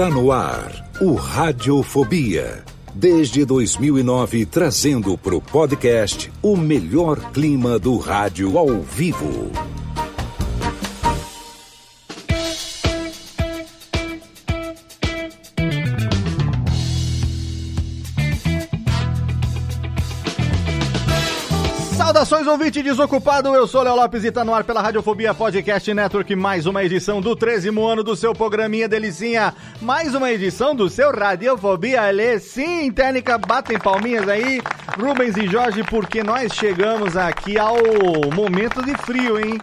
Está no ar o Radiofobia. Desde 2009, trazendo para o podcast o melhor clima do rádio ao vivo. Ouvinte desocupado. Eu sou Léo Lopes e tá no ar pela Radiofobia Podcast Network. Mais uma edição do 13 ano do seu programinha Delicinha. Mais uma edição do seu Radiofobia Lê. Sim, técnica, batem palminhas aí. Rubens e Jorge, porque nós chegamos aqui ao momento de frio, hein?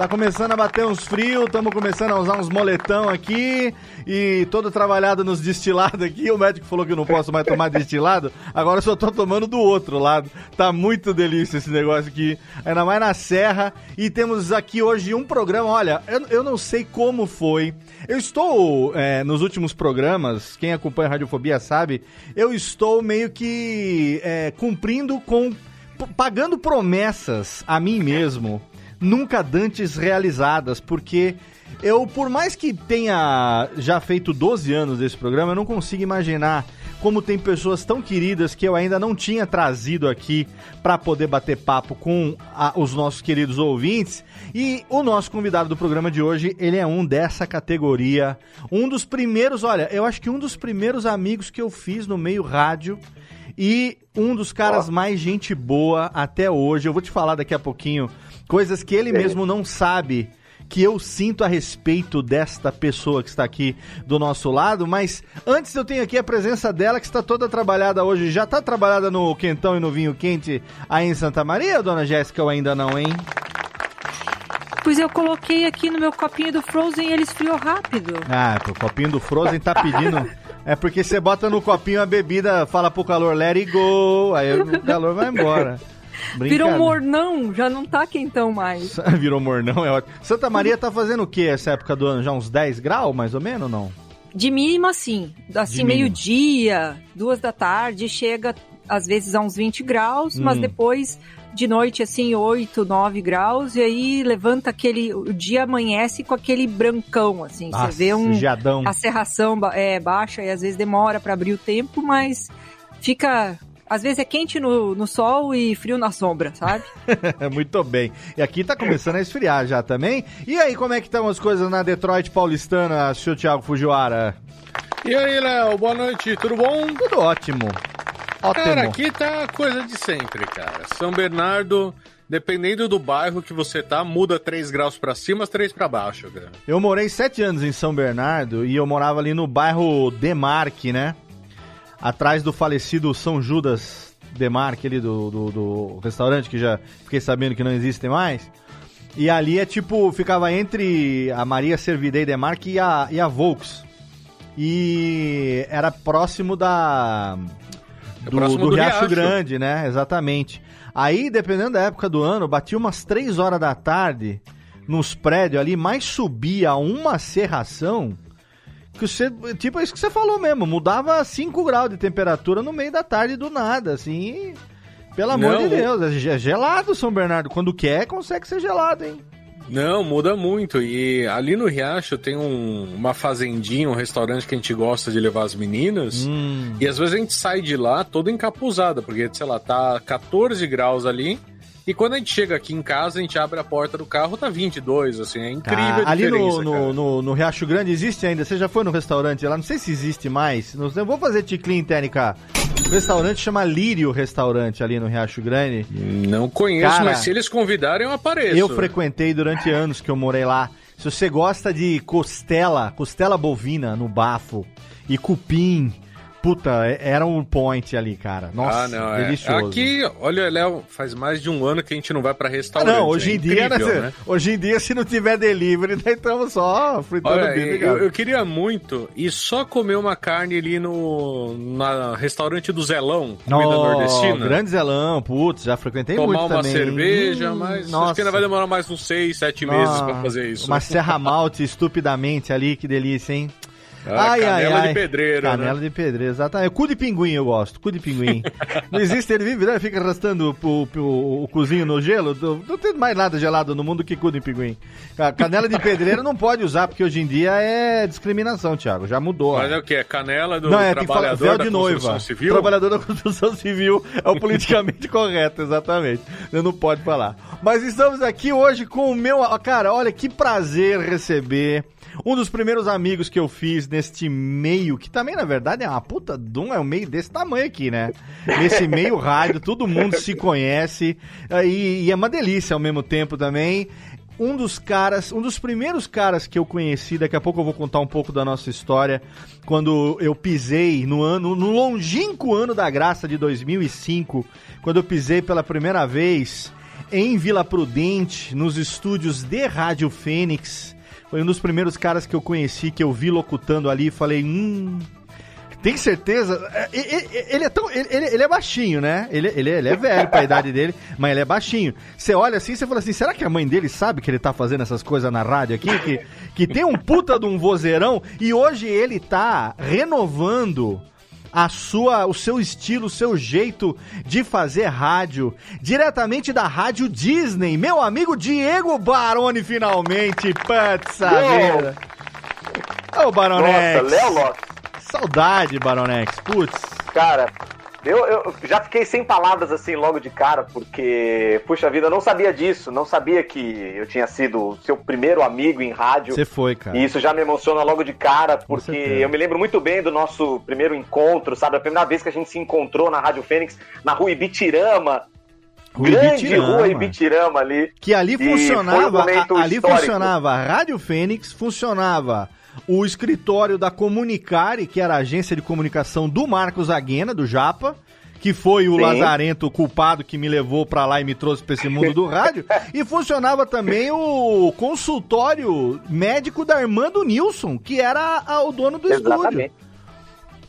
Tá começando a bater uns frios, estamos começando a usar uns moletão aqui e todo trabalhado nos destilados aqui. O médico falou que eu não posso mais tomar destilado, agora eu só tô tomando do outro lado. Tá muito delícia esse negócio aqui, ainda mais na serra. E temos aqui hoje um programa, olha, eu, eu não sei como foi. Eu estou, é, nos últimos programas, quem acompanha a Radiofobia sabe, eu estou meio que é, cumprindo com. pagando promessas a mim mesmo nunca dantes realizadas, porque eu, por mais que tenha já feito 12 anos desse programa, eu não consigo imaginar como tem pessoas tão queridas que eu ainda não tinha trazido aqui para poder bater papo com a, os nossos queridos ouvintes. E o nosso convidado do programa de hoje, ele é um dessa categoria, um dos primeiros, olha, eu acho que um dos primeiros amigos que eu fiz no meio rádio e um dos caras mais gente boa até hoje. Eu vou te falar daqui a pouquinho coisas que ele mesmo não sabe que eu sinto a respeito desta pessoa que está aqui do nosso lado, mas antes eu tenho aqui a presença dela que está toda trabalhada hoje. Já está trabalhada no quentão e no vinho quente aí em Santa Maria, dona Jéssica, ou ainda não, hein? Pois eu coloquei aqui no meu copinho do Frozen e ele esfriou rápido. Ah, o copinho do Frozen tá pedindo. é porque você bota no copinho a bebida, fala pro calor, let it go, aí o calor vai embora. Virou mornão, já não tá quentão mais. Virou mornão, é ótimo. Santa Maria tá fazendo o que essa época do ano? Já uns 10 graus, mais ou menos, não? De mínima, sim. Assim, meio-dia, duas da tarde, chega às vezes a uns 20 graus, hum. mas depois de noite, assim, 8, 9 graus, e aí levanta aquele. O dia amanhece com aquele brancão, assim. Nossa, você vê um. Jadão. A serração é, baixa e às vezes demora para abrir o tempo, mas fica às vezes é quente no, no sol e frio na sombra, sabe? Muito bem. E aqui tá começando a esfriar já também. E aí, como é que estão as coisas na Detroit paulistana, senhor Thiago Fujiwara? E aí, Léo, boa noite, tudo bom? Tudo ótimo. Ótimo. Cara, aqui tá coisa de sempre, cara. São Bernardo, dependendo do bairro que você tá, muda 3 graus para cima, 3 para baixo, cara. Eu morei 7 anos em São Bernardo e eu morava ali no bairro Demarque, né? Atrás do falecido São Judas Demar, aquele do, do, do, restaurante que já fiquei sabendo que não existe mais. E ali é tipo, ficava entre a Maria Servidei Demarque e a, e a Volks. E era próximo da. É do, é próximo do, do Riacho, Riacho Grande, né? Exatamente. Aí, dependendo da época do ano, batia umas 3 horas da tarde nos prédios ali, mais subia uma serração que você, tipo, é isso que você falou mesmo, mudava 5 graus de temperatura no meio da tarde do nada, assim. Pelo amor Não, de Deus, é gelado São Bernardo. Quando quer, consegue ser gelado, hein? Não, muda muito. E ali no Riacho tem um, uma fazendinha, um restaurante que a gente gosta de levar as meninas. Hum. E às vezes a gente sai de lá toda encapuzada, porque, sei lá, tá 14 graus ali. E quando a gente chega aqui em casa, a gente abre a porta do carro, tá 22, assim, é incrível ah, Ali no, no, no, no, Riacho Grande existe ainda? Você já foi no restaurante lá? Não sei se existe mais. Não, eu vou fazer ticlin, técnica. O restaurante chama Lírio Restaurante ali no Riacho Grande. Não conheço, Cara, mas se eles convidarem, eu apareço. Eu frequentei durante anos que eu morei lá. Se você gosta de costela, costela bovina no bafo e cupim Puta, é, era um point ali, cara. Nossa, ah, não, é. delicioso. É. Aqui, olha, Léo, faz mais de um ano que a gente não vai pra restaurante. não, hoje é em dia, né, né? Hoje em dia, se não tiver delivery, daí estamos só fritando olha, bife. Eu, eu, queria muito ir só comer uma carne ali no na restaurante do Zelão, comida oh, nordestina. Grande Zelão, putz, já frequentei Tomar muito uma também. cerveja, mas nossa. acho que ainda vai demorar mais uns seis, sete meses pra fazer isso. Uma serra malte estupidamente ali, que delícia, hein? Ah, ai, canela ai, ai. de pedreiro. Né? Canela né? de pedreiro, exatamente. Cu de pinguim eu gosto, cu de pinguim. não existe, ele vive, né? Fica arrastando o, o, o, cozinho no gelo. Não tem mais nada gelado no mundo que cu de pinguim. Canela de pedreiro não pode usar, porque hoje em dia é discriminação, Thiago. Já mudou. Mas é o que? É canela do não, é, trabalhador falar, da de noiva. civil? Trabalhador da construção civil é o politicamente correto, exatamente. Eu não pode falar. Mas estamos aqui hoje com o meu... Cara, olha que prazer receber um dos primeiros amigos que eu fiz neste meio, que também na verdade é uma puta de um, é um meio desse tamanho aqui, né? Nesse meio rádio, todo mundo se conhece e, e é uma delícia ao mesmo tempo também um dos caras, um dos primeiros caras que eu conheci, daqui a pouco eu vou contar um pouco da nossa história, quando eu pisei no ano, no longínquo ano da graça de 2005, quando eu pisei pela primeira vez em Vila Prudente, nos estúdios de Rádio Fênix, foi um dos primeiros caras que eu conheci, que eu vi locutando ali e falei, hum. Tem certeza? É, ele é tão. Ele, ele é baixinho, né? Ele, ele, ele é velho pra idade dele, mas ele é baixinho. Você olha assim e você fala assim: será que a mãe dele sabe que ele tá fazendo essas coisas na rádio aqui? Que, que tem um puta de um vozeirão e hoje ele tá renovando a sua, o seu estilo, o seu jeito de fazer rádio, diretamente da Rádio Disney. Meu amigo Diego Baroni, finalmente, putz, Ô, oh, Baronex. Nossa, Léo Lopes. Saudade, Baronex, putz. Cara, eu, eu, já fiquei sem palavras assim logo de cara, porque, puxa vida, eu não sabia disso, não sabia que eu tinha sido seu primeiro amigo em rádio. Você foi, cara. E isso já me emociona logo de cara, porque eu me lembro muito bem do nosso primeiro encontro, sabe? A primeira vez que a gente se encontrou na Rádio Fênix, na rua Ibitirama. Rua grande Ibitirama. rua Ibitirama ali. Que ali funcionava, um ali histórico. funcionava a Rádio Fênix, funcionava o escritório da Comunicare, que era a agência de comunicação do Marcos Aguena, do Japa, que foi o Sim. lazarento culpado que me levou para lá e me trouxe para esse mundo do rádio. e funcionava também o consultório médico da irmã do Nilson, que era a, o dono do Exatamente. estúdio.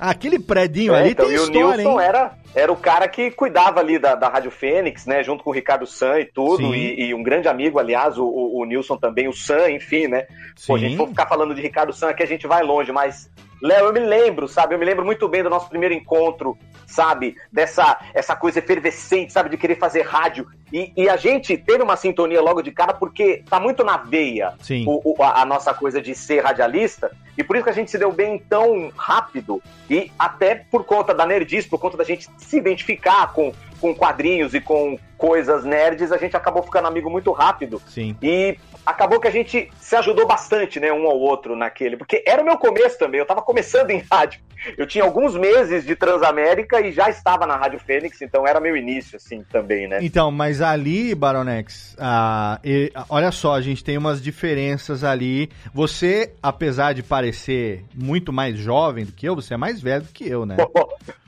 Aquele predinho é, ali então, tem história, o Nilson hein? Era, era o cara que cuidava ali da, da Rádio Fênix, né? Junto com o Ricardo San e tudo. E, e, um grande amigo, aliás, o, o, o Nilson também, o San, enfim, né? Pô, a gente for ficar falando de Ricardo San aqui, a gente vai longe, mas Léo, eu me lembro, sabe? Eu me lembro muito bem do nosso primeiro encontro, sabe? Dessa essa coisa efervescente, sabe? De querer fazer rádio. E, e a gente teve uma sintonia logo de cara porque tá muito na veia o, o, a, a, nossa coisa de ser radialista. E por isso que a gente se deu bem tão rápido. E até por conta da nerdice, por conta da gente se identificar com, com quadrinhos e com coisas nerds, a gente acabou ficando amigo muito rápido. Sim. E acabou que a gente se ajudou bastante, né, um ao outro naquele, porque era o meu começo também, eu tava começando em rádio. Eu tinha alguns meses de Transamérica e já estava na Rádio Fênix, então era meu início, assim, também, né? Então, mas ali, Baronex, ah, e, olha só, a gente tem umas diferenças ali. Você, apesar de parecer muito mais jovem do que eu, você é mais velho do que eu, né?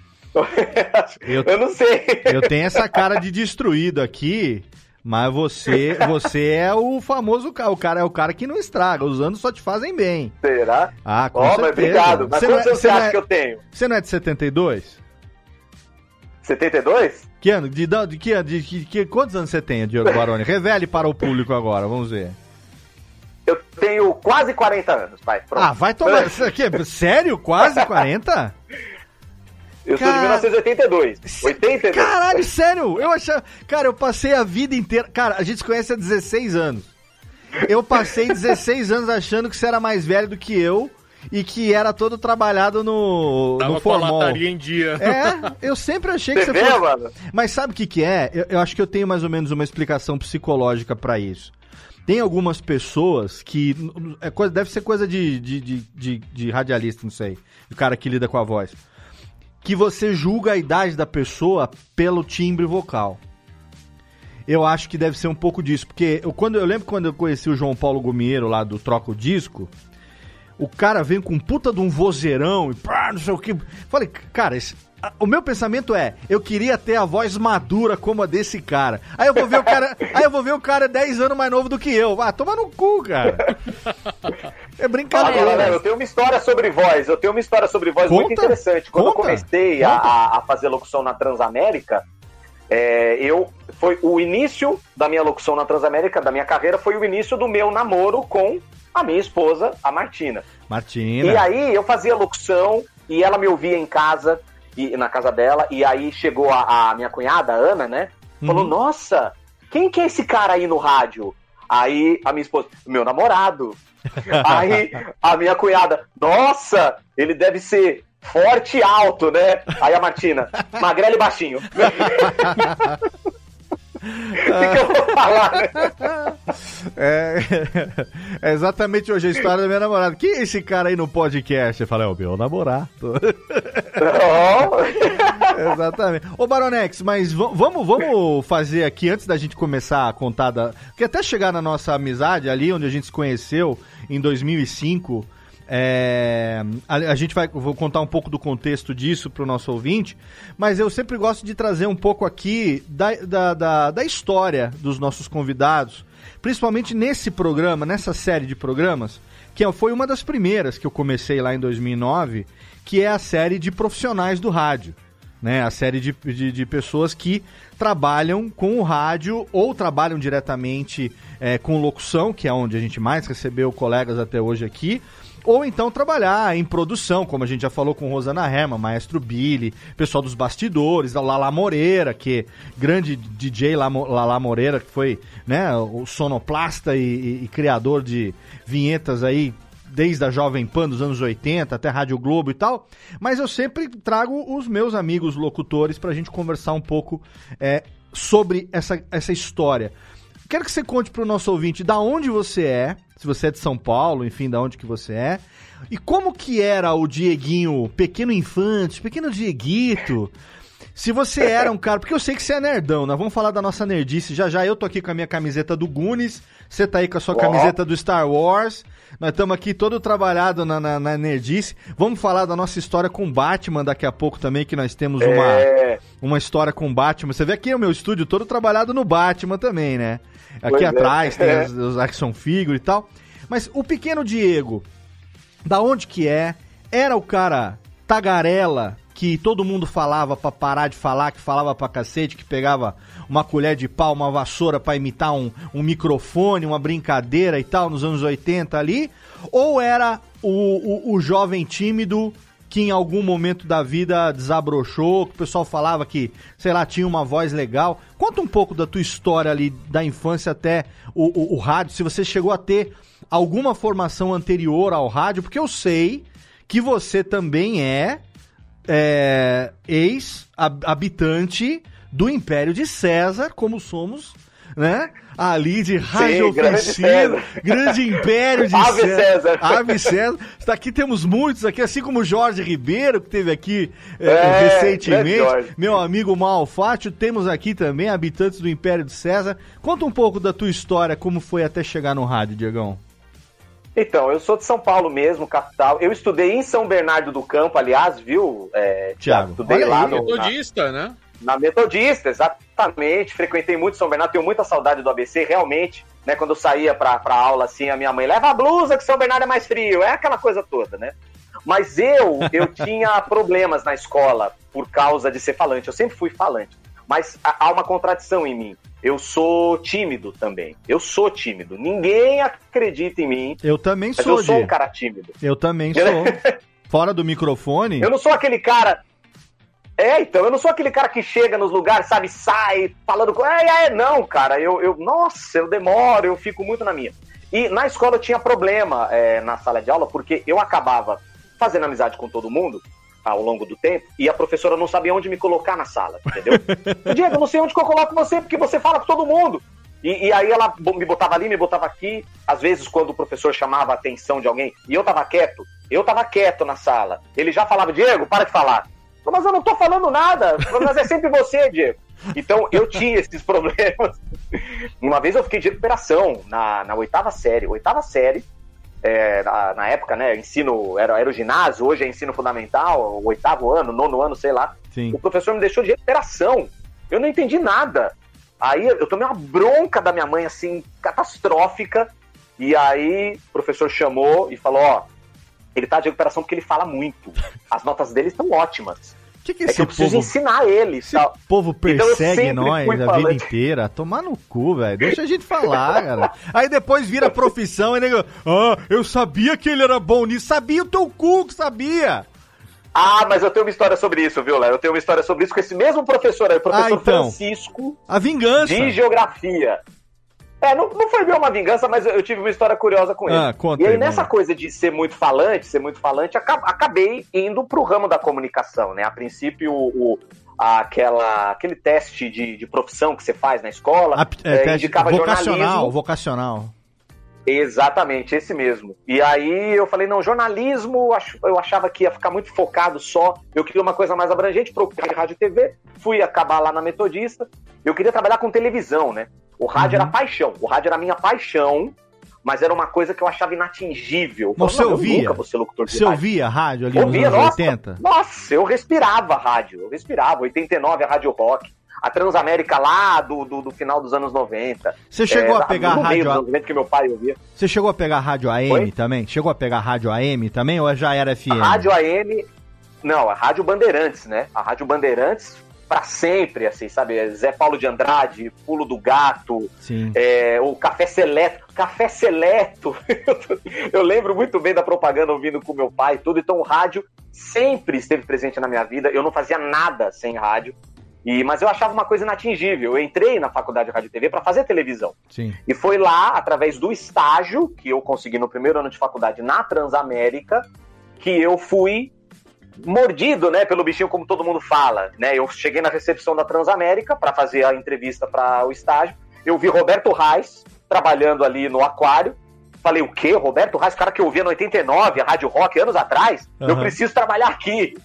eu, eu não sei. Eu tenho essa cara de destruído aqui, mas você, você é o famoso cara, o cara é o cara que não estraga, os anos só te fazem bem. Será? Ah, com oh, certeza. Mas obrigado. Mas você quantos é, anos você acha é, que eu tenho? Você não é de 72? 72? Que ano? De, de, de, de, de, de quantos anos você tem, Diogo Baroni? Revele para o público agora, vamos ver. Eu tenho quase 40 anos, pai. Pronto. Ah, vai tomar. Isso aqui, sério? Quase 40? Eu cara... sou de 1982. 82. Caralho, sério? Eu achava. Cara, eu passei a vida inteira. Cara, a gente se conhece há 16 anos. Eu passei 16 anos achando que você era mais velho do que eu e que era todo trabalhado no, Tava no formol. Com a em dia. É, eu sempre achei que você, você fosse... mano? Mas sabe o que que é? Eu, eu, acho que eu tenho mais ou menos uma explicação psicológica para isso. Tem algumas pessoas que... É coisa, deve ser coisa de, de, de, de, de radialista, não sei. O cara que lida com a voz que você julga a idade da pessoa pelo timbre vocal. eu acho que deve ser um pouco disso. Porque eu, quando, eu lembro quando eu conheci o João Paulo Gomiero lá do Troca o Disco, o cara vem com puta de um vozeirão e pá, não sei o que. Falei, cara, esse, o meu pensamento é, eu queria ter a voz madura como a desse cara. Aí eu vou ver o cara, aí eu vou ver o cara 10 anos mais novo do que eu. Ah, toma no cu, cara. É brincadeira. Ah, eu tenho uma história sobre voz, eu tenho uma história sobre voz Conta? muito interessante. Quando Conta? eu comecei a, a, fazer locução na Transamérica, é, eu foi o início da minha locução na Transamérica, da minha carreira, foi o início do meu namoro com a minha esposa, a Martina. Martina. E aí eu fazia locução e ela me ouvia em casa e, na casa dela, e aí chegou a, a minha cunhada, a Ana, né? Falou, uhum. nossa, quem que é esse cara aí no rádio? Aí a minha esposa, meu namorado. aí a minha cunhada, nossa, ele deve ser forte e alto, né? Aí a Martina, magrelo e baixinho. O que, que, eu vou falar? É, é, exatamente hoje a história da minha namorada. Quem é esse cara aí no podcast? Eu falei, é o meu namorado. Oh. exatamente. Ô Baronex, mas vamos, vamos fazer aqui, antes da gente começar a contar da... Porque até chegar na nossa amizade ali, onde a gente se conheceu em 2005... É, a, a, gente vai vou contar um pouco do contexto disso para o nosso ouvinte, mas eu sempre gosto de trazer um pouco aqui da, da, da, da história dos nossos convidados, principalmente nesse programa, nessa série de programas, que foi uma das primeiras que eu comecei lá em 2009, que é a série de profissionais do rádio. Né, a série de, de, de pessoas que trabalham com o rádio ou trabalham diretamente é, com locução, que é onde a gente mais recebeu colegas até hoje aqui, ou então trabalhar em produção, como a gente já falou com Rosana Herman, Maestro Billy, pessoal dos bastidores, Lala Moreira, que grande DJ Lala Moreira, que foi né, o sonoplasta e, e, e criador de vinhetas aí desde a Jovem Pan dos anos 80 até Rádio Globo e tal, mas eu sempre trago os meus amigos locutores para a gente conversar um pouco é, sobre essa, essa história. Quero que você conte para o nosso ouvinte da onde você é, se você é de São Paulo, enfim, da onde que você é. E como que era o Dieguinho, pequeno infante, pequeno Dieguito? Se você era um cara, porque eu sei que você é nerdão, nós vamos falar da nossa nerdice já já. Eu tô aqui com a minha camiseta do Goonies, você tá aí com a sua camiseta do Star Wars. Nós estamos aqui todo trabalhado na, na, na, nerdice. Vamos falar da nossa história com Batman daqui a pouco também, que nós temos uma, é... uma história com Batman. Você vê aqui o meu estúdio todo trabalhado no Batman também, né? Aqui pois é. atrás é. tem os, os action figure e tal. Mas o pequeno Diego, da onde que é? Era o cara tagarela que todo mundo falava para parar de falar, que falava pra cacete, que pegava uma colher de pau, uma vassoura para imitar um, um microfone, uma brincadeira e tal, nos anos 80 ali? Ou era o, o, o jovem tímido que em algum momento da vida desabrochou, que o pessoal falava que, sei lá, tinha uma voz legal. Conta um pouco da tua história ali, da infância até o, o, o rádio, se você chegou a ter alguma formação anterior ao rádio, porque eu sei que você também é, é ex-habitante do Império de César, como somos né? Ali de Rádio Oficina, grande, império de Ave César. César. Ave César. Aqui temos muitos aqui, assim como o Jorge Ribeiro, que teve aqui é, é, recentemente. Meu amigo Malfátio, temos aqui também habitantes do Império de César. Conta um pouco da tua história, como foi até chegar no rádio, Diegão. Então, eu sou de São Paulo mesmo, capital. Eu estudei em São Bernardo do Campo, aliás, viu, é, Tiago? Estudei lá no. Metodista, na... né? Na Metodista, exatamente. Frequentei muito São Bernardo, tenho muita saudade do ABC, realmente. Né, quando eu saía pra, pra aula, assim, a minha mãe leva a blusa que São Bernardo é mais frio. É aquela coisa toda, né? Mas eu, eu tinha problemas na escola por causa de ser falante. Eu sempre fui falante. Mas há uma contradição em mim. Eu sou tímido também. Eu sou tímido. Ninguém acredita em mim. Eu também sou. eu sou um cara tímido. Eu também sou. Fora do microfone. Eu não sou aquele cara. É, então, eu não sou aquele cara que chega nos lugares, sabe, sai falando. É, é, não, cara, eu, eu. Nossa, eu demoro, eu fico muito na minha. E na escola eu tinha problema é, na sala de aula, porque eu acabava fazendo amizade com todo mundo ao longo do tempo e a professora não sabia onde me colocar na sala, entendeu? Diego, eu não sei onde eu coloco você, porque você fala com todo mundo. E, e, aí ela me botava ali, me botava aqui. Às vezes, quando o professor chamava a atenção de alguém e eu tava quieto, eu tava quieto na sala. Ele já falava, Diego, para de falar. Mas eu não tô falando nada, mas é sempre você, Diego. Então eu tinha esses problemas. Uma vez eu fiquei de recuperação na, na oitava série. Oitava série, é, na, na, época, né? Ensino, era, era o ginásio, hoje é ensino fundamental, o oitavo ano, nono ano, sei lá. Sim. O professor me deixou de recuperação. Eu não entendi nada. Aí eu tomei uma bronca da minha mãe, assim, catastrófica. E aí o professor chamou e falou: Ó, ele tá de recuperação porque ele fala muito. As notas dele estão ótimas. Que que é que eu preciso povo, ensinar ele. Esse tal. povo então, persegue então nós a falante. vida inteira. Tomar no cu, velho. Deixa a gente falar, cara. Aí depois vira profissão e nego. Ah, eu sabia que ele era bom nisso. Sabia o teu cu que sabia. Ah, mas eu tenho uma história sobre isso, viu, Léo? Eu tenho uma história sobre isso com esse mesmo professor aí, o professor ah, então. Francisco. A vingança. De geografia. É, não, não foi bem uma vingança, mas eu tive uma história curiosa com ele. Ah, conta e aí, aí nessa coisa de ser muito falante, ser muito falante, acabei indo pro ramo da comunicação, né? A princípio, o, aquela, aquele teste de, de profissão que você faz na escola, a, é, é, indicava vocacional, jornalismo. Vocacional. Exatamente, esse mesmo. E aí eu falei, não, jornalismo, eu achava que ia ficar muito focado só. Eu queria uma coisa mais abrangente, procurei rádio e TV, fui acabar lá na Metodista. Eu queria trabalhar com televisão, né? O rádio uhum. era paixão. O rádio era minha paixão, mas era uma coisa que eu achava inatingível. Você falei, ouvia? nunca vou ser locutor de Você rádio. ouvia rádio ali ouvia, nos anos nossa, 80? Nossa, eu respirava rádio. Eu respirava. 89 a Rádio Rock. A Transamérica lá do, do, do final dos anos 90. Você chegou é, a pegar a rádio... a... 90 que meu pai ouvia. Você chegou a pegar a rádio AM Foi? também? Chegou a pegar a rádio AM também ou já era FM? A rádio AM... Não, a Rádio Bandeirantes, né? A Rádio Bandeirantes para sempre, assim, sabe? Zé Paulo de Andrade, Pulo do Gato, é, o Café Seleto. Café Seleto! eu lembro muito bem da propaganda ouvindo com meu pai tudo, então o rádio sempre esteve presente na minha vida. Eu não fazia nada sem rádio. E, mas eu achava uma coisa inatingível. Eu entrei na faculdade de rádio e TV para fazer televisão. Sim. E foi lá, através do estágio que eu consegui no primeiro ano de faculdade na Transamérica, que eu fui mordido, né, pelo bichinho, como todo mundo fala, né? Eu cheguei na recepção da Transamérica para fazer a entrevista para o estágio. Eu vi Roberto Reis trabalhando ali no aquário. Falei, o quê? Roberto Reis, cara que eu ouvia no 89, a Rádio Rock, anos atrás? Uhum. Eu preciso trabalhar aqui.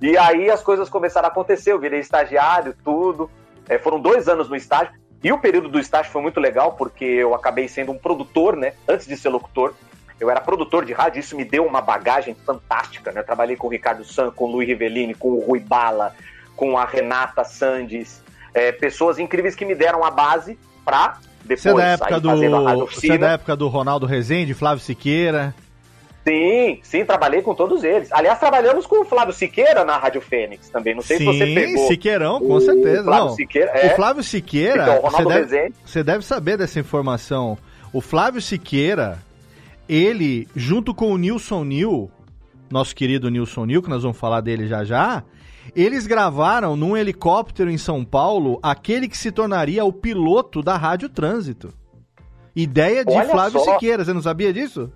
E aí as coisas começaram a acontecer. Eu virei estagiário, tudo. É, foram dois anos no estágio. E o período do estágio foi muito legal, porque eu acabei sendo um produtor, né? Antes de ser locutor. Eu era produtor de rádio, isso me deu uma bagagem fantástica, né? Eu trabalhei com o Ricardo San, com o Luiz Rivellini, com o Rui Bala, com a Renata Sandes, é, pessoas incríveis que me deram a base para depois você é da época do Você é da época do Ronaldo Rezende, Flávio Siqueira? Sim, sim, trabalhei com todos eles. Aliás, trabalhamos com o Flávio Siqueira na Rádio Fênix também. Não sei sim, se você pegou. Siqueirão, com certeza. O Flávio Não, Siqueira, é. O Flávio Siqueira, então, você, deve, você deve saber dessa informação. O Flávio Siqueira, ele, junto com o Nilson Nil, nosso querido Nilson Nil, que nós vamos falar dele já já, eles gravaram num helicóptero em São Paulo aquele que se tornaria o piloto da Rádio Trânsito. Ideia de Olha Flávio só. Siqueira, você não sabia disso?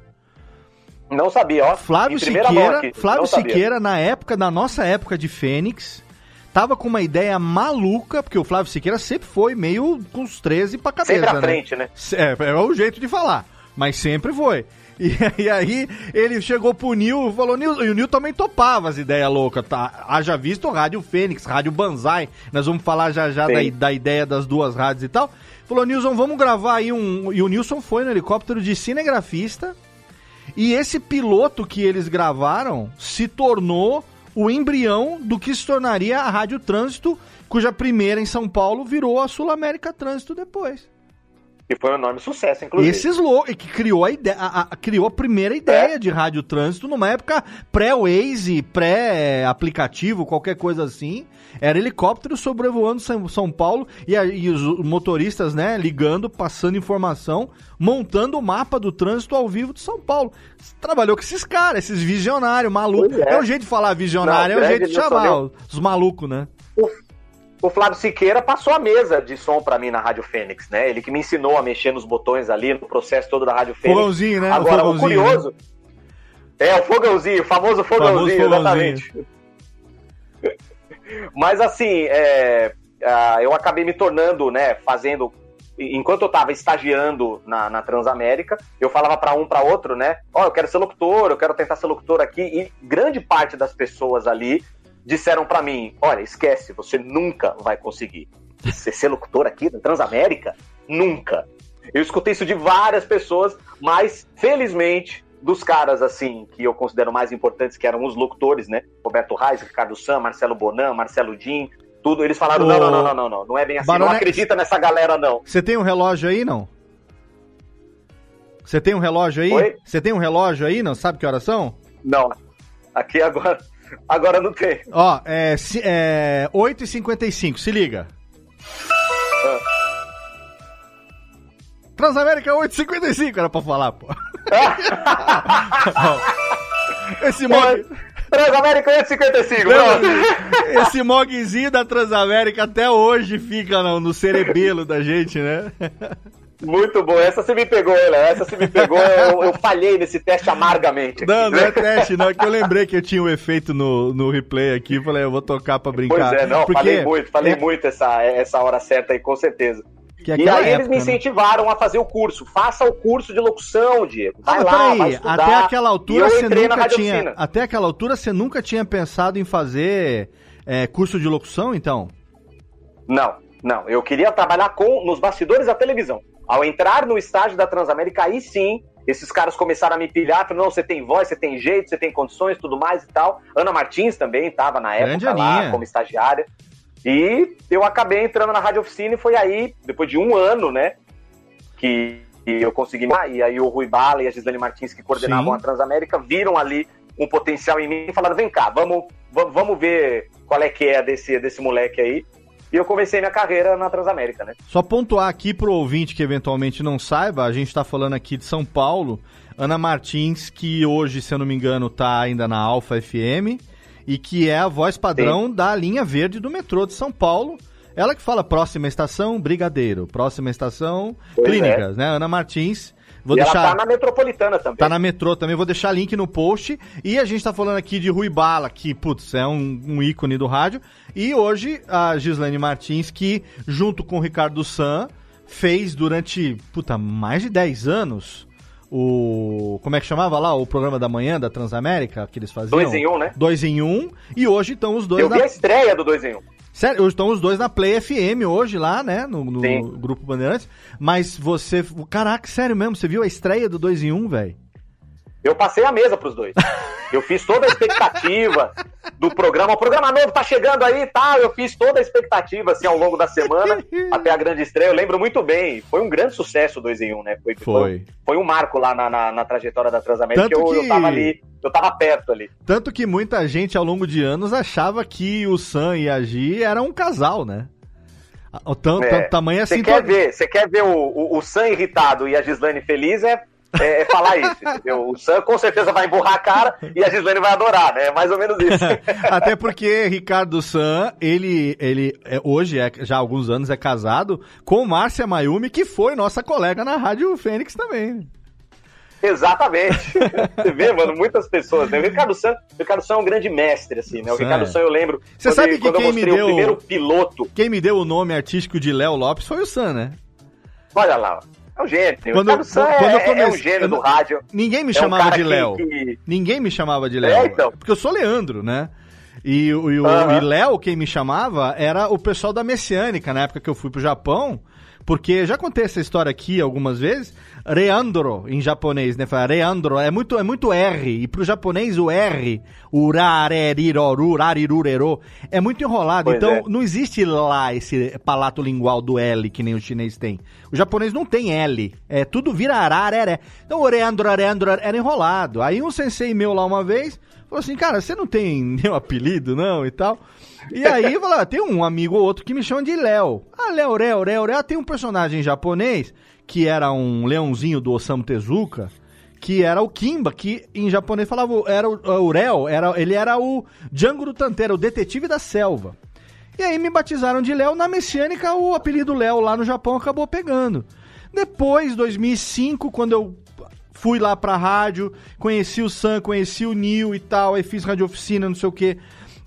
Não sabia, ó. Flávio Siqueira, Flávio Siqueira na época, na nossa época de Fênix, tava com uma ideia maluca, porque o Flávio Siqueira sempre foi meio com os 13 pra cabeça, Sempre à né? frente, né? É, é o jeito de falar, mas sempre foi. E, e, aí ele chegou pro Nil e falou, Nil, e o Nil também topava as ideias loucas, tá? Haja visto Rádio Fênix, Rádio Banzai, nós vamos falar já já da, da, ideia das duas rádios e tal. Falou, Nilson, vamos gravar aí um... E o Nilson foi no helicóptero de cinegrafista, e esse piloto que eles gravaram se tornou o embrião do que se tornaria a Rádio Trânsito, cuja primeira em São Paulo virou a Sul América Trânsito depois. Que foi um enorme sucesso, inclusive. Esse slow, que criou a, ideia, a, a, criou a primeira ideia é. de rádio trânsito numa época pré-Waze, pré-aplicativo, qualquer coisa assim. Era helicóptero sobrevoando São, Paulo e, a, e, os motoristas, né, ligando, passando informação, montando o mapa do trânsito ao vivo de São Paulo. Trabalhou com esses caras, esses visionários, malucos. É. é. o jeito de falar visionário, Não, é o jeito de chamar os, os malucos, né? o Flávio Siqueira passou a mesa de som para mim na Rádio Fênix, né? Ele que me ensinou a mexer nos botões ali, no processo todo da Rádio Fênix. Fogãozinho, né? Agora, o, o curioso... Né? É, o fogãozinho, o famoso fogãozinho, famoso exatamente. Mas assim, é, eu acabei me tornando, né, fazendo... Enquanto eu estava estagiando na, na, Transamérica, eu falava para um para outro, né? Ó, oh, eu quero ser locutor, eu quero tentar ser locutor aqui. E grande parte das pessoas ali disseram para mim: olha, esquece, você nunca vai conseguir ser, ser locutor aqui da Transamérica? Nunca. Eu escutei isso de várias pessoas, mas felizmente dos caras assim que eu considero mais importantes, que eram os locutores, né? Roberto Reis, Ricardo Sam, Marcelo Bonan, Marcelo Din, tudo. Eles falaram: não, não, não, não, não, não, não é bem assim. Barone... Não acredita nessa galera, não. Você tem um relógio aí, não? Você tem um relógio aí? Você tem um relógio aí, não? Sabe que horas são? Não. Aqui agora. Agora não tem. Ó, é, é 8h55, se liga. Ah. Transamérica 8h55 era pra falar, pô. Esse mod. Transamérica 855, Esse mogzinho da Transamérica até hoje fica no, no cerebelo da gente, né? Muito bom, essa você me pegou, Léo. Essa você me pegou, eu, eu, falhei nesse teste amargamente. Aqui. Não, não é teste, não. É que eu lembrei que eu tinha um efeito no, no replay aqui. Falei, eu vou tocar pra brincar. Pois é, não, Porque... falei muito, falei é... muito essa, essa hora certa aí, com certeza. É e aí época, eles me né? incentivaram né? a fazer o curso. Faça o curso de locução, Diego. Vai ah, lá, vai estudar. Até aquela altura você nunca tinha. Até aquela altura você nunca tinha pensado em fazer é, curso de locução, então? Não, não. Eu queria trabalhar com nos bastidores da televisão. Ao entrar no estágio da Transamérica, aí sim, esses caras começaram a me pilhar, falaram, não, você tem voz, você tem jeito, você tem condições, tudo mais e tal. Ana Martins também estava na época lá como estagiária. E eu acabei entrando na Rádio Oficina e foi aí, depois de um ano, né, que eu consegui. E aí o Rui Bala e a Gislane Martins, que coordenavam Sim. a Transamérica, viram ali um potencial em mim e falaram: vem cá, vamos, vamos ver qual é que é desse, desse moleque aí. E eu comecei minha carreira na Transamérica, né? Só pontuar aqui pro ouvinte que eventualmente não saiba, a gente tá falando aqui de São Paulo. Ana Martins, que hoje, se eu não me engano, tá ainda na Alfa FM e que é a voz padrão Sim. da linha verde do metrô de São Paulo. Ela que fala próxima estação, Brigadeiro. Próxima estação, pois Clínicas, é. né? Ana Martins. Vou e deixar... ela tá na metropolitana também. Tá na metrô também, vou deixar link no post. E a gente tá falando aqui de Rui Bala, que, putz, é um, um ícone do rádio. E hoje a Gislaine Martins, que, junto com o Ricardo San, fez durante, puta, mais de 10 anos o. Como é que chamava lá? O programa da manhã da Transamérica que eles faziam? Dois em um, né? Dois em um. E hoje estão os dois. Eu na... vi a estreia do dois em um. Sério, estão os dois na Play FM hoje lá, né? No, no Grupo Bandeirantes. Mas você. Caraca, sério mesmo, você viu a estreia do 2 em 1, um, velho? Eu passei a mesa pros dois. Eu fiz toda a expectativa do programa. O programa novo tá chegando aí e tá? tal. Eu fiz toda a expectativa assim ao longo da semana até a grande estreia. Eu lembro muito bem. Foi um grande sucesso o 2 em 1, um, né? Foi, foi. Foi, um marco lá na, na, na trajetória da Transamérica. Tanto eu, que... eu tava ali, eu tava perto ali. Tanto que muita gente ao longo de anos achava que o Sam e a Gi eram um casal, né? O tanto, é, tamanho assim. Você quer ver, você quer ver o, o, o Sam irritado e a Gislane feliz é é, é, falar isso, entendeu? O Sam com certeza vai emburrar a cara e a Gislene vai adorar, né? É mais ou menos isso. Até porque Ricardo Sam, ele, ele é, hoje, é, já há alguns anos, é casado com Márcia Mayumi, que foi nossa colega na Rádio Fênix também. Exatamente. Você vê, mano, muitas pessoas, né? O Ricardo Sam, o Ricardo Sam é um grande mestre, assim, né? O. Ricardo Sam, eu lembro. Você sabe que quem me deu o primeiro piloto. Quem me deu o nome artístico de Léo Lopes foi o Sam, né? Olha lá, é um gênio. Quando, o quando é, eu comecei, é um gênio do rádio. Ninguém me é chamava um de Léo. Que... Ninguém me chamava de Léo. É, então. Porque eu sou Leandro, né? E, e, o, uhum. e Léo, quem me chamava, era o pessoal da Messiânica, na época que eu fui pro Japão. Porque já contei essa história aqui algumas vezes. Reandro, em japonês, né? Fala Reandro, é muito, é muito R. E pro japonês o R, o rareriroru, rarirurero, é muito enrolado. Pois então é. não existe lá esse palato lingual do L que nem o chinês tem. O japonês não tem L. É tudo vira ararere. Então o Reandro, Reandro era enrolado. Aí um sensei meu lá uma vez falou assim, cara, você não tem nenhum apelido não e tal? E aí, falou, ah, tem um amigo ou outro que me chama de Léo. Ah, Léo, Léo, Léo, Léo. Tem um personagem japonês que era um leãozinho do Osamu Tezuka, que era o Kimba, que em japonês falava, era o, o era, ele era o Django do Tantera, o detetive da selva. E aí me batizaram de Léo, na Messiânica o apelido Léo lá no Japão acabou pegando. Depois, 2005, quando eu fui lá pra rádio, conheci o Sam, conheci o Neil e tal, aí fiz rádio oficina, não sei o que.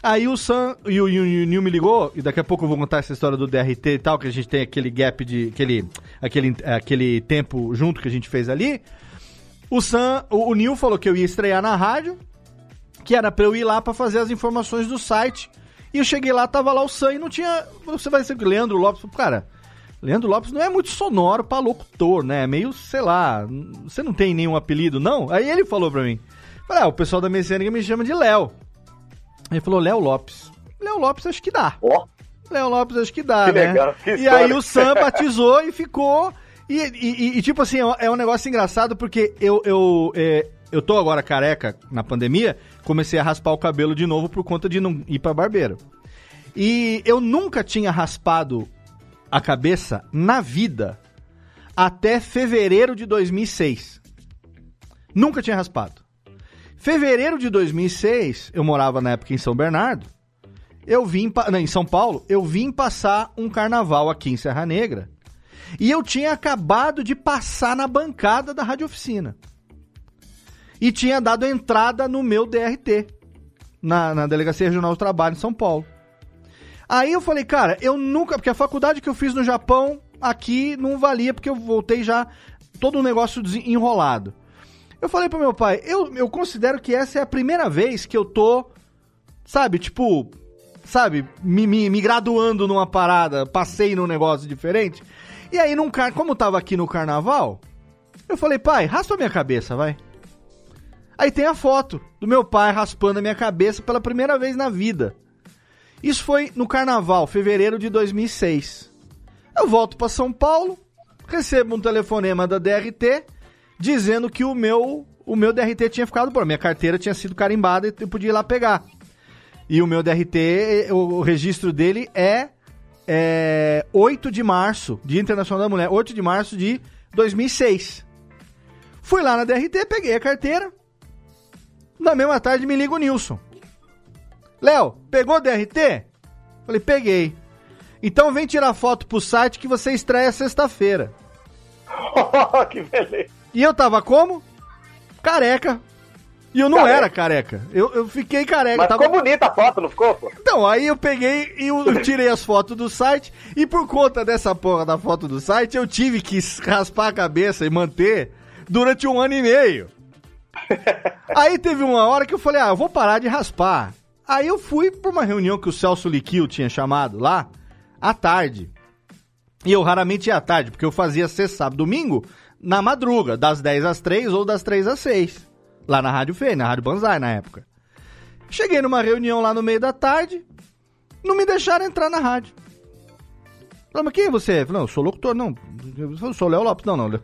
Aí o Sam e o, o Neil me ligou, e daqui a pouco eu vou contar essa história do DRT e tal, que a gente tem aquele gap de. aquele, aquele, aquele tempo junto que a gente fez ali. O Sam, o, o Neil falou que eu ia estrear na rádio, que era pra eu ir lá pra fazer as informações do site. E eu cheguei lá, tava lá o Sam e não tinha. Você vai ser Leandro Lopes. Cara, Leandro Lopes não é muito sonoro pra locutor, né? É meio, sei lá, você não tem nenhum apelido, não? Aí ele falou pra mim. Falei, ah, o pessoal da Messiânica me chama de Léo. Ele falou, Léo Lopes. Léo Lopes acho que dá. Ó. Oh. Léo Lopes acho que dá, que né? Legal, que e aí o Sam batizou e ficou. E, e, e, tipo assim, é um negócio engraçado porque eu, eu, é, eu tô agora careca na pandemia, comecei a raspar o cabelo de novo por conta de não ir pra barbeiro. E eu nunca tinha raspado a cabeça na vida até fevereiro de 2006. Nunca tinha raspado. Fevereiro de 2006, eu morava na época em São Bernardo. Eu vim não, em São Paulo, eu vim passar um carnaval aqui em Serra Negra. E eu tinha acabado de passar na bancada da Rádio Oficina e tinha dado entrada no meu DRT, na, na Delegacia Regional do Trabalho em São Paulo. Aí eu falei, cara, eu nunca. Porque a faculdade que eu fiz no Japão, aqui não valia, porque eu voltei já todo um negócio enrolado. Eu falei pro meu pai, eu, eu considero que essa é a primeira vez que eu tô, sabe, tipo, sabe, me, me, me graduando numa parada, passei num negócio diferente. E aí, num, como eu tava aqui no carnaval, eu falei, pai, raspa minha cabeça, vai. Aí tem a foto do meu pai raspando a minha cabeça pela primeira vez na vida. Isso foi no carnaval, fevereiro de 2006. Eu volto para São Paulo, recebo um telefonema da DRT dizendo que o meu o meu DRT tinha ficado bom, minha carteira tinha sido carimbada e eu podia ir lá pegar. E o meu DRT, o, o registro dele é, é 8 de março, Dia Internacional da Mulher, 8 de março de 2006. Fui lá na DRT, peguei a carteira, na mesma tarde me liga o Nilson. Léo, pegou o DRT? Falei, peguei. Então vem tirar foto pro site que você estreia sexta-feira. que beleza. E eu tava como? Careca. E eu não careca. era careca. Eu, eu fiquei careca. Mas tava... ficou bonita a foto, não ficou, pô? Então, aí eu peguei e eu tirei as fotos do site. E por conta dessa porra da foto do site, eu tive que raspar a cabeça e manter durante um ano e meio. Aí teve uma hora que eu falei, ah, eu vou parar de raspar. Aí eu fui pra uma reunião que o Celso Liquil tinha chamado lá, à tarde. E eu raramente ia à tarde, porque eu fazia sexta, sábado, domingo, na madruga, das 10 às 3 ou das 3 às 6. Lá na Rádio Fê, na Rádio Banzai, na época. Cheguei numa reunião lá no meio da tarde, não me deixaram entrar na rádio. Falei, mas quem é você? Falei, não, eu sou locutor, não. Eu sou Léo Lopes. Não, não, Léo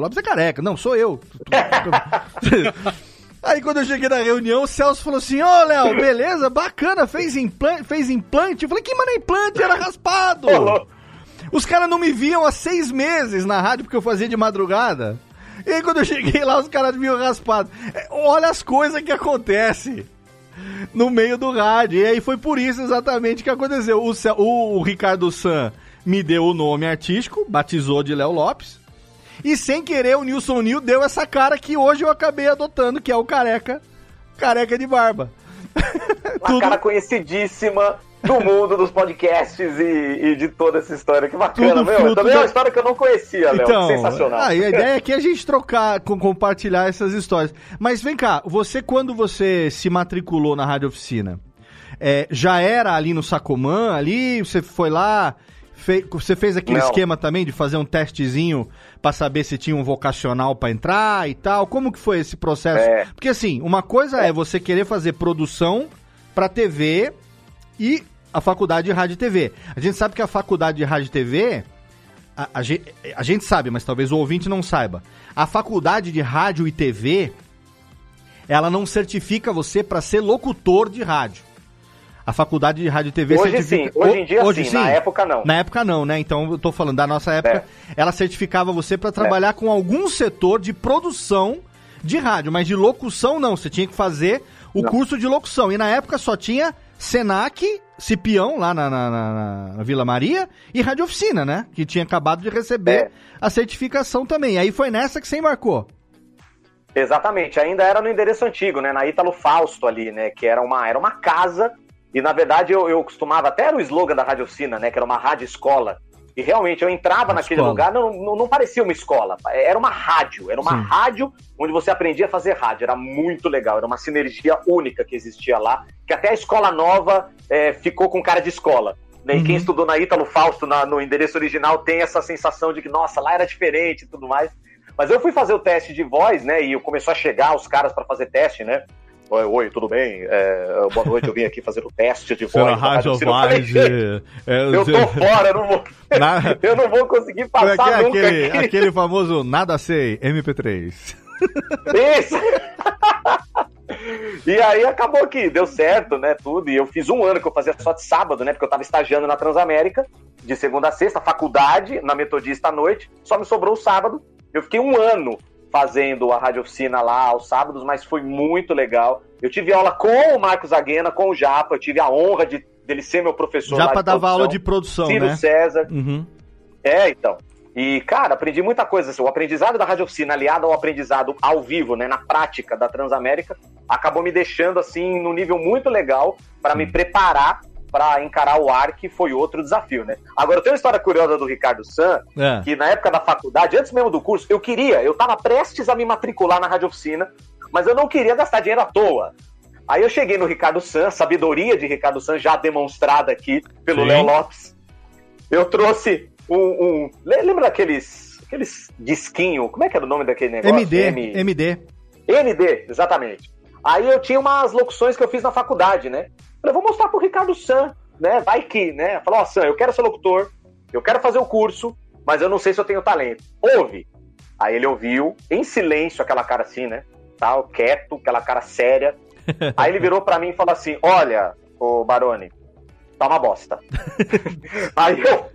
Lopes é careca. Não, sou eu. Aí quando eu cheguei na reunião, o Celso falou assim: Ô oh, Léo, beleza, bacana, fez implante, fez implante. Eu falei: Que mano é implante? Era raspado. Os caras não me viam há seis meses na rádio porque eu fazia de madrugada. E aí quando eu cheguei lá, os caras me raspado. É, olha as coisas que acontecem no meio do rádio. E aí foi por isso exatamente que aconteceu. O, o, o Ricardo San me deu o nome artístico, batizou de Léo Lopes. E sem querer, o Nilson Nil deu essa cara que hoje eu acabei adotando, que é o careca, careca de barba. Uma Tudo... cara conhecidíssima do mundo dos podcasts e, e, de toda essa história. Que bacana, meu. Também da... é uma história que eu não conhecia, Léo. Então, Sensacional. Ah, a ideia é que a gente trocar, compartilhar essas histórias. Mas vem cá, você, quando você se matriculou na Rádio Oficina, é, já era ali no Sacomã, ali, você foi lá, Fe... Você fez aquele Não. esquema também de fazer um testezinho para saber se tinha um vocacional para entrar e tal? Como que foi esse processo? É. Porque assim, uma coisa é. é você querer fazer produção para TV e a faculdade de rádio e TV. A gente sabe que a faculdade de rádio e TV a, a, gente, a gente sabe, mas talvez o ouvinte não saiba. A faculdade de rádio e TV ela não certifica você para ser locutor de rádio. A faculdade de rádio e TV hoje certifica... sim, hoje em dia hoje, sim, sim, na época não. Na época não, né? Então eu tô falando da nossa época, é. ela certificava você para trabalhar é. com algum setor de produção de rádio, mas de locução não, você tinha que fazer o não. curso de locução. E na época só tinha Senac, Cipião, lá na, na, na, na, Vila Maria, e Rádio Oficina, né? Que tinha acabado de receber é. a certificação também. Aí foi nessa que você embarcou. Exatamente, ainda era no endereço antigo, né? Na Ítalo Fausto ali, né? Que era uma, era uma casa e na verdade eu, eu costumava, até era o slogan da Rádio Oficina, né? Que era uma rádio escola. E realmente, eu entrava uma naquele escola. lugar, não, não, não, parecia uma escola. Era uma rádio. Era uma Sim. rádio onde você aprendia a fazer rádio. Era muito legal. Era uma sinergia única que existia lá. Que até a escola nova é, ficou com cara de escola. Né? Uhum. E quem estudou na Ítalo Fausto, na, no endereço original, tem essa sensação de que, nossa, lá era diferente e tudo mais. Mas eu fui fazer o teste de voz, né? E começou a chegar os caras para fazer teste, né? Oi, tudo bem? É, boa noite, eu vim aqui fazer o teste de voz. Rádio voz, é, eu tô fora, eu não vou, Na... eu não vou conseguir passar é nunca. Aquele, aqui. aquele famoso nada sei, MP3. Isso! e aí acabou que deu certo, né, tudo, e eu fiz um ano que eu fazia só de sábado, né, porque eu tava estagiando na Transamérica, de segunda a sexta, faculdade, na Metodista à noite, só me sobrou o sábado, eu fiquei um ano fazendo a rádio oficina lá aos sábados, mas foi muito legal. Eu tive aula com o Marcos Aguena, com o Japa, eu tive a honra de dele ser meu professor. Japa dava aula de produção, Ciro né? César. Uhum. É, então. E, cara, aprendi muita coisa. Assim, o aprendizado da rádio oficina, aliado ao aprendizado ao vivo, né, na prática da Transamérica, acabou me deixando, assim, num nível muito legal para me preparar para encarar o ar, que foi outro desafio, né? Agora, eu tenho uma história curiosa do Ricardo San, é. que na época da faculdade, antes mesmo do curso, eu queria, eu estava prestes a me matricular na rádio oficina, mas eu não queria gastar dinheiro à toa. Aí eu cheguei no Ricardo San, sabedoria de Ricardo San já demonstrada aqui pelo Léo Lopes. Eu trouxe um, um, Lembra daqueles. Aqueles disquinho. Como é que era o nome daquele negócio? MD. M... MD. MD, exatamente. Aí eu tinha umas locuções que eu fiz na faculdade, né? Falei, vou mostrar pro Ricardo San, né? Vai que, né? Falou, ó, oh, San, eu quero ser locutor, eu quero fazer o curso, mas eu não sei se eu tenho talento. Ouve. Aí ele ouviu, em silêncio, aquela cara assim, né? Tal, quieto, aquela cara séria. Aí ele virou para mim e falou assim: Olha, ô Barone, tá uma bosta. Aí eu.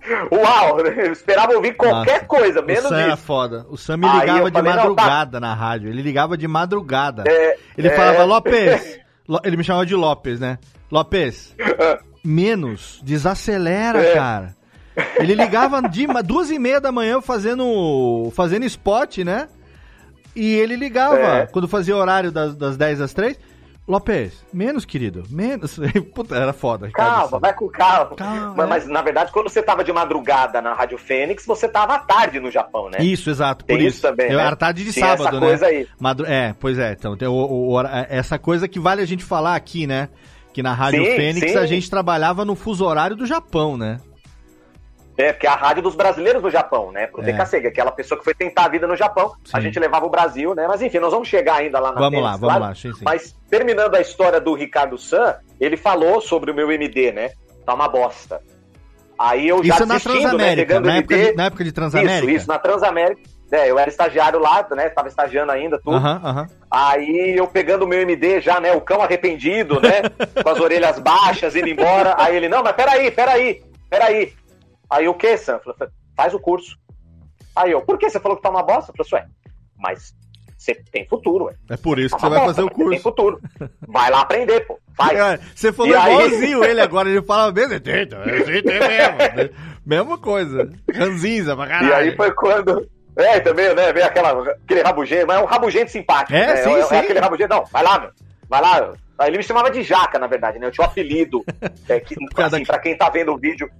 Uau, eu esperava ouvir qualquer Nossa, coisa, menos o Sam isso. Era foda. O Sam me ligava de falei, madrugada tá... na rádio. Ele ligava de madrugada. É, ele é... falava, Lopes, ele me chamava de Lopes, né? Lopes, menos, desacelera, é. cara. Ele ligava de duas e meia da manhã fazendo, fazendo spot, né? E ele ligava é. quando fazia horário das, das 10 às 3. Lopes, menos, querido, menos. Puta, era foda. Calma, vai com calma. calma mas, é. mas, na verdade, quando você tava de madrugada na Rádio Fênix, você tava à tarde no Japão, né? Isso, exato. Por isso, isso também. Né? Era tarde de sábado, essa né? coisa aí. Madru... É, pois é. Então, tem o, o, essa coisa que vale a gente falar aqui, né? Que na Rádio sim, Fênix sim. a gente trabalhava no fuso horário do Japão, né? É, porque é a rádio dos brasileiros no Japão, né? Pro é. DKC, aquela pessoa que foi tentar a vida no Japão, sim. a gente levava o Brasil, né? Mas enfim, nós vamos chegar ainda lá na Vamos lá, vamos claro. lá, sim, sim. Mas terminando a história do Ricardo San, ele falou sobre o meu MD, né? Tá uma bosta. Aí eu já isso na Transamérica, né? na, época de, na época de Transamérica? Isso, isso, na Transamérica. É, eu era estagiário lá, né? Tava estagiando ainda, tudo. Uhum, uhum. Aí eu pegando o meu MD já, né? O cão arrependido, né? com as orelhas baixas, indo embora. Aí ele, não, mas peraí, peraí, peraí. Aí o que, Sam? Falei, faz o curso. Aí eu, por que você falou que tá uma bosta? Eu falei, ué, mas você tem futuro, ué. É por isso tá que você vai bosta, fazer o curso. Tem futuro. Vai lá aprender, pô. Faz. É, você falou e igualzinho aí... ele agora, ele fala mesmo, tem, tem mesmo. Mesma coisa. Ranzinza pra caralho. E aí foi quando. É, também, né? Veio aquela, aquele rabugento, mas é um rabugento simpático. É, né? sim, é, sim. É aquele rabugento, não, vai lá, meu. Vai lá. Ele me chamava de Jaca, na verdade, né? Eu tinha um apelido. É, que, assim, pra quem tá vendo o vídeo,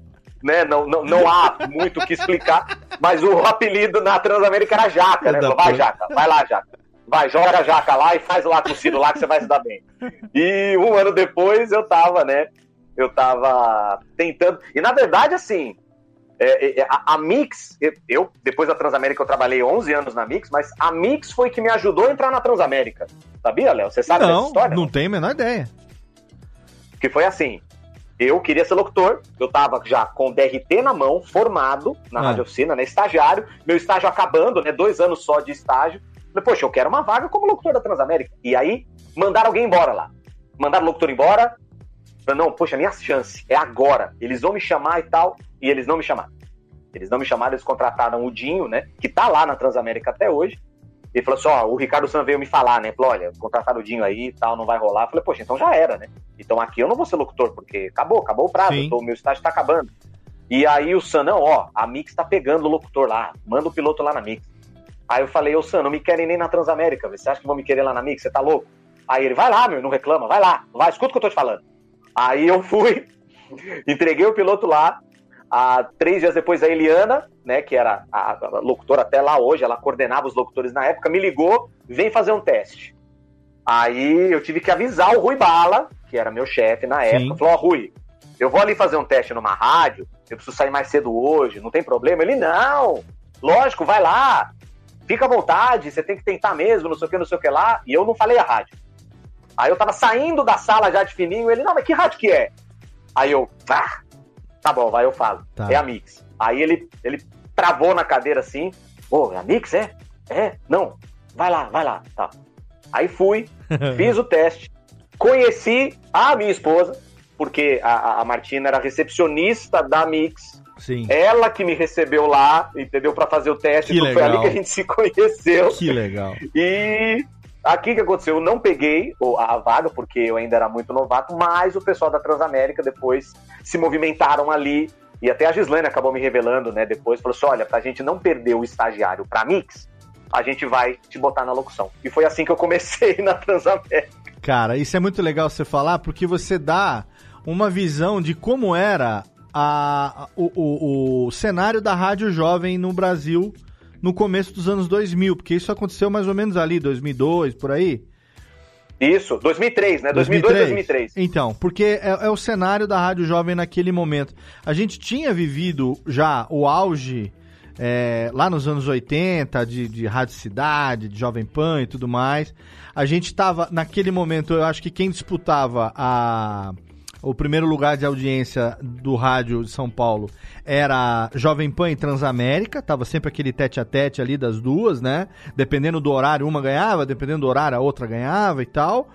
né? Não, não, não há muito o que explicar, mas o apelido na Transamérica era Jaca, né? Vai, Jaca, vai lá, Jaca. Vai, joga a Jaca lá e faz lá com o Ciro lá que você vai se dar bem. E um ano depois eu tava, né? Eu tava tentando. E na verdade, assim, é, é, a, a, Mix, eu, depois da Transamérica, eu trabalhei 11 anos na Mix, mas a Mix foi que me ajudou a entrar na Transamérica. Sabia, Léo? Você sabe não, dessa história? Não, não tenho a menor ideia. Que foi assim: eu queria ser locutor, eu tava já com o DRT na mão, formado na ah. rádio oficina, né, estagiário, meu estágio acabando, né, dois anos só de estágio. Falei, poxa, eu quero uma vaga como locutor da Transamérica. E aí, mandaram alguém embora lá. Mandaram o locutor embora. Falei, não, poxa, minha chance é agora. Eles vão me chamar e tal, e eles não me chamaram. Eles não me chamaram, eles contrataram o Dinho, né, que tá lá na Transamérica até hoje. Ele falou assim: ó, o Ricardo San veio me falar, né? Falou: olha, contrataram o Dinho aí e tal, não vai rolar. Eu falei, poxa, então já era, né? Então aqui eu não vou ser locutor, porque acabou, acabou o prazo, o meu estágio tá acabando. E aí o San, não, ó, a Mix tá pegando o locutor lá, manda o piloto lá na Mix. Aí eu falei, ô San, não me querem nem na Transamérica, você acha que vão me querer lá na Mix? Você tá louco? Aí ele, vai lá, meu, não reclama, vai lá, vai, escuta o que eu tô te falando. Aí eu fui, entreguei o piloto lá, a, três dias depois, a Eliana, né, que era a, a, locutora até lá hoje, ela coordenava os locutores na época, me ligou, vem fazer um teste. Aí eu tive que avisar o Rui Bala, que era meu chefe na época, Sim. falou, ó, oh, Rui, eu vou ali fazer um teste numa rádio, eu preciso sair mais cedo hoje, não tem problema? Ele, não, lógico, vai lá, fica à vontade, você tem que tentar mesmo, não sei o que, não sei o que lá, e eu não falei a rádio. Aí eu tava saindo da sala já de fininho, ele, não, mas que rádio que é? Aí eu, ah, tá bom, vai, eu falo. Tá. É a Mix. Aí ele, ele travou na cadeira assim, ô, oh, é a Mix, é? É? Não, vai lá, vai lá, tá. Aí fui, fiz o teste, conheci a minha esposa, porque a, a Martina era recepcionista da Mix. Sim. Ela que me recebeu lá, entendeu? para fazer o teste. Que então legal. foi ali que a gente se conheceu. Que legal. E aqui que aconteceu? Eu não peguei a vaga, porque eu ainda era muito novato, mas o pessoal da Transamérica depois se movimentaram ali. E até a Gislaine acabou me revelando, né? Depois falou assim: olha, pra gente não perder o estagiário pra Mix, a gente vai te botar na locução. E foi assim que eu comecei na Transamérica. Cara, isso é muito legal você falar, porque você dá uma visão de como era a, o, o, o cenário da rádio jovem no Brasil no começo dos anos 2000, porque isso aconteceu mais ou menos ali, 2002, por aí. Isso, 2003, né? 2002, 2003. Então, porque é, é, o cenário da Rádio Jovem naquele momento. A gente tinha vivido já o auge é, lá nos anos 80 de, de Rádio Cidade, de Jovem Pan e tudo mais. A gente estava, naquele momento, eu acho que quem disputava a o primeiro lugar de audiência do rádio de São Paulo era Jovem Pan e Transamérica, tava sempre aquele tete a tete ali das duas, né? Dependendo do horário, uma ganhava, dependendo do horário, a outra ganhava e tal.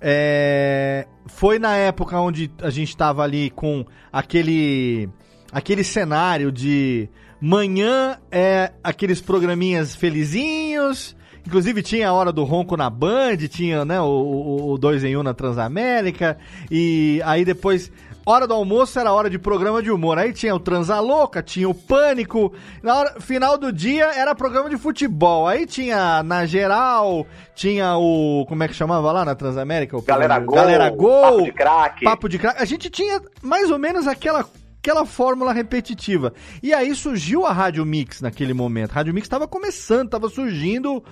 É... Foi na época onde a gente tava ali com aquele aquele cenário de manhã é aqueles programinhas felizinhos, Inclusive tinha a hora do ronco na Band, tinha né, o 2 em 1 um na Transamérica, e aí depois hora do almoço era hora de programa de humor. Aí tinha o Transa Louca, tinha o Pânico. Na hora, final do dia era programa de futebol. Aí tinha na geral, tinha o. Como é que chamava lá na Transamérica? O Galera Gol. Galera Gol. Papo de craque. Papo de craque. A gente tinha mais ou menos aquela aquela fórmula repetitiva. E aí surgiu a Rádio Mix naquele momento. A Rádio Mix estava começando, estava surgindo,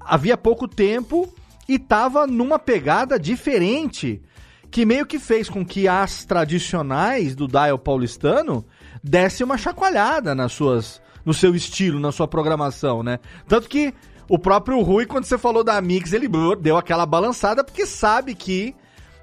havia pouco tempo e estava numa pegada diferente que meio que fez com que as tradicionais do dial paulistano desse uma chacoalhada nas suas no seu estilo, na sua programação, né? Tanto que o próprio Rui, quando você falou da Mix, ele deu aquela balançada porque sabe que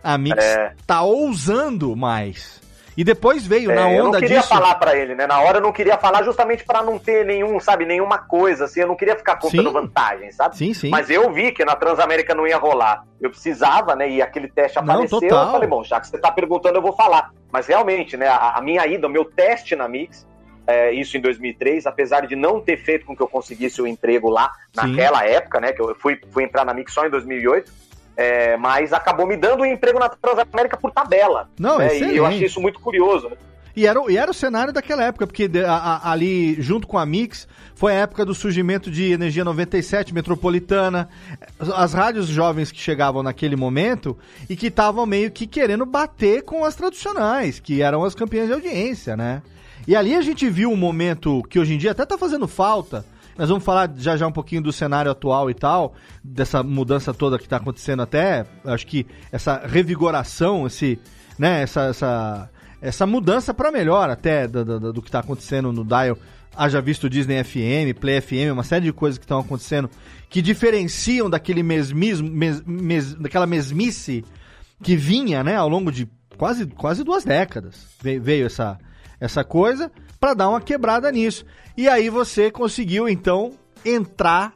a Mix é. tá ousando mais. E depois veio é, na onda disso. Eu não queria disso... falar para ele, né? Na hora eu não queria falar justamente para não ter nenhum, sabe, nenhuma coisa assim. Eu não queria ficar contando sim. vantagem, sabe? Sim, sim. Mas eu vi que na Transamérica não ia rolar. Eu precisava, né? E aquele teste apareceu. Não, eu falei, bom, já que você tá perguntando, eu vou falar. Mas realmente, né? A, a minha ida, o meu teste na Mix, é, isso em 2003, apesar de não ter feito com que eu conseguisse o emprego lá naquela sim. época, né? Que eu fui, fui entrar na Mix só em 2008 é, mas acabou me dando um emprego na Transamérica por tabela. Não, né? E eu achei isso muito curioso. Né? E era, e era o cenário daquela época, porque a, a, ali, junto com a Mix, foi a época do surgimento de Energia 97, Metropolitana, as rádios jovens que chegavam naquele momento e que estavam meio que querendo bater com as tradicionais, que eram as campeãs de audiência, né? E ali a gente viu um momento que hoje em dia até tá fazendo falta, nós vamos falar já já um pouquinho do cenário atual e tal, dessa mudança toda que está acontecendo até. Acho que essa revigoração, esse, né, essa, essa, essa mudança para melhor até do, do, do que está acontecendo no Dial. Haja visto Disney FM, Play FM, uma série de coisas que estão acontecendo que diferenciam daquele mesmismo, mes, mes, daquela mesmice que vinha, né, ao longo de quase, quase duas décadas. Veio essa, essa coisa para dar uma quebrada nisso. E aí você conseguiu então entrar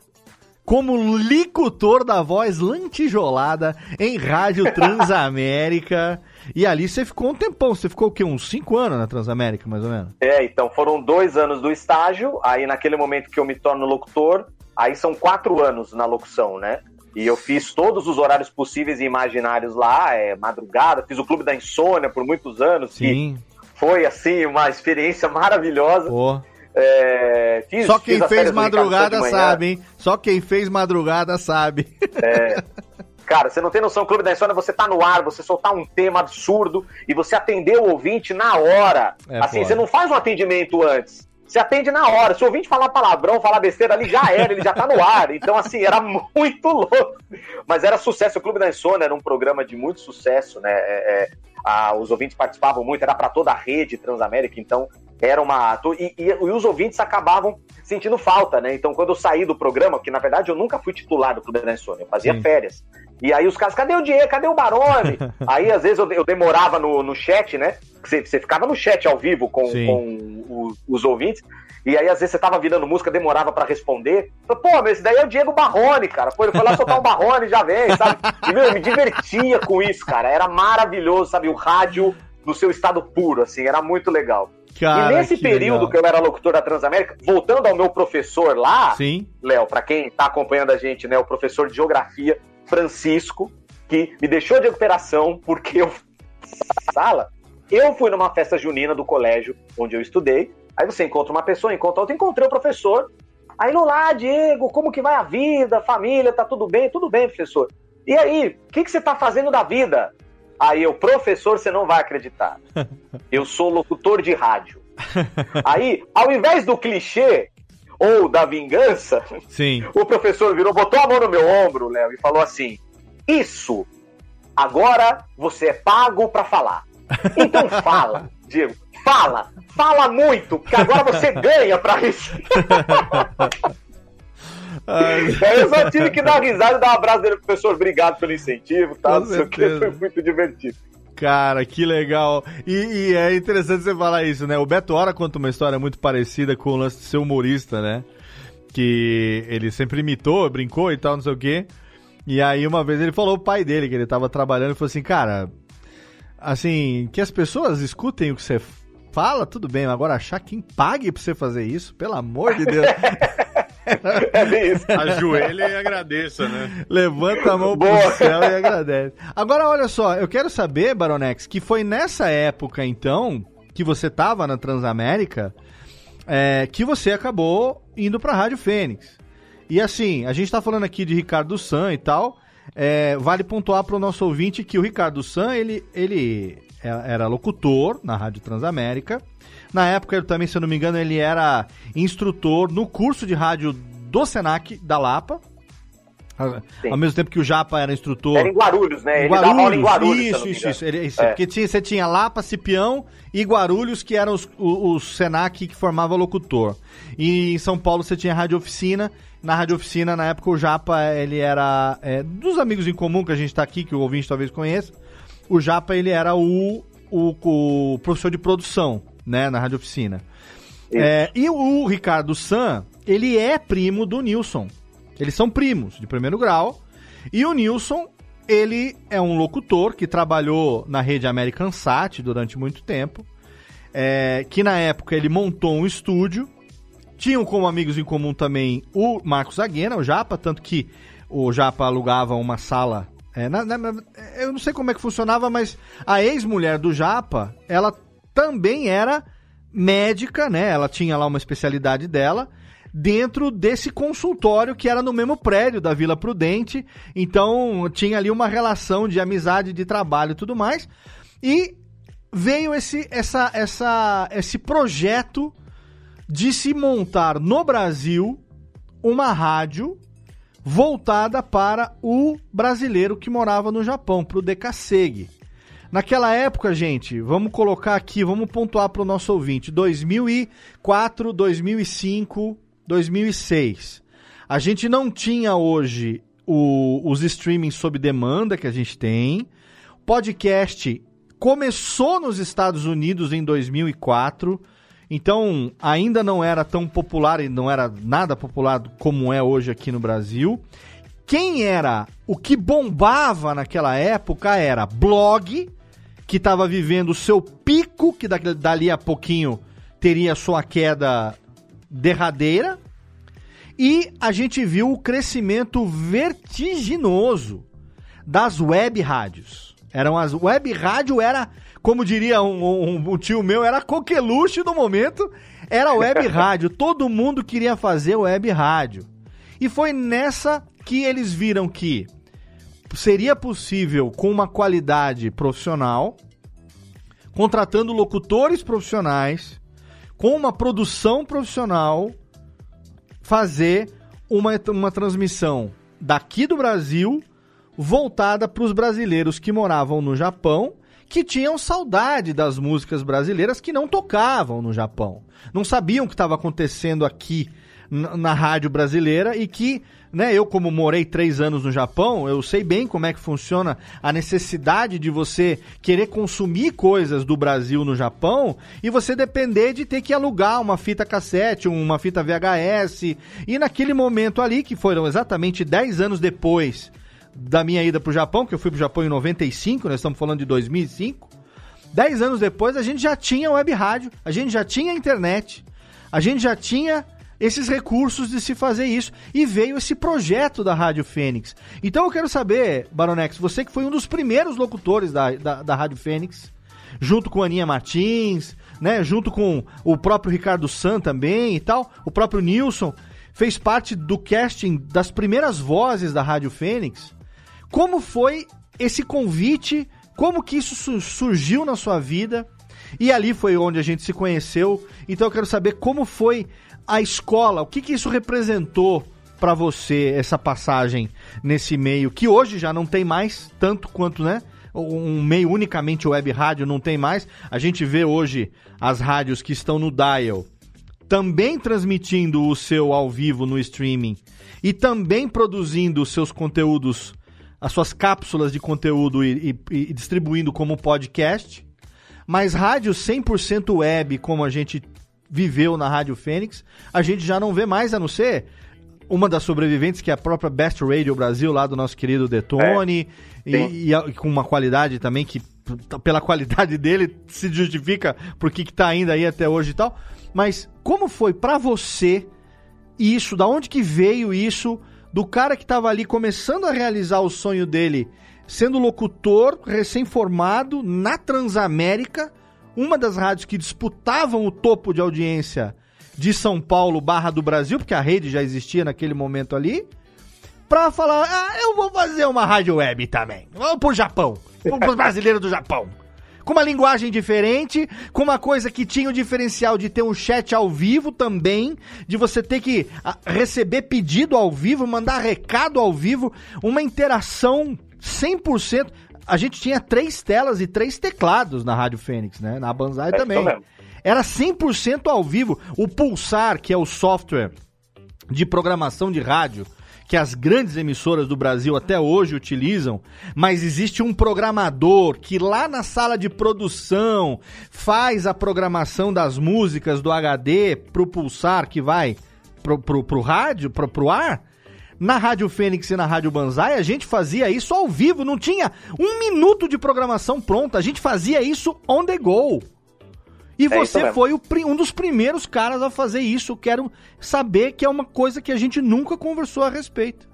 como licutor da voz lantijolada em Rádio Transamérica. e ali você ficou um tempão, você ficou o quê? Uns cinco anos na Transamérica, mais ou menos? É, então foram dois anos do estágio, aí naquele momento que eu me torno locutor, aí são quatro anos na locução, né? E eu fiz todos os horários possíveis e imaginários lá, é, madrugada, fiz o Clube da Insônia por muitos anos. Sim. foi, assim, uma experiência maravilhosa. Pô. É, fiz, Só quem fez madrugada sabe, hein? Só quem fez madrugada sabe. É. Cara, você não tem noção, Clube da Insônia, você tá no ar, você soltar um tema absurdo e você atender o ouvinte na hora. É, assim, você não faz um atendimento antes. Você atende na hora. Se o ouvinte falar palavrão, falar besteira ali, já era, ele já tá no ar. Então, assim, era muito louco. Mas era sucesso. O Clube da Insônia era um programa de muito sucesso, né? É, é, a, os ouvintes participavam muito, era para toda a rede Transamérica, então era uma. E, e, e, os ouvintes acabavam sentindo falta, né? Então, quando eu saí do programa, que na verdade eu nunca fui titular do Clube da Insônia, eu fazia Sim. férias. E aí os caras, cadê o Diego? Cadê o Barone? aí, às vezes, eu, eu demorava no, no chat, né? Você, você ficava no chat ao vivo com, com os, os ouvintes. E aí, às vezes, você tava virando música, demorava para responder. Pô, mas esse daí é o Diego Barrone, cara. Pô, ele foi lá soltar um Barrone já vem, sabe? E, meu, eu me divertia com isso, cara. Era maravilhoso, sabe? O rádio no seu estado puro, assim, era muito legal. Cara, e nesse que período legal. que eu era locutor da Transamérica, voltando ao meu professor lá, Léo, para quem tá acompanhando a gente, né, o professor de geografia, Francisco, que me deixou de recuperação porque eu sala, eu fui numa festa junina do colégio onde eu estudei. Aí você encontra uma pessoa, encontra outra, encontrei o professor. Aí, lá, Diego, como que vai a vida, família, tá tudo bem? Tudo bem, professor. E aí, o que, que você tá fazendo da vida? Aí eu, professor, você não vai acreditar. Eu sou locutor de rádio. Aí, ao invés do clichê ou da vingança, Sim. o professor virou, botou a mão no meu ombro, Léo, e falou assim: Isso, agora você é pago para falar. Então fala, Diego, fala, fala muito, que agora você ganha para isso. Ai, eu só tive que dar risada e dar um abraço dele, professor. Obrigado pelo incentivo, tá? Não sei o que, foi muito divertido. Cara, que legal. E, e, é interessante você falar isso, né? O Beto Hora conta uma história muito parecida com o lance de ser humorista, né? Que ele sempre imitou, brincou e tal, não sei o quê. E aí uma vez ele falou o pai dele, que ele tava trabalhando, e falou assim, cara, assim, que as pessoas escutem o que você fala, tudo bem, agora achar quem pague pra você fazer isso, pelo amor de Deus. é bem isso. Ajoelha e agradeça, né? Levanta a mão Boa. pro céu e agradece. Agora, olha só, eu quero saber, Baronex, que foi nessa época, então, que você tava na Transamérica, é, que você acabou indo pra Rádio Fênix. E assim, a gente tá falando aqui de Ricardo San e tal. É, vale pontuar para o nosso ouvinte que o Ricardo San, ele, ele é, era locutor na Rádio Transamérica. Na época, também, se eu não me engano, ele era instrutor no curso de rádio do Senac da Lapa. Sim. Ao mesmo tempo que o Japa era instrutor. Era em Guarulhos, né? Ele Guarulhos, dava em Guarulhos. Isso, isso, isso. Ele, isso é. Porque tinha, você tinha Lapa, Cipião e Guarulhos, que eram os, os, os Senac que formava locutor. E em São Paulo você tinha Rádio Oficina. Na Rádio Oficina, na época, o Japa, ele era. É, dos amigos em comum que a gente tá aqui, que o ouvinte talvez conheça. O Japa, ele era o, o, o professor de produção né, na Rádio Oficina. É, e o Ricardo San, ele é primo do Nilson. Eles são primos de primeiro grau. E o Nilson, ele é um locutor que trabalhou na rede American Sat durante muito tempo. É, que na época ele montou um estúdio. Tinham como amigos em comum também o Marcos Aguena, o Japa, tanto que o Japa alugava uma sala. É, na, na, eu não sei como é que funcionava, mas a ex-mulher do Japa, ela também era médica, né? Ela tinha lá uma especialidade dela dentro desse consultório que era no mesmo prédio da Vila Prudente. Então tinha ali uma relação de amizade, de trabalho e tudo mais. E veio esse, essa, essa, esse projeto de se montar no Brasil uma rádio voltada para o brasileiro que morava no Japão, para o Dekasegi. Naquela época, gente, vamos colocar aqui, vamos pontuar para o nosso ouvinte: 2004, 2005, 2006. A gente não tinha hoje o, os streamings sob demanda que a gente tem. Podcast começou nos Estados Unidos em 2004. Então, ainda não era tão popular e não era nada popular como é hoje aqui no Brasil. Quem era o que bombava naquela época era blog, que estava vivendo o seu pico, que dali a pouquinho teria sua queda derradeira. E a gente viu o crescimento vertiginoso das web rádios. Eram as web rádio era, como diria um, um, um tio meu, era coqueluche no momento, era web rádio. Todo mundo queria fazer web rádio. E foi nessa que eles viram que seria possível com uma qualidade profissional, contratando locutores profissionais, com uma produção profissional, fazer uma, uma transmissão daqui do Brasil voltada para os brasileiros que moravam no Japão, que tinham saudade das músicas brasileiras que não tocavam no Japão. Não sabiam o que estava acontecendo aqui na, rádio brasileira e que né, eu como morei três anos no Japão, eu sei bem como é que funciona a necessidade de você querer consumir coisas do Brasil no Japão e você depender de ter que alugar uma fita cassete, uma fita VHS. E naquele momento ali, que foram exatamente 10 anos depois da minha ida pro Japão, que eu fui pro Japão em 95, nós estamos falando de 2005. 10 anos depois, a gente já tinha web rádio, a gente já tinha internet, a gente já tinha esses recursos de se fazer isso. E veio esse projeto da Rádio Fênix. Então eu quero saber, Baronex, você que foi um dos primeiros locutores da, da, da Rádio Fênix, junto com a Aninha Martins, né, junto com o próprio Ricardo San também e tal, o próprio Nilson, fez parte do casting das primeiras vozes da Rádio Fênix. Como foi esse convite? Como que isso surgiu na sua vida? E ali foi onde a gente se conheceu. Então eu quero saber como foi a escola, o que, que isso representou para você, essa passagem nesse meio, que hoje já não tem mais tanto quanto, né? Um meio unicamente web rádio não tem mais. A gente vê hoje as rádios que estão no dial também transmitindo o seu ao vivo no streaming e também produzindo os seus conteúdos, as suas cápsulas de conteúdo e, e, e distribuindo como podcast. Mas rádio 100% web, como a gente viveu na Rádio Fênix, a gente já não vê mais, a não ser uma das sobreviventes, que é a própria Best Radio Brasil, lá do nosso querido Detone, é, e, e, com uma qualidade também que, pela qualidade dele, se justifica porque que tá ainda aí até hoje e tal. Mas como foi para você isso? Da onde que veio isso? Do cara que tava ali começando a realizar o sonho dele, sendo locutor, recém-formado, na Transamérica, uma das rádios que disputavam o topo de audiência de São Paulo barra do Brasil, porque a rede já existia naquele momento ali, pra falar, ah, eu vou fazer uma rádio web também. Vamos pro Japão. Vamos pros brasileiros do Japão. Com uma linguagem diferente, com uma coisa que tinha o diferencial de ter um chat ao vivo também, de você ter que ah, receber pedido ao vivo, mandar recado ao vivo, uma interação 100% a gente tinha três telas e três teclados na Rádio Fênix, né? Na Banzai é também. Era 100% ao vivo. O Pulsar, que é o software de programação de rádio, que as grandes emissoras do Brasil até hoje utilizam, mas existe um programador que lá na sala de produção faz a programação das músicas do HD pro Pulsar que vai pro, pro, pro rádio, pro, pro ar. Na Rádio Fênix e na Rádio Banzai, a gente fazia isso ao vivo, não tinha um minuto de programação pronta, a gente fazia isso on the go. E é você foi o, um dos primeiros caras a fazer isso. quero saber que é uma coisa que a gente nunca conversou a respeito.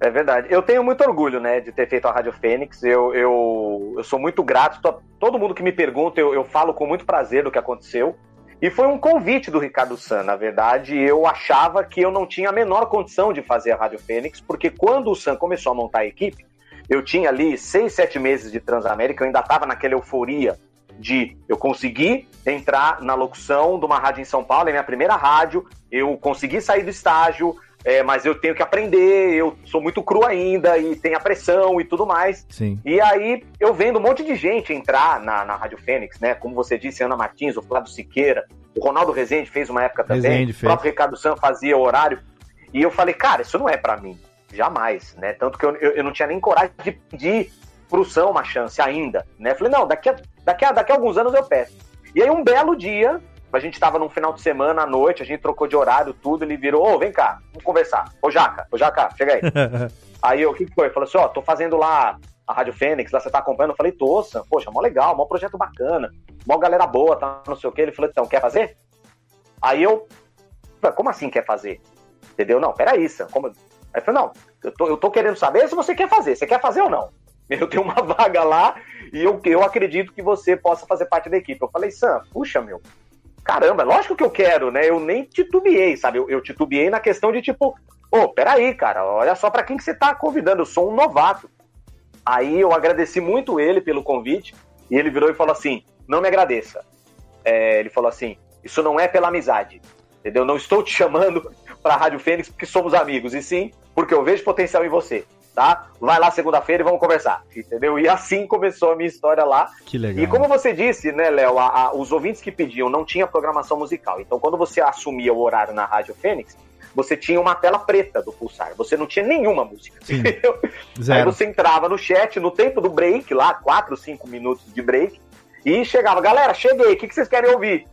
É verdade. Eu tenho muito orgulho, né, de ter feito a Rádio Fênix. Eu, eu, eu sou muito grato. Todo mundo que me pergunta, eu, eu falo com muito prazer do que aconteceu. E foi um convite do Ricardo San. Na verdade, eu achava que eu não tinha a menor condição de fazer a Rádio Fênix, porque quando o San começou a montar a equipe, eu tinha ali seis, sete meses de Transamérica, eu ainda estava naquela euforia de eu conseguir entrar na locução de uma rádio em São Paulo, é minha primeira rádio, eu consegui sair do estágio, é, mas eu tenho que aprender, eu sou muito cru ainda e tem a pressão e tudo mais. Sim. E aí eu vendo um monte de gente entrar na, na Rádio Fênix, né? Como você disse, Ana Martins, o Flávio Siqueira, o Ronaldo Rezende fez uma época também, o próprio Ricardo San fazia o horário. E eu falei, cara, isso não é para mim, jamais, né? Tanto que eu, eu, eu, não tinha nem coragem de pedir pro Sam uma chance ainda, né? Falei, não, daqui a, daqui, a, daqui a alguns anos eu peço. E aí um belo dia, a gente tava num final de semana à noite, a gente trocou de horário, tudo, ele virou, ô, oh, vem cá, vamos conversar. Ô, Jaca, ô, Jaca, chega aí. aí eu, o que foi? Ele falou assim, ó, oh, tô fazendo lá a Rádio Fênix, lá você tá acompanhando? Eu falei, Sam, poxa, mó legal, mó projeto bacana, mó galera boa, tá, não sei o que. Ele falou, então, quer fazer? Aí eu, como assim quer fazer? Entendeu? Não, peraí, Sam, como... Aí eu falei, não, eu tô, eu tô querendo saber se você quer fazer, você quer fazer ou não? Eu tenho uma vaga lá e eu, eu acredito que você possa fazer parte da equipe. Eu falei, Sam, puxa, meu, caramba, lógico que eu quero, né? Eu nem titubeei, sabe? Eu, eu titubeei na questão de tipo, Ô, oh, peraí, cara, olha só para quem que você tá convidando, eu sou um novato. Aí eu agradeci muito ele pelo convite, e ele virou e falou assim: não me agradeça. É, ele falou assim: isso não é pela amizade, entendeu? Não estou te chamando para a Rádio Fênix porque somos amigos, e sim porque eu vejo potencial em você, tá? Vai lá segunda-feira e vamos conversar, entendeu? E assim começou a minha história lá. Que legal. E como você disse, né, Léo, os ouvintes que pediam não tinha programação musical. Então, quando você assumia o horário na Rádio Fênix, você tinha uma tela preta do Pulsar. Você não tinha nenhuma música. Aí você entrava no chat, no tempo do break, lá, 4, 5 minutos de break, e chegava, galera, cheguei, o que, que vocês querem ouvir?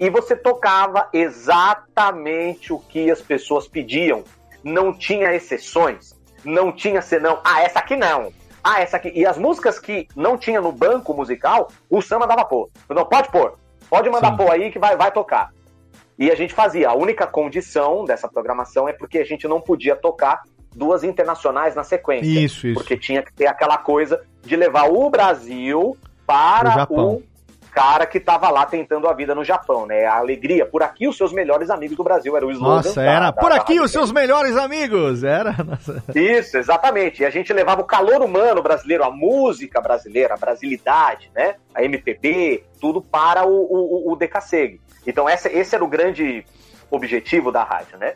E você tocava exatamente o que as pessoas pediam. Não tinha exceções. Não tinha senão, ah, essa aqui não. Ah, essa aqui. E as músicas que não tinha no banco musical, o Sam dava pôr. Não, pode pôr. Pode mandar Sim. pôr aí que vai, vai tocar. E a gente fazia. A única condição dessa programação é porque a gente não podia tocar duas internacionais na sequência. Isso, isso. Porque tinha que ter aquela coisa de levar o Brasil para o, o cara que estava lá tentando a vida no Japão, né? A alegria. Por aqui, os seus melhores amigos do Brasil. Era o slogan. Nossa, era. Da, por da, aqui, os seus melhores amigos. Era. Isso, exatamente. E a gente levava o calor humano brasileiro, a música brasileira, a brasilidade, né? A MPB, tudo para o, o, o. Então, essa, esse era o grande objetivo da rádio, né?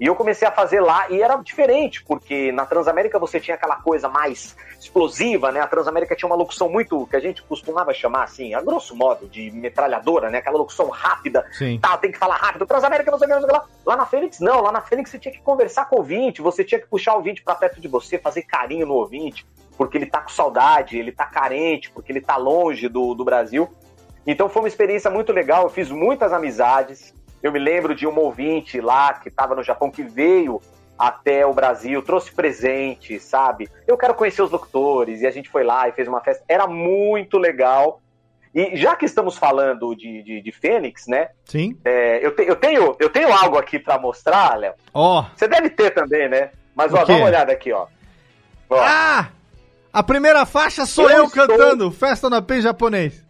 E eu comecei a fazer lá e era diferente, porque na Transamérica você tinha aquela coisa mais explosiva, né? A Transamérica tinha uma locução muito que a gente costumava chamar assim, a grosso modo, de metralhadora, né? Aquela locução rápida, Sim. tá, tem que falar rápido. Transamérica você lá. Lá na Fênix não, lá na Fênix você tinha que conversar com o ouvinte, você tinha que puxar o ouvinte para perto de você, fazer carinho no ouvinte, porque ele tá com saudade, ele tá carente, porque ele tá longe do, do Brasil. Então foi uma experiência muito legal, eu fiz muitas amizades. Eu me lembro de um ouvinte lá que estava no Japão que veio até o Brasil, trouxe presente, sabe? Eu quero conhecer os locutores, e a gente foi lá e fez uma festa. Era muito legal. E já que estamos falando de, de, de Fênix, né? Sim. É, eu, te, eu, tenho, eu tenho algo aqui para mostrar, Léo. Ó. Oh. Você deve ter também, né? Mas, ó, dá uma olhada aqui, ó. ó. Ah! A primeira faixa sou eu, eu estou... cantando Festa na Pen japonês.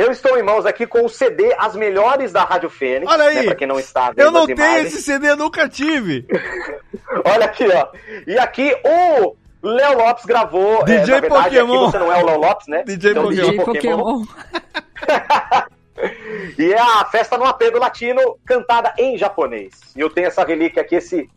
Eu estou em mãos aqui com o CD As Melhores da Rádio Fênix. Olha aí. Né, pra quem não está Eu não tenho imagens. esse CD, nunca tive. Olha aqui, ó. E aqui o Léo Lopes gravou. DJ é, verdade, Pokémon. Aqui você não é o Léo Lopes, né? DJ então, Pokémon. DJ Pokémon. e é a festa no apego latino cantada em japonês. E eu tenho essa relíquia aqui, esse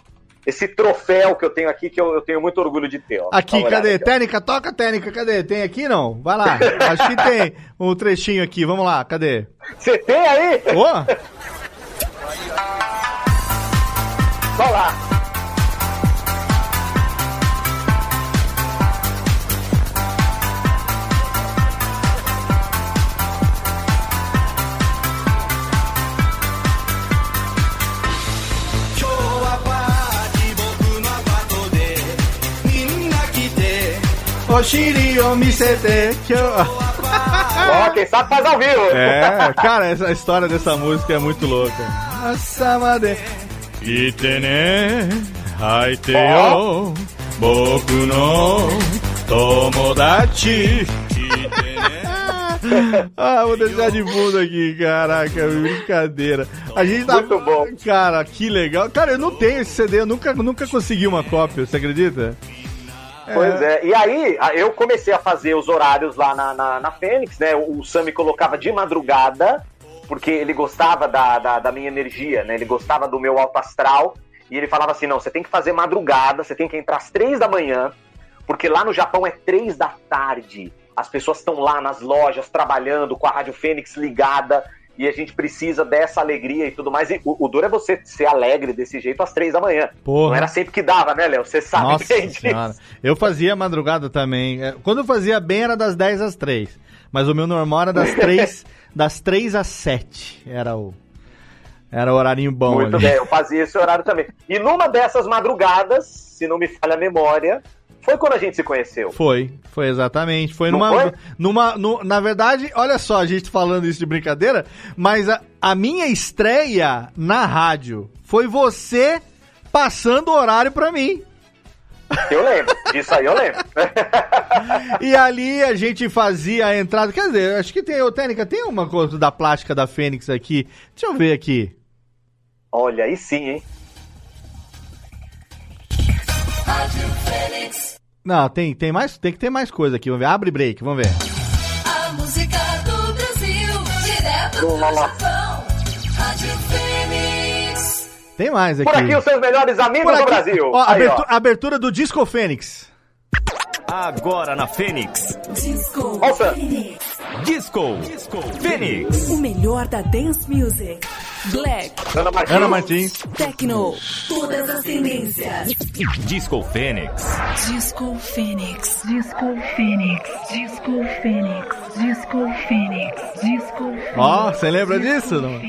esse troféu que eu tenho aqui, que eu, eu tenho muito orgulho de ter. Ó. Aqui, cadê? Aqui, técnica, toca técnica, cadê? Tem aqui não? Vai lá. Acho que tem um trechinho aqui, vamos lá, cadê? Você tem aí? Ô! Vai lá. Oshiri Omisete. Ó, quem sabe faz ao vivo. É, cara, essa história dessa música é muito louca. Asamade. Itene, haite yo, boku no tomodachi. ah, vou deixar de fundo aqui, caraca, brincadeira. A gente tá. Muito bom. Cara, que legal. Cara, eu não tenho esse CD, eu nunca, nunca consegui uma cópia, você acredita? Pois é. E aí, eu comecei a fazer os horários lá na, na, na Fênix, né? O Sam me colocava de madrugada, porque ele gostava da, da, da, minha energia, né? Ele gostava do meu alto astral. E ele falava assim: não, você tem que fazer madrugada, você tem que entrar às três da manhã, porque lá no Japão é três da tarde. As pessoas estão lá nas lojas trabalhando com a Rádio Fênix ligada e a gente precisa dessa alegria e tudo mais. E o, o duro é você ser alegre desse jeito às três da manhã. Porra. Não era sempre que dava, né, Léo? Você sabe Nossa bem disso. Eu fazia madrugada também. É, quando eu fazia bem era das 10 às 3. Mas o meu normal era das 3, das 3 às 7. Era o. Era o horário bom. Muito ali. bem, eu fazia esse horário também. E numa dessas madrugadas, se não me falha a memória, foi quando a gente se conheceu. Foi, foi exatamente. Foi Não numa. Foi? numa no, na verdade, olha só, a gente falando isso de brincadeira, mas a, a minha estreia na rádio foi você passando o horário para mim. Eu lembro, isso aí eu lembro. e ali a gente fazia a entrada. Quer dizer, acho que tem, ô Técnica, tem uma coisa da plástica da Fênix aqui. Deixa eu ver aqui. Olha, aí sim, hein? Rádio Fênix. Não, tem, tem mais, tem que ter mais coisa aqui. Vamos ver. Abre break, vamos ver. A música do Brasil, direto do Japão. Rádio Fênix. Tem mais aqui. Por aqui os seus melhores amigos do Brasil. Ó, Aí, abertura, ó. abertura do Disco Fênix. Agora na Fênix. Disco. Fênix. Disco. Disco Fênix. O melhor da dance music. Black. Ana Martins. Ana Martins. Techno. Todas as tendências. Disco Fênix. Disco Fênix. Disco Fênix. Disco Fênix. Disco Fênix. Disco Fênix. Ó, você lembra disso? Não?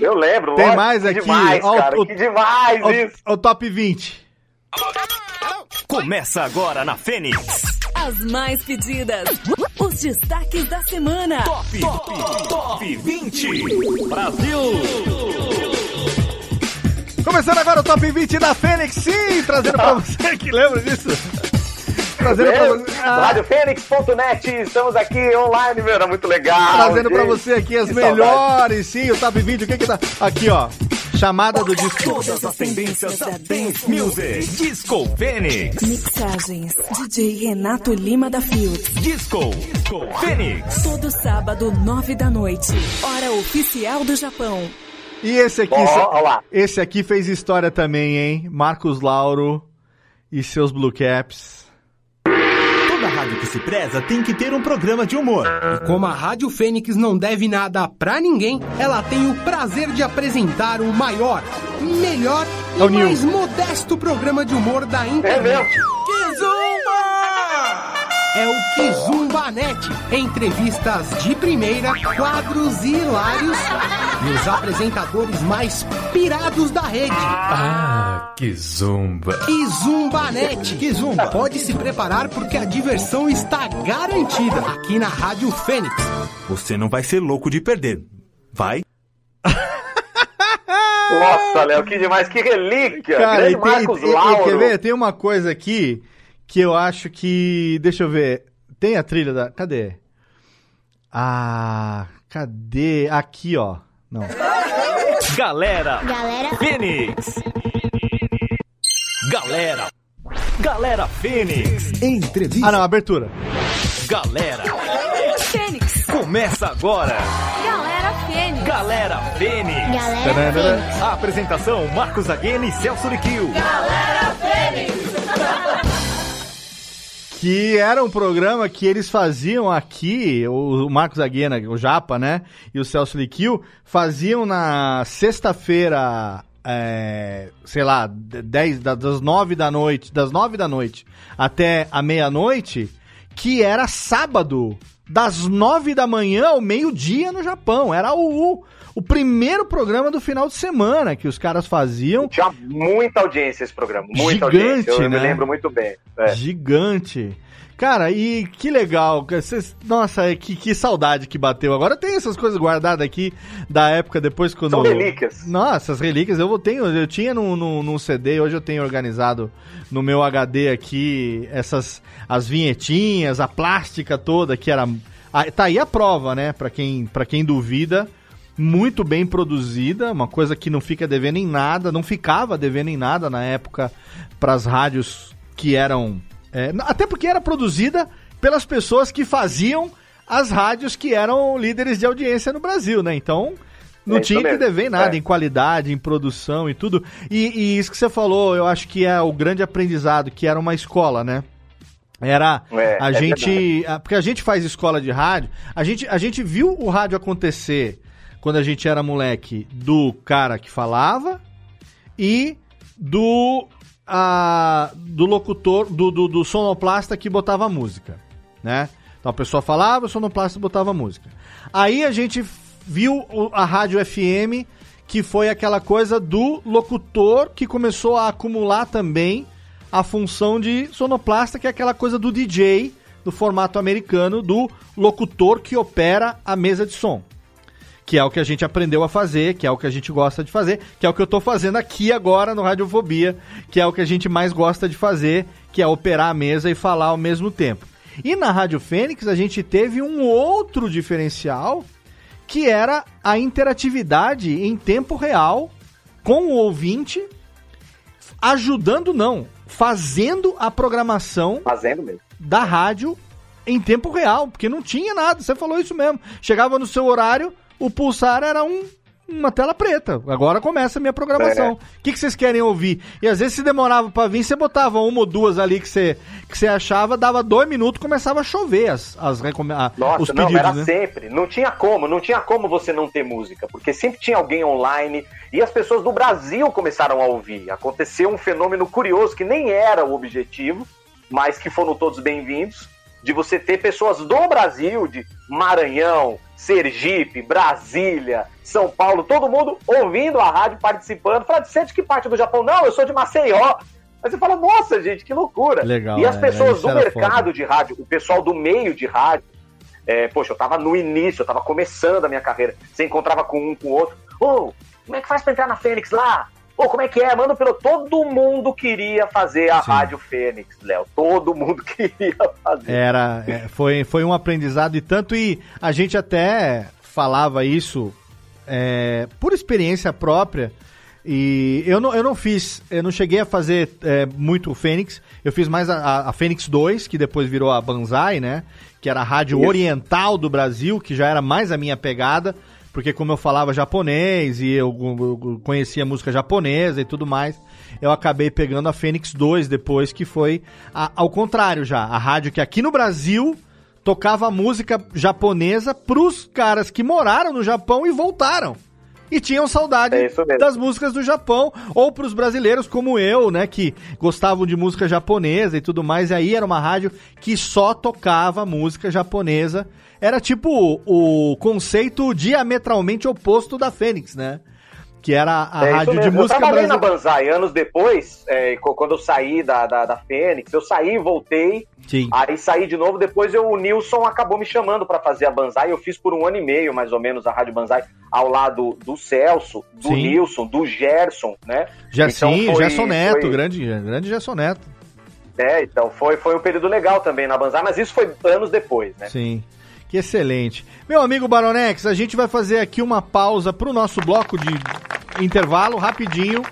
Eu lembro. Tem mais aqui. Demais, Ó, cara, o, que demais o, isso. O, o top 20. Começa agora na Fênix. As mais pedidas. Os destaques da semana. Top, top, top 20. Brasil. Começando agora o top 20 da Fênix, sim, trazendo pra você que lembra disso. Trazendo pra você. Ah, RadioFênix.net, estamos aqui online, meu, era muito legal. trazendo pra gente. você aqui as Que melhores, sim, o top 20. O que que tá. Aqui, ó. Chamada do disco. Todas as tendências da Dance Music. Disco Fênix. Mixagens. DJ Renato Lima da Fields. Disco. Disco Fênix. Todo sábado, nove da noite. Hora oficial do Japão. E esse aqui, Ó, ó lá. esse aqui fez história também, hein? Marcos Lauro e seus Blue Caps. Rádio que se preza tem que ter um programa de humor. E como a Rádio Fênix não deve nada pra ninguém, ela tem o prazer de apresentar o maior, melhor e É o Nil. mais modesto programa de humor da É internet. mesmo? É o Kizumbanet. Entrevistas de primeira, quadros hilários e os apresentadores mais pirados da rede. Ah, que zumba. Kizumbanet. Kizumba. Pode se preparar porque a diversão está garantida aqui na Rádio Fênix. Você não vai ser louco de perder. Vai? Nossa, Léo, que demais, que relíquia. Cara, Grande tem, Marcos e- Lauro. quer ver? Tem uma coisa aqui que eu acho que. Deixa eu ver. Tem a trilha da. Cadê? Ah. Cadê? Aqui, ó. Não. Galera. Galera, Fênix. Galera. Galera Fênix. Entrevista. Ah, não, abertura. Galera. Fênix. Começa agora. Galera Fênix. Galera Fênix. galera. A apresentação Marcos Aguena e Celso Liquil. Que era um programa que eles faziam aqui, o Marcos Aguena, o Japa, né? E o Celso Liquil, faziam na sexta-feira, é, sei lá, 10, da- das nove da noite, das nove da noite até a meia-noite, que era sábado, das nove da manhã ao meio-dia no Japão. Era o, o primeiro programa do final de semana que os caras faziam. Tinha muita audiência esse programa, muita Gigante, audiência. Eu né? me lembro muito bem. É. Gigante. Cara, e que legal. cês- Nossa, é que, que saudade que bateu. Agora tem essas coisas guardadas aqui da época depois quando. São relíquias. Nossa, essas relíquias eu tenho, eu tinha no, no, no CD, hoje eu tenho organizado no meu HD aqui essas as vinhetinhas, a plástica toda que era ah, tá aí a prova, né, Pra quem para quem duvida, muito bem produzida, uma coisa que não fica devendo em nada, não ficava devendo em nada na época pras rádios que eram é, até porque era produzida pelas pessoas que faziam as rádios que eram líderes de audiência no Brasil, né? Então, não É tinha que dever em nada É. em qualidade, em produção e tudo. E, e isso que você falou, eu acho que é o grande aprendizado, que era uma escola, né? Era É, a é gente. a- porque a gente faz escola de rádio, a gente, a gente viu o rádio acontecer quando a gente era moleque do cara que falava e do. a- do locutor, do, do, do sonoplasta que botava música, né? Então a pessoa falava, o sonoplasta botava música. Aí a gente viu a rádio FM, que foi aquela coisa do locutor que começou a acumular também a função de sonoplasta, que é aquela coisa do DJ, do formato americano, do locutor que opera a mesa de som. Que é o que a gente aprendeu a fazer, que é o que a gente gosta de fazer, que é o que eu tô fazendo aqui agora no Radiofobia, que é o que a gente mais gosta de fazer, que é operar a mesa e falar ao mesmo tempo. E na Rádio Fênix a gente teve um outro diferencial, que era a interatividade em tempo real com o ouvinte, ajudando não, fazendo a programação fazendo mesmo. da rádio em tempo real, porque não tinha nada, você falou isso mesmo. Chegava no seu horário, o pulsar era um uma tela preta. Agora começa a minha programação. O que, que vocês querem ouvir? E às vezes se demorava para vir, você botava uma ou duas ali que você, que você achava, dava dois minutos, começava a chover as, as a, Nossa, os não, pedidos, era né? sempre. Não tinha como, não tinha como você não ter música, porque sempre tinha alguém online e as pessoas do Brasil começaram a ouvir. Aconteceu um fenômeno curioso que nem era o objetivo, mas que foram todos bem-vindos, de você ter pessoas do Brasil, de Maranhão, Sergipe, Brasília, São Paulo, todo mundo ouvindo a rádio, participando. Fala, você é de que parte do Japão? Não, eu sou de Maceió. Aí você fala, nossa, gente, que loucura. Legal, e as é, pessoas do mercado foda. de rádio, o pessoal do meio de rádio, é, poxa, eu tava no início, eu tava começando a minha carreira. Você encontrava com um, com o outro. Ô, como é que faz pra entrar na Fênix lá? Ô, como é que é? Manda pelo. Todo mundo queria fazer a Sim. Rádio Fênix, Léo. Todo mundo queria fazer. Era, é, foi, foi um aprendizado e tanto, e a gente até falava isso é, por experiência própria. E eu não, eu não fiz, eu não cheguei a fazer é, muito o Fênix, eu fiz mais a, a, a Fênix 2, que depois virou a Banzai, né? Que era a rádio Isso. oriental do Brasil, que já era mais a minha pegada, porque como eu falava japonês e eu, eu conhecia música japonesa e tudo mais, eu acabei pegando a Fênix 2 depois, que foi a- ao contrário já, a rádio que aqui no Brasil tocava música japonesa pros caras que moraram no Japão e voltaram. E tinham saudade É das músicas do Japão, ou pros brasileiros como eu, né, que gostavam de música japonesa e tudo mais, e aí era uma rádio que só tocava música japonesa. Era tipo o, conceito diametralmente oposto da Fênix, né? Que era a É rádio de música eu trabalhei na. Banzai anos depois, é, quando eu saí da, da, da Fênix, eu saí, voltei, Sim. aí saí de novo, depois eu, o Nilson acabou me chamando pra fazer a Banzai, eu fiz por um ano e meio, mais ou menos, a Rádio Banzai, ao lado do Celso, do Sim. Nilson, do Gerson, né? Já, Então sim, foi- Gerson Neto, foi- grande, grande Gerson Neto. É, então foi, foi um período legal também na Banzai, mas isso foi anos depois, né? Sim. Que excelente. Meu amigo Baronex, a gente vai fazer aqui uma pausa pro nosso bloco de intervalo, rapidinho.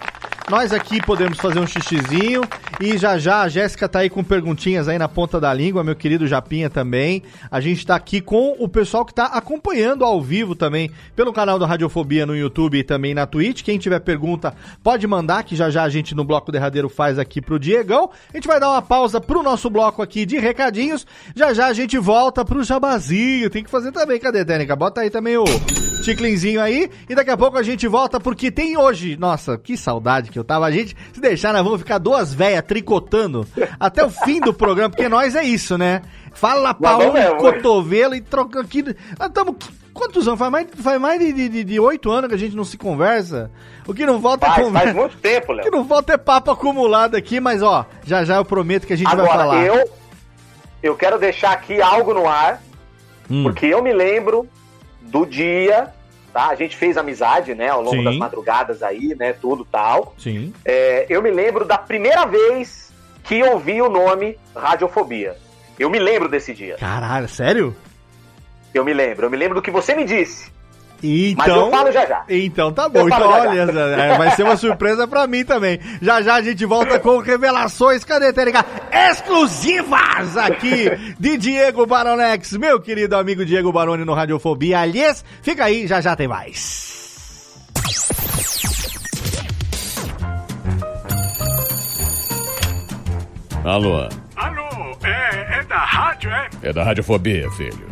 Nós aqui podemos fazer um xixizinho e já já a Jéssica tá aí com perguntinhas aí na ponta da língua, meu querido Japinha também. A gente tá aqui com o pessoal que tá acompanhando ao vivo também pelo canal da Radiofobia no YouTube e também na Twitch. Quem tiver pergunta pode mandar que já já a gente no bloco derradeiro faz aqui pro Diegão. A gente vai dar uma pausa pro nosso bloco aqui de recadinhos. Já já a gente volta pro jabazinho. Tem que fazer também, cadê, Tênica? Bota aí também o ticlinzinho aí. E daqui a pouco a gente volta porque tem hoje. Nossa, que saudade que eu tava. A gente, se deixar, nós vamos ficar duas velhas tricotando até o fim do programa, porque nós é isso, né? Fala pau mesmo. cotovelo e troca aqui. Nós tamo. Quantos anos? Faz mais, faz mais de- oito anos que a gente não se conversa. O que não volta é Faz, conversa. faz muito tempo, O que Léo. não volta é papo acumulado aqui, mas ó, já já eu prometo que a gente vai Agora, falar. eu, eu quero deixar aqui algo no ar, Hum. porque eu me lembro do dia, tá? A gente fez amizade, né, ao longo Sim. das madrugadas aí, né, tudo tal. Sim. É, eu me lembro da primeira vez que eu ouvi o nome Radiofobia. Eu me lembro desse dia. Caralho, sério? Eu me lembro. Eu me lembro do que você me disse. Então. Mas eu falo já já. Então tá bom. Eu Então, falo já olha, é, vai ser uma surpresa pra mim também. Já já a gente volta com revelações, cadê, Tênica? Exclusivas aqui de Diego Baronex, meu querido amigo Diego Baroni no Radiofobia. Aliás, fica aí, já já tem mais. Alô, Alô, é, é da rádio, é? é da Radiofobia, filho.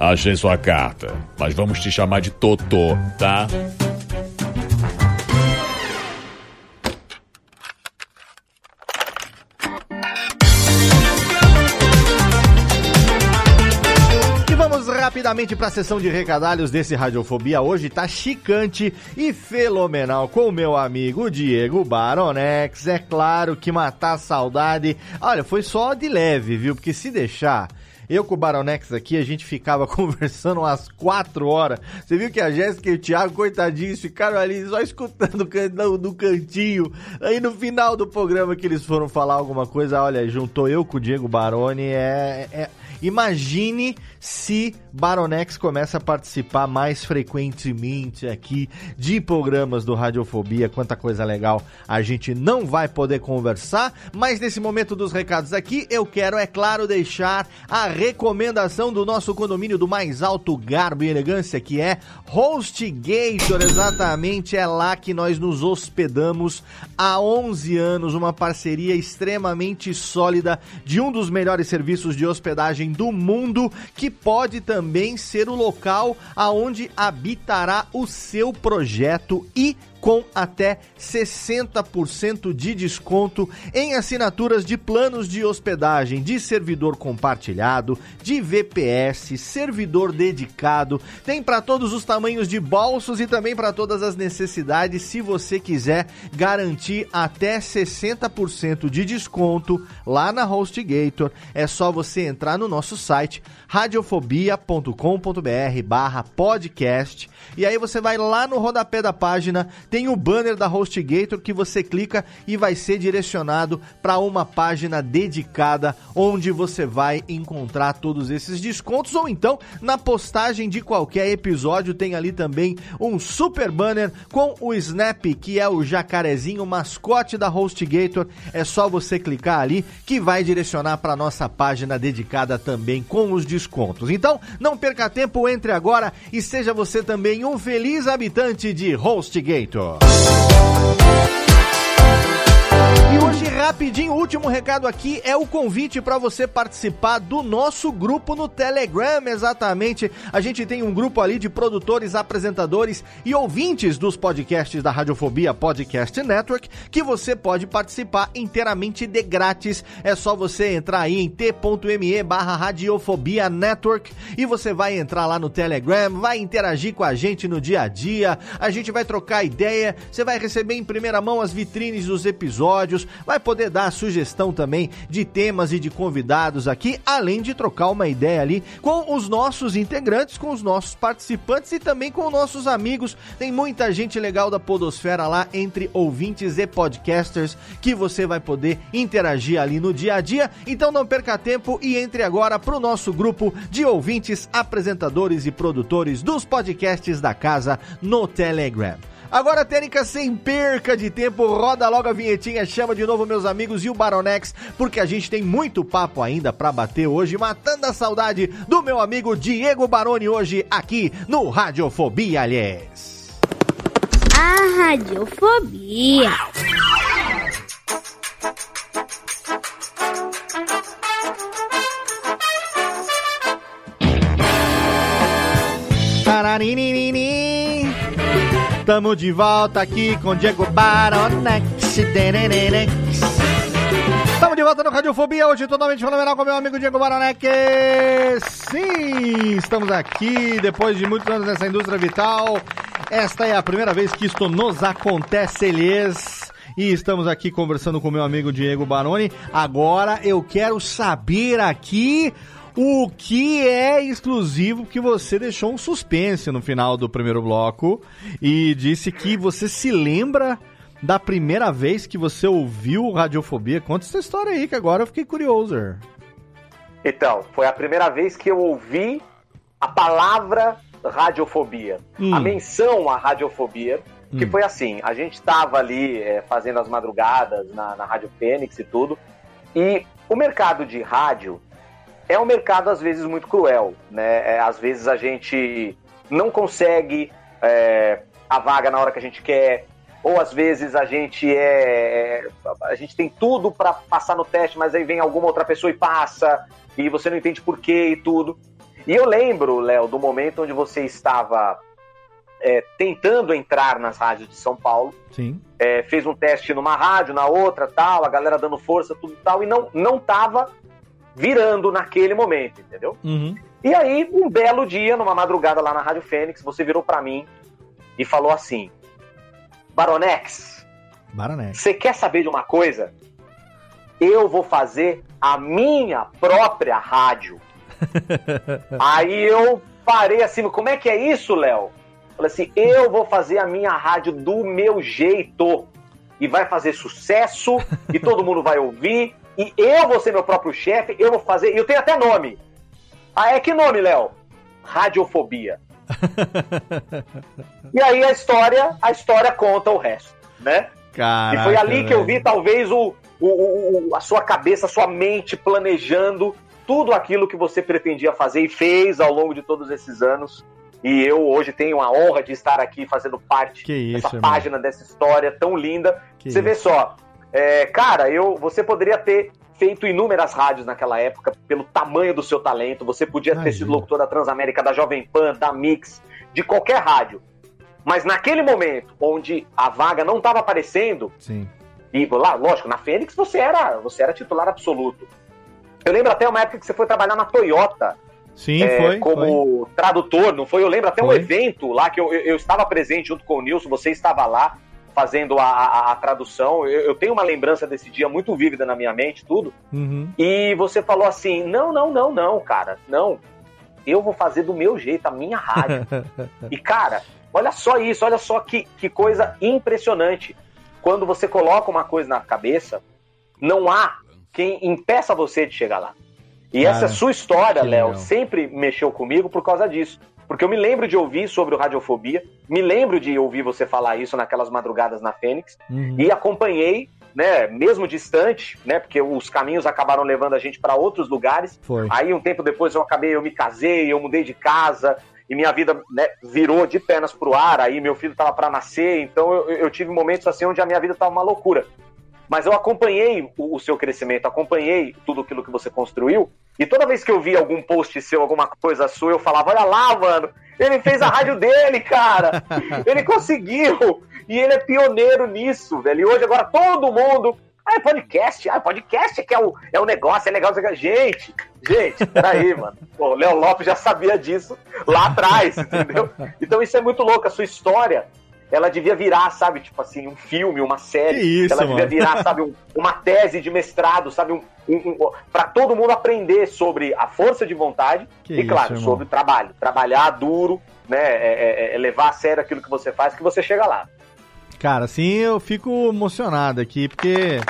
Achei sua carta, mas vamos te chamar de Totô, tá? Rapidamente para a sessão de recadalhos desse Radiofobia. Hoje tá chicante e fenomenal com o meu amigo Diego Baronex. É claro que matar a saudade. Olha, foi só de leve, viu? Porque se deixar. Eu com o Baronex aqui, a gente ficava conversando umas quatro horas. Você viu que a Jéssica e o Thiago, coitadinhos, ficaram ali só escutando no, cantinho. Aí no final do programa que eles foram falar alguma coisa, olha, juntou eu com o Diego Baroni, é, é Imagine se Baronex começa a participar mais frequentemente aqui de programas do Radiofobia. Quanta coisa legal a gente não vai poder conversar, mas nesse momento dos recados aqui, eu quero, é claro, deixar a recomendação do nosso condomínio do mais alto garbo e elegância, que é HostGator. Exatamente, é lá que nós nos hospedamos há 11 anos, uma parceria extremamente sólida de um dos melhores serviços de hospedagem do mundo, pode também ser o local aonde habitará o seu projeto e com até 60% de desconto em assinaturas de planos de hospedagem de servidor compartilhado, de VPS, servidor dedicado. Tem para todos os tamanhos de bolsos e também para todas as necessidades. Se você quiser garantir até 60% de desconto lá na HostGator, é só você entrar no nosso site radiofobia.com.br/podcast e aí você vai lá no rodapé da página tem o banner da HostGator que você clica e vai ser direcionado para uma página dedicada onde você vai encontrar todos esses descontos ou então na postagem de qualquer episódio tem ali também um super banner com o Snap, que é o jacarezinho mascote da HostGator. É só você clicar ali que vai direcionar para nossa página dedicada também com os descontos. Então, não perca tempo, entre agora e seja você também um feliz habitante de HostGator. Chapecó. E hoje, rapidinho, o último recado aqui é o convite para você participar do nosso grupo no Telegram. Exatamente, a gente tem um grupo ali de produtores, apresentadores e ouvintes dos podcasts da Radiofobia Podcast Network que você pode participar inteiramente de grátis. É só você entrar aí em t.me barra Radiofobia Network e você vai entrar lá no Telegram, vai interagir com a gente no dia a dia, a gente vai trocar ideia, você vai receber em primeira mão as vitrines dos episódios vai poder dar sugestão também de temas e de convidados aqui, além de trocar uma ideia ali com os nossos integrantes, com os nossos participantes e também com nossos amigos. Tem muita gente legal da Podosfera lá entre ouvintes e podcasters que você vai poder interagir ali no dia a dia. Então não perca tempo e entre agora para o nosso grupo de ouvintes, apresentadores e produtores dos podcasts da casa no Telegram. Agora, Tênica, sem perca de tempo, roda logo a vinhetinha, chama de novo meus amigos e o Baronex, porque a gente tem muito papo ainda para bater hoje, matando a saudade do meu amigo Diego Baroni hoje aqui no Radiofobia, aliás. A Radiofobia. Tararinini. Tamo de volta aqui com Diego Baronex. Estamos de volta no Radiofobia, hoje totalmente fenomenal com meu amigo Diego Baronex. Sim, estamos aqui depois de muitos anos nessa indústria vital. Esta é a primeira vez que isto nos acontece, lhes. E estamos aqui conversando com meu amigo Diego Baroni. Agora eu quero saber aqui o que é exclusivo que você deixou um suspense no final do primeiro bloco e disse que você se lembra da primeira vez que você ouviu Radiofobia. Conta essa história aí, que agora eu fiquei curioso. Então, foi a primeira vez que eu ouvi a palavra radiofobia, hum. a menção à radiofobia, que hum. foi assim, a gente estava ali é, fazendo as madrugadas na, na Rádio Fênix e tudo, e o mercado de rádio é um mercado às vezes muito cruel, né? É, às vezes a gente não consegue é, a vaga na hora que a gente quer, ou às vezes a gente é, a gente tem tudo para passar no teste, mas aí vem alguma outra pessoa e passa e você não entende por quê e tudo. E eu lembro, Léo, do momento onde você estava é, tentando entrar nas rádios de São Paulo. Sim. É, fez um teste numa rádio, na outra, tal, a galera dando força, tudo tal, e não não tava virando naquele momento, entendeu? Uhum. E aí, um belo dia, numa madrugada lá na Rádio Fênix, você virou para mim e falou assim: Baronex, Baronex. você quer saber de uma coisa? Eu vou fazer a minha própria rádio. aí eu parei assim, como é que é isso, Léo? Falei assim, eu vou fazer a minha rádio do meu jeito. E vai fazer sucesso, e todo mundo vai ouvir, e eu vou ser meu próprio chefe, eu vou fazer. E eu tenho até nome. Ah, é que nome, Léo? Radiofobia. e aí a história, a história conta o resto, né? Caraca, e foi ali que eu vi, talvez, o, o, o- a sua cabeça, a sua mente planejando tudo aquilo que você pretendia fazer e fez ao longo de todos esses anos. E eu hoje tenho a honra de estar aqui fazendo parte isso, dessa irmão. página, dessa história tão linda. Que você vê só, é, cara, eu, você poderia ter feito inúmeras rádios naquela época pelo tamanho do seu talento. Você podia ter sido locutor da Transamérica, da Jovem Pan, da Mix, de qualquer rádio. Mas naquele momento, onde a vaga não estava aparecendo, Sim. e lá, lógico, na Fênix você era, você era titular absoluto. Eu lembro até uma época que você foi trabalhar na Toyota. Sim, é, foi. Como tradutor, não foi? Eu lembro até um Foi. evento lá que eu, eu, eu estava presente junto com o Nilson, você estava lá fazendo a, a- a tradução. Eu, eu tenho uma lembrança desse dia muito vívida na minha mente, tudo. Uhum. E você falou assim: não, não, não, não, cara, não. Eu vou fazer do meu jeito, a minha rádio. E, cara, olha só isso, olha só que, que coisa impressionante. Quando você coloca uma coisa na cabeça, não há quem impeça você de chegar lá. E Cara, essa sua história, Léo, sempre mexeu comigo por causa disso. Porque eu me lembro de ouvir sobre o Radiofobia, me lembro de ouvir você falar isso naquelas madrugadas na Fênix, Uhum. e acompanhei, né, mesmo distante, né, porque os caminhos acabaram levando a gente para outros lugares. Foi. Aí um tempo depois eu acabei, eu me casei, eu mudei de casa e minha vida né, virou de pernas pro ar. Aí meu filho tava para nascer, então eu, eu tive momentos assim onde a minha vida tava uma loucura. Mas eu acompanhei o, o seu crescimento, acompanhei tudo aquilo que você construiu. E toda vez que eu via algum post seu, alguma coisa sua, eu falava: Olha lá, mano, ele fez a rádio dele, cara. Ele conseguiu. E ele é pioneiro nisso, velho. E hoje, agora, todo mundo. Ah, é podcast. Ah, podcast é que é o, é o negócio, é legal. Gente, gente, peraí, mano. O Léo Lopes já sabia disso lá atrás, entendeu? Então isso é muito louco. A sua história, ela devia virar, sabe, tipo assim, um filme, uma série. Que isso, ela devia mano. virar, sabe, um- uma tese de mestrado, sabe, um, um, um, para todo mundo aprender sobre a força de vontade Que e, claro, isso, sobre o trabalho. Trabalhar duro, né, é- é- é levar a sério aquilo que você faz, que você chega lá. Cara, assim eu fico emocionado aqui, porque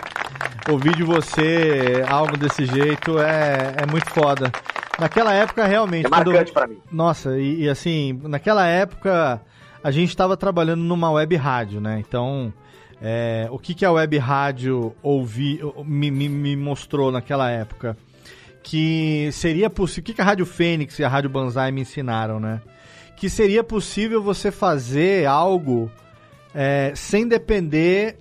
ouvir de você algo desse jeito é, é muito foda. Naquela época, realmente. É marcante pra mim. Nossa, e, e assim, naquela época a gente estava trabalhando numa web rádio, né? Então, é, o que, que a web rádio ouvi, me, me, me mostrou naquela época? Que seria possível. O que, que a Rádio Fênix e a Rádio Banzai me ensinaram, né? Que seria possível você fazer algo é, sem depender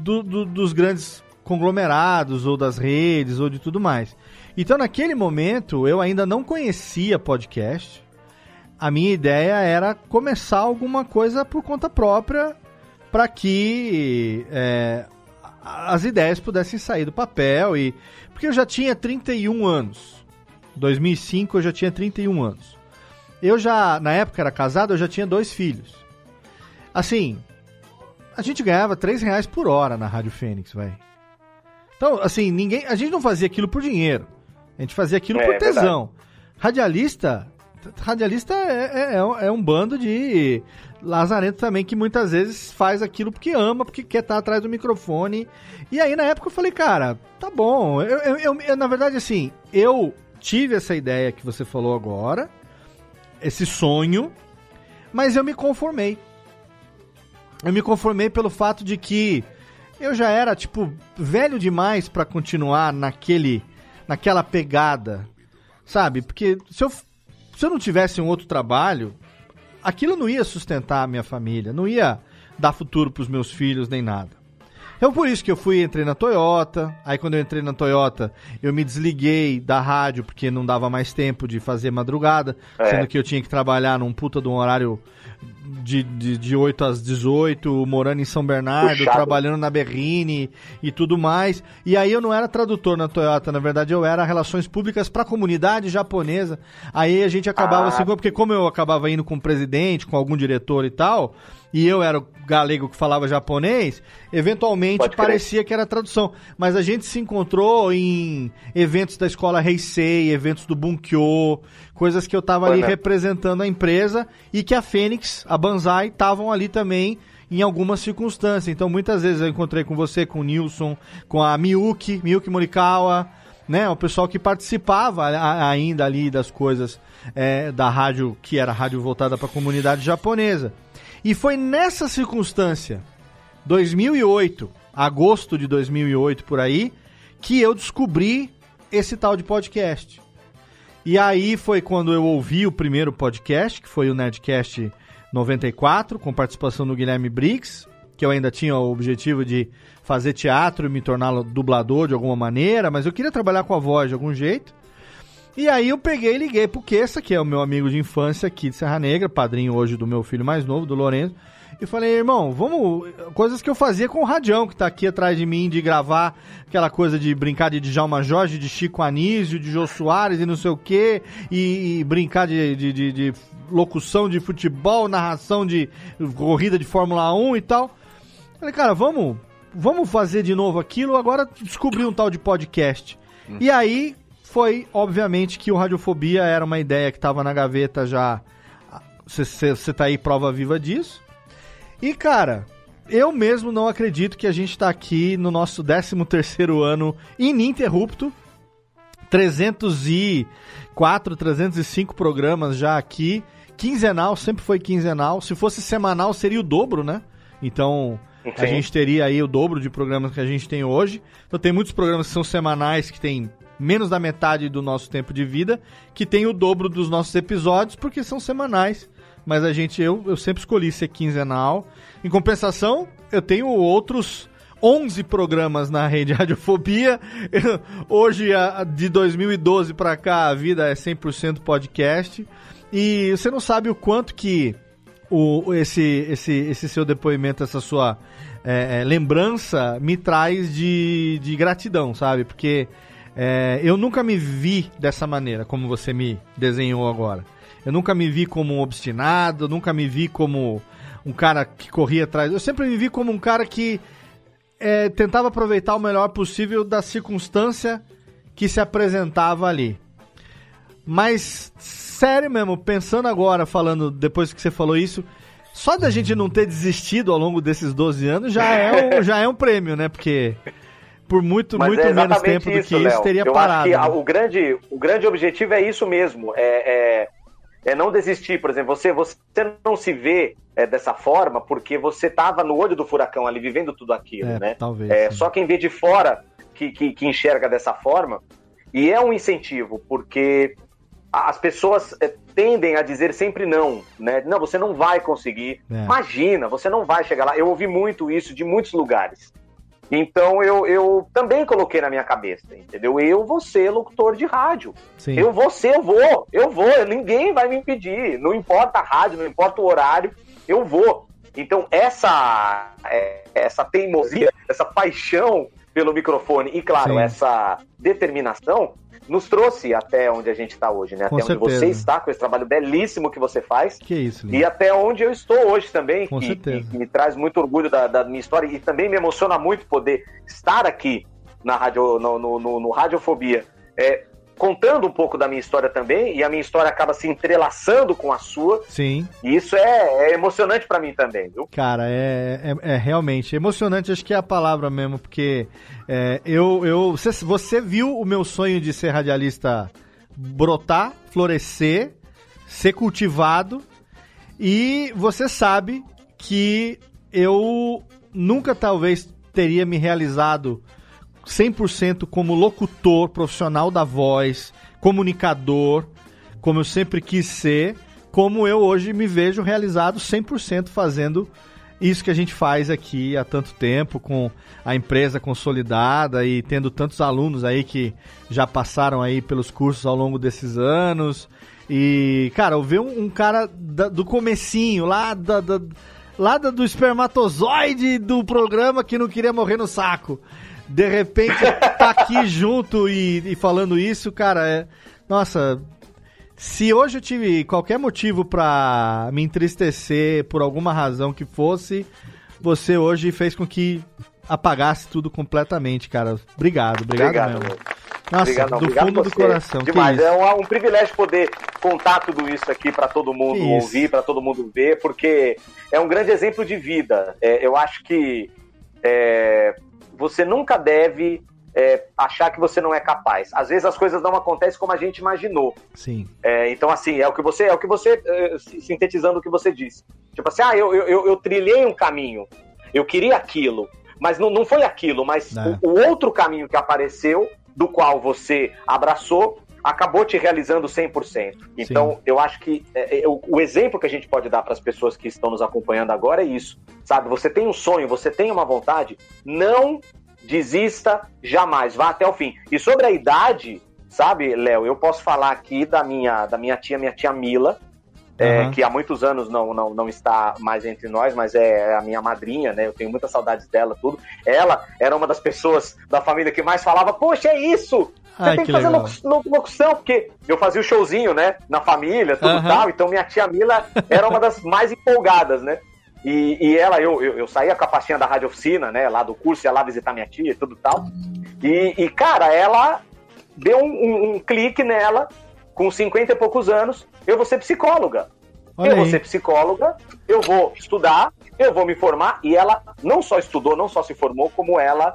do- do- dos grandes conglomerados ou das redes ou de tudo mais. Então, naquele momento, eu ainda não conhecia podcast. A minha ideia era começar alguma coisa por conta própria para que é, as ideias pudessem sair do papel e porque eu já tinha 31 anos. 2005 eu já tinha 31 anos. Eu já na época era casado, eu já tinha dois filhos. Assim, a gente ganhava 3 reais por hora na Rádio Fênix, velho. Então, assim, ninguém. A gente não fazia aquilo por dinheiro. A gente fazia aquilo É, por é tesão. Radialista. Radialista é, é- é um- é um bando de lazarento também que muitas vezes faz aquilo porque ama, porque quer estar atrás do microfone. E aí, na época, eu falei, cara, tá bom. Eu, eu- eu- eu, na verdade, assim, eu tive essa ideia que você falou agora, esse sonho, mas eu me conformei. Eu me conformei pelo fato de que eu já era, tipo, velho demais pra continuar naquele, naquela pegada, sabe? Porque se eu, se eu não tivesse um outro trabalho, aquilo não ia sustentar a minha família, não ia dar futuro pros meus filhos nem nada. Então por isso que eu fui entrei na Toyota. Aí quando eu entrei na Toyota, eu me desliguei da rádio porque não dava mais tempo de fazer madrugada, É. sendo que eu tinha que trabalhar num puta de um horário de, de, de 8 às 18, morando em São Bernardo, Puxado. trabalhando na Berrine e tudo mais. E aí eu não era tradutor na Toyota, na verdade eu era relações públicas para a comunidade japonesa. Aí a gente acabava ah. assim, porque como eu acabava indo com o presidente, com algum diretor e tal, e eu era o galego que falava japonês, eventualmente parecia que era tradução. Mas a gente se encontrou em eventos da escola Heisei, eventos do Bunkyo, coisas que eu tava ali representando a empresa e que a Fênix, a Banzai, estavam ali também em algumas circunstâncias. Então muitas vezes eu encontrei com você, com o Nilson, com a Miyuki, Miyuki Morikawa, né? O pessoal que participava ainda ali das coisas é, da rádio, que era rádio voltada para a comunidade japonesa. E foi nessa circunstância, 2008, agosto de 2008 por aí, que eu descobri esse tal de podcast. E aí foi quando eu ouvi o primeiro podcast, que foi o Nerdcast 94, com participação do Guilherme Briggs, que eu ainda tinha o objetivo de fazer teatro e me tornar dublador de alguma maneira, mas eu queria trabalhar com a voz de algum jeito. E aí eu peguei e liguei pro Queça, que é o meu amigo de infância aqui de Serra Negra, padrinho hoje do meu filho mais novo, do Lourenço. E falei, irmão, vamos. Coisas que eu fazia com o Radião, que tá aqui atrás de mim, de gravar aquela coisa de brincar de Djalma Jorge, de Chico Anísio, de Jô Soares e não sei o quê, e, e brincar de, de, de, de, locução de futebol, narração de corrida de Fórmula 1 e tal. Falei, cara, vamos, vamos fazer de novo aquilo. Agora descobri um tal de podcast. E aí foi, obviamente, que o Radiofobia era uma ideia que estava na gaveta já. Você tá aí prova viva disso. E, cara, eu mesmo não acredito que a gente está aqui no nosso 13 terceiro ano ininterrupto. 304, 305 programas já aqui. Quinzenal, sempre foi quinzenal. Se fosse semanal, seria o dobro, né? Então, Sim. a gente teria aí o dobro de programas que a gente tem hoje. Então, tem muitos programas que são semanais, que tem menos da metade do nosso tempo de vida, que tem o dobro dos nossos episódios, porque são semanais. Mas a gente, eu, eu sempre escolhi ser quinzenal. Em compensação, eu tenho outros 11 programas na rede Radiofobia. Hoje, de 2012 para cá, a vida é 100% podcast. E você não sabe o quanto que o, esse, esse, esse seu depoimento, essa sua é, é, lembrança me traz de, de gratidão, sabe? Porque é, eu nunca me vi dessa maneira, como você me desenhou agora. Eu nunca me vi como um obstinado, nunca me vi como um cara que corria atrás. Eu sempre me vi como um cara que é, tentava aproveitar o melhor possível da circunstância que se apresentava ali. Mas, sério mesmo, pensando agora, falando, depois que você falou isso, só da gente não ter desistido ao longo desses 12 anos já é um, já é um prêmio, né? Porque por muito, Mas muito é menos tempo isso, do que isso, teria Eu parado. Acho que né? o, grande, o grande objetivo é isso mesmo. É, é, é, não desistir, por exemplo, você, você não se vê é, dessa forma porque você estava no olho do furacão ali, vivendo tudo aquilo, é, né? Talvez. É, só quem vê de fora que, que, que, enxerga dessa forma. E é um incentivo, porque as pessoas é, tendem a dizer sempre não, né? Não, você não vai conseguir. É. Imagina, você não vai chegar lá. Eu ouvi muito isso de muitos lugares. Então eu, eu também coloquei na minha cabeça, entendeu? Eu vou ser locutor de rádio. Sim. Eu vou ser, eu vou, eu vou, ninguém vai me impedir. Não importa a rádio, não importa o horário, eu vou. Então essa, é, essa teimosia, essa paixão pelo microfone e, claro, Sim. essa determinação nos trouxe até onde a gente está hoje, né? Com até certeza. onde você está, com esse trabalho belíssimo que você faz. Que isso, E até onde eu estou hoje também, Com que, certeza. que, que me traz muito orgulho da, da, minha história e também me emociona muito poder estar aqui na radio, no, no, no, no Radiofobia. É, contando um pouco da minha história também, e a minha história acaba se entrelaçando com a sua. Sim. E isso é, é emocionante para mim também, viu? Cara, é, é, é, realmente emocionante, acho que é a palavra mesmo, porque é, eu, eu você, você viu o meu sonho de ser radialista brotar, florescer, ser cultivado, e você sabe que eu nunca talvez teria me realizado 100% como locutor profissional da voz, comunicador, como eu sempre quis ser, como eu hoje me vejo realizado 100% fazendo isso que a gente faz aqui há tanto tempo, com a empresa consolidada e tendo tantos alunos aí que já passaram aí pelos cursos ao longo desses anos. E, cara, eu ver um, um cara da, do comecinho, lá da, da lá do espermatozoide do programa que não queria morrer no saco. De repente tá aqui junto e, e falando isso, cara, é. Nossa, se hoje eu tive qualquer motivo para me entristecer por alguma razão que fosse, você hoje fez com que apagasse tudo completamente, cara. Obrigado, obrigado, obrigado mesmo. Nossa, obrigado, do obrigado fundo do coração. Demais, é um, um, privilégio poder contar tudo isso aqui para todo mundo ouvir, para todo mundo ver, porque é um grande exemplo de vida. É, eu acho que é, você nunca deve é, achar que você não é capaz. Às vezes as coisas não acontecem como a gente imaginou. Sim. É, então, assim, é o que você, é o que você, é, sintetizando o que você disse. Tipo assim, ah, eu, eu, eu trilhei um caminho, eu queria aquilo, mas não, não foi aquilo, mas é. o, o, outro caminho que apareceu, do qual você abraçou, acabou te realizando 100%. Então, Sim. eu acho que é, é, o, o, exemplo que a gente pode dar para as pessoas que estão nos acompanhando agora é isso, sabe? Você tem um sonho, você tem uma vontade, não desista jamais, vá até o fim. E sobre a idade, sabe, Léo, eu posso falar aqui da minha, da minha tia, minha tia Mila, é, que há muitos anos não, não, não está mais entre nós, mas é a minha madrinha, né? Eu tenho muitas saudades dela, tudo. Ela era uma das pessoas da família que mais falava: Poxa, é isso! Você Ai, tem que, que fazer locução, porque eu fazia o showzinho, né? Na família, tudo uhum. tal. Então minha tia Mila era uma das mais empolgadas, né? E, e ela, eu, eu, eu, saía com a pastinha da rádio oficina, né? Lá do curso, ia lá visitar minha tia e tudo tal. E, e cara, ela deu um, um, um, clique nela, com 50 e poucos anos, eu vou ser psicóloga. Olha eu aí. vou ser psicóloga, eu vou estudar, eu vou me formar. E ela não só estudou, não só se formou, como ela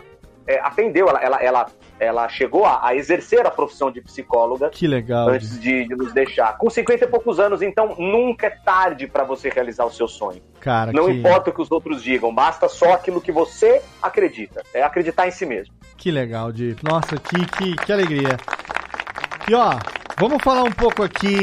é, atendeu, ela, ela, ela, ela chegou a, a, exercer a profissão de psicóloga. Que legal. Antes de, de, nos deixar. Com 50 e poucos anos, então nunca é tarde para você realizar o seu sonho. Cara, Não que... importa o que os outros digam, basta só aquilo que você acredita. É acreditar em si mesmo. Que legal, Di. Nossa, que, que, que alegria. E ó, Vamos falar um pouco aqui.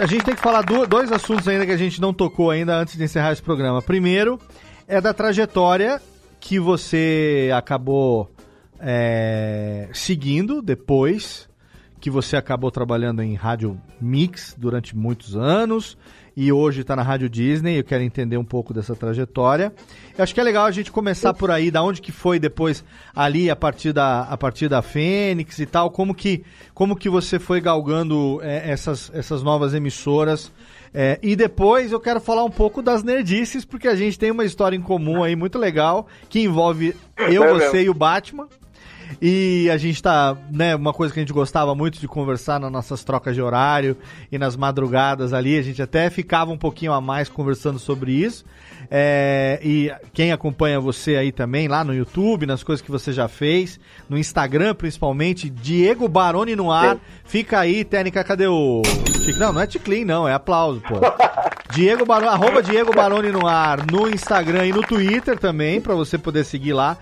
A gente tem que falar dois assuntos ainda que a gente não tocou ainda antes de encerrar esse programa. Primeiro é da trajetória que você acabou é, seguindo depois, que você acabou trabalhando em rádio mix durante muitos anos e hoje está na Rádio Disney. Eu quero entender um pouco dessa trajetória. Eu acho que é legal a gente começar por aí, da onde que foi depois ali a partir da, a partir da Fênix e tal, como que, como que você foi galgando é, essas, essas novas emissoras é, e depois eu quero falar um pouco das nerdices, porque a gente tem uma história em comum aí muito legal, que envolve eu, é você e o Batman. E a gente tá, né, uma coisa que a gente gostava muito de conversar nas nossas trocas de horário e nas madrugadas ali, a gente até ficava um pouquinho a mais conversando sobre isso. É, e quem acompanha você aí também, lá no YouTube, nas coisas que você já fez, no Instagram principalmente, Diego Baroni no ar. Sim. Fica aí, técnica, cadê o. Não, não é Ticlin, não, é aplauso, pô. Diego Baroni, arroba Diego Baroni no ar no Instagram e no Twitter também, para você poder seguir lá.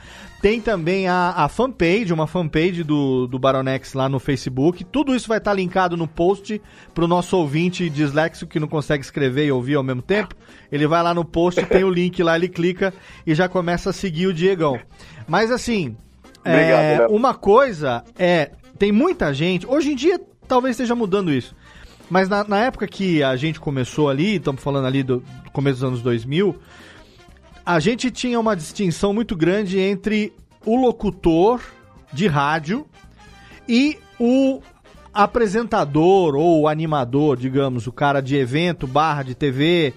Tem também a, a fanpage, uma fanpage do, do Baronex lá no Facebook. Tudo isso vai estar linkado no post pro nosso ouvinte disléxico que não consegue escrever e ouvir ao mesmo tempo. Ele vai lá no post, tem o link lá, ele clica e já começa a seguir o Diegão. Mas assim, é, uma coisa é. Tem muita gente. Hoje em dia talvez esteja mudando isso. Mas na, na época que a gente começou ali, estamos falando ali do começo dos anos 2000, a gente tinha uma distinção muito grande entre o locutor de rádio e o apresentador ou animador, digamos, o cara de evento, barra de TV,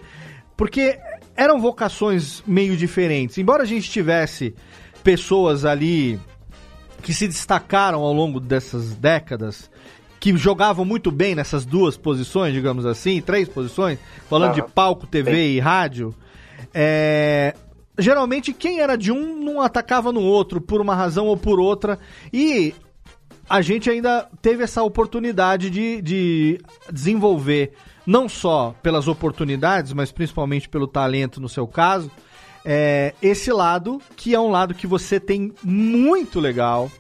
porque eram vocações meio diferentes. Embora a gente tivesse pessoas ali que se destacaram ao longo dessas décadas, que jogavam muito bem nessas duas posições, digamos assim, três posições, falando de palco, TV Sim. e rádio, é, geralmente quem era de um não atacava no outro por uma razão ou por outra. E a gente ainda teve essa oportunidade de, de desenvolver, não só pelas oportunidades, mas principalmente pelo talento no seu caso, é, esse lado que é um lado que você tem muito legal,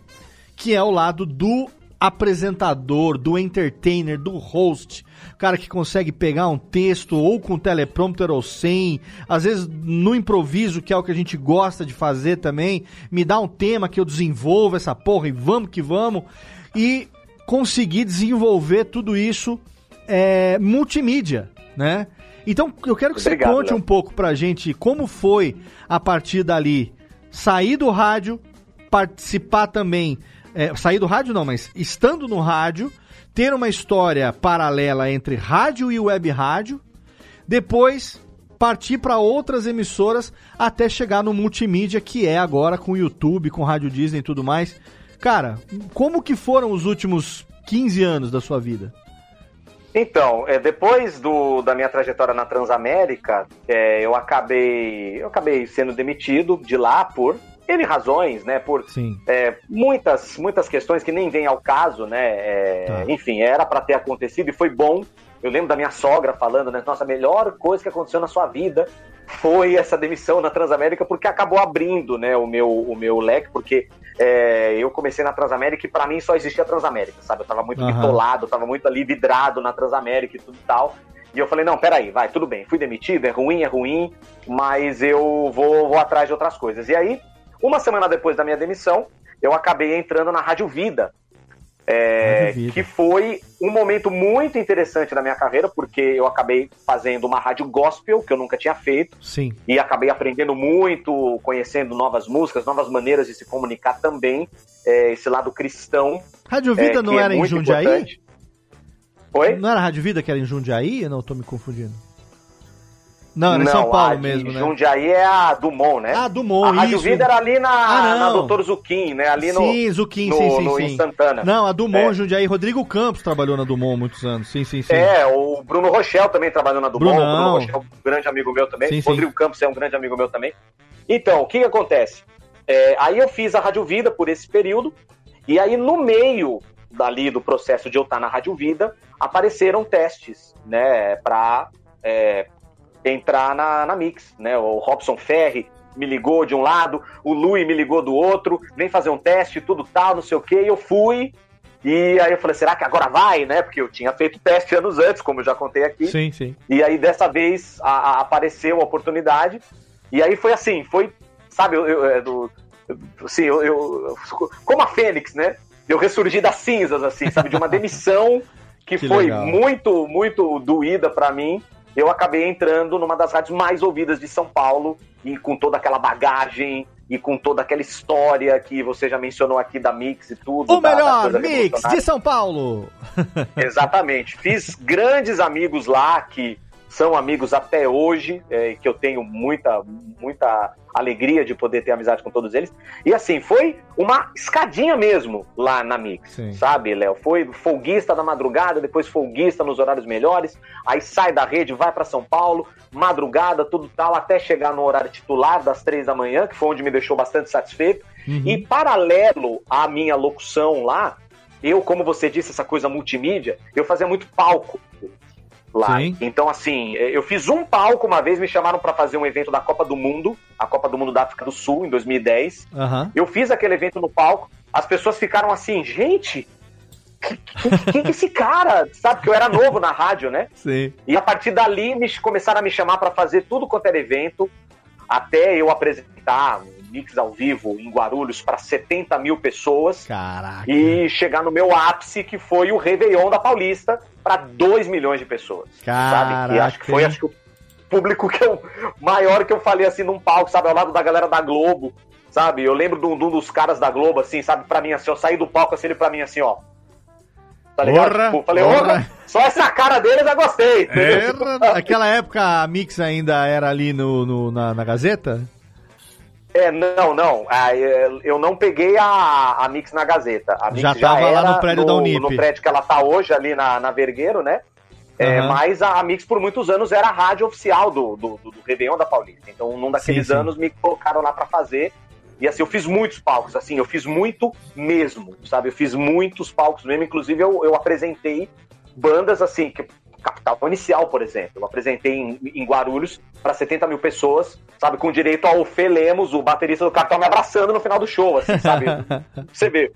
que é o lado do apresentador, do entertainer, do host, cara que consegue pegar um texto ou com teleprompter ou sem, às vezes no improviso, que é o que a gente gosta de fazer também, me dá um tema que eu desenvolvo essa porra e vamos que vamos, e conseguir desenvolver tudo isso é, multimídia, né? Então eu quero que Obrigado, você conte Léo. um pouco pra gente como foi a partir dali sair do rádio, participar também é, sair do rádio não, mas estando no rádio, ter uma história paralela entre rádio e web rádio, depois partir para outras emissoras até chegar no multimídia que é agora com o YouTube, com Rádio Disney e tudo mais. Cara, como que foram os últimos 15 anos da sua vida? Então, é, depois do, da minha trajetória na Transamérica, é, eu acabei eu acabei sendo demitido de lá por N razões, né? Por é, muitas, muitas questões que nem vêm ao caso, né? É, tá. Enfim, era para ter acontecido e foi bom. Eu lembro da minha sogra falando, né? Nossa, a melhor coisa que aconteceu na sua vida foi essa demissão na Transamérica, porque acabou abrindo, né? O meu, o meu leque, porque é, eu comecei na Transamérica e para mim só existia a Transamérica, sabe? Eu tava muito uhum. bitolado, tava muito ali vidrado na Transamérica e tudo e tal. E eu falei, não, peraí, vai, tudo bem, fui demitido, é ruim, é ruim, mas eu vou, vou atrás de outras coisas. E aí, uma semana depois da minha demissão, eu acabei entrando na Rádio Vida, é, Rádio Vida. que foi um momento muito interessante na minha carreira, porque eu acabei fazendo uma rádio gospel, que eu nunca tinha feito. Sim. E acabei aprendendo muito, conhecendo novas músicas, novas maneiras de se comunicar também, é, esse lado cristão. Rádio Vida é, não era é em Jundiaí? Importante. Oi? Não era Rádio Vida que era em Jundiaí? Eu não estou me confundindo. Não, era em São Paulo mesmo, né? Jundiaí é a Dumont, né? Ah, Dumont, A Rádio isso. Vida era ali na, ah, na Doutor Zuquim, né? Ali no, sim, Zuquim, no, sim, sim, no, sim. Santana. Não, a Dumont, é. Jundiaí. Rodrigo Campos trabalhou na Dumont muitos anos. Sim, sim, sim. É, o Bruno Rochel também trabalhou na Dumont. Brunão. O Bruno Rochel é um grande amigo meu também. Sim, Rodrigo sim. Campos é um grande amigo meu também. Então, o que, que acontece? É, aí eu fiz a Rádio Vida por esse período. E aí, no meio dali do processo de eu estar na Rádio Vida, apareceram testes, né, para é, entrar na, na Mix, né? O Robson Ferri me ligou de um lado, o Lui me ligou do outro, vem fazer um teste, tudo tal, não sei o que, e eu fui. E aí eu falei, será que agora vai, né? Porque eu tinha feito teste anos antes, como eu já contei aqui. Sim, sim. E aí dessa vez a, a, apareceu a oportunidade. E aí foi assim, foi, sabe, eu, eu, é, do, assim, eu, eu, como a Fênix, né? Eu ressurgi das cinzas, assim, sabe, de uma demissão que, que foi legal. muito, muito doída para mim eu acabei entrando numa das rádios mais ouvidas de São Paulo e com toda aquela bagagem e com toda aquela história que você já mencionou aqui da Mix e tudo. O da, melhor da Mix de São Paulo! Exatamente. Fiz grandes amigos lá que são amigos até hoje, é, que eu tenho muita, muita alegria de poder ter amizade com todos eles. E assim, foi uma escadinha mesmo lá na Mix, Sim. sabe, Léo? Foi folguista da madrugada, depois folguista nos horários melhores, aí sai da rede, vai para São Paulo, madrugada, tudo tal, até chegar no horário titular das três da manhã, que foi onde me deixou bastante satisfeito. Uhum. E paralelo à minha locução lá, eu, como você disse, essa coisa multimídia, eu fazia muito palco lá. Sim. Então, assim, é, eu fiz um palco uma vez, me chamaram para fazer um evento da Copa do Mundo, a Copa do Mundo da África do Sul, em 2010. Uhum. Eu fiz aquele evento no palco, as pessoas ficaram assim, gente, quem, é esse cara? Sabe que eu era novo na rádio, né? Sim. E a partir dali me começaram a me chamar para fazer tudo quanto era evento, até eu apresentar mix ao vivo em Guarulhos para 70 mil pessoas. Caraca. E chegar no meu ápice, que foi o Réveillon da Paulista, para 2 milhões de pessoas. Caraca. Sabe? E acho que foi acho que o público que eu, maior que eu falei assim num palco, sabe? Ao lado da galera da Globo, sabe? Eu lembro de um, de um dos caras da Globo, assim, sabe? Pra mim, assim, eu saí do palco assim, ele pra mim, assim, ó. Tá ligado? Orra, tipo, falei, orra. só essa cara dele eu já gostei. Naquela época a Mix ainda era ali no, no na, na Gazeta? É, não, não. Ah, eu não peguei a, a Mix na Gazeta. A Mix já estava lá no prédio no, da Unip. No prédio que ela tá hoje, ali na, na Vergueiro, né? É, Mas a, a Mix, por muitos anos, era a rádio oficial do, do, do, do Réveillon da Paulista. Então, num daqueles sim, sim. anos, me colocaram lá para fazer. E assim, eu fiz muitos palcos, assim, eu fiz muito mesmo, sabe? Eu fiz muitos palcos mesmo. Inclusive, eu, eu apresentei bandas, assim, que Capital Inicial, por exemplo. Eu apresentei em, em Guarulhos para 70 mil pessoas, sabe, com direito ao Fê Lemos, o baterista do Capital, me abraçando no final do show, assim, sabe? Você vê.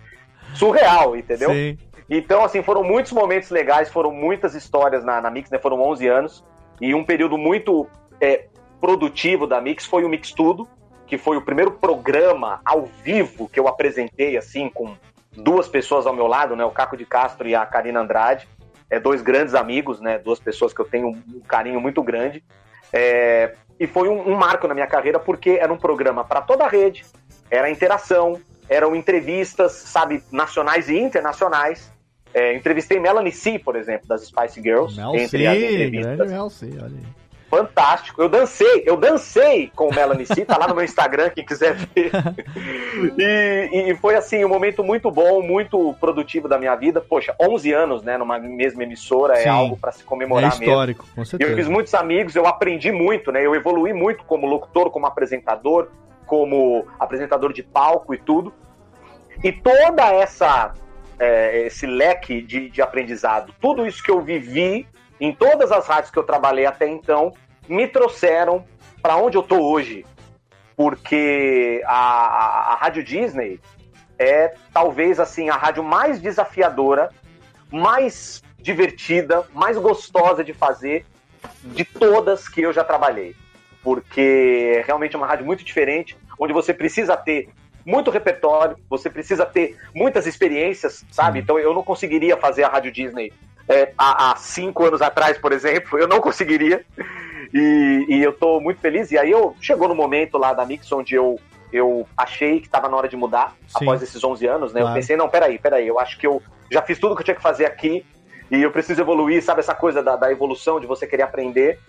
Surreal, entendeu? Sim. Então, assim, foram muitos momentos legais, foram muitas histórias na, na Mix, né? Foram 11 anos. E um período muito é, produtivo da Mix foi o Mix Tudo, que foi o primeiro programa ao vivo que eu apresentei, assim, com duas pessoas ao meu lado, né? O Caco de Castro e a Karina Andrade. É, dois grandes amigos, né? Duas pessoas que eu tenho um carinho muito grande. É, e foi um, um, marco na minha carreira porque era um programa para toda a rede, era interação, eram entrevistas, sabe, nacionais e internacionais. É, entrevistei Melanie C, por exemplo, das Spice Girls. Mel entre C, as entrevistas. Mel C, olha aí fantástico. Eu dancei, eu dancei com o Melanie C, tá lá no meu Instagram, quem quiser ver. e, e, foi assim, um momento muito bom, muito produtivo da minha vida. Poxa, 11 anos, né, numa mesma emissora é Sim, é algo para se comemorar é histórico, mesmo. Com certeza. Eu fiz muitos amigos, eu aprendi muito, né? Eu evolui muito como locutor, como apresentador, como apresentador de palco e tudo. E toda essa é, esse leque de, de aprendizado, tudo isso que eu vivi em todas as rádios que eu trabalhei até então, me trouxeram para onde eu tô hoje. Porque a, a, a Rádio Disney é talvez assim a rádio mais desafiadora, mais divertida, mais gostosa de fazer de todas que eu já trabalhei. Porque é realmente uma rádio muito diferente, onde você precisa ter muito repertório, você precisa ter muitas experiências, sabe? Então eu não conseguiria fazer a Rádio Disney é, há, há, cinco anos atrás, por exemplo, eu não conseguiria. E, e eu tô muito feliz. E aí eu chegou no momento lá da Mix onde eu, eu achei que estava na hora de mudar Sim. após esses 11 anos, né? Claro. Eu pensei, não, peraí, peraí, eu acho que eu já fiz tudo que eu tinha que fazer aqui e eu preciso evoluir, sabe essa coisa da, da evolução, de você querer aprender.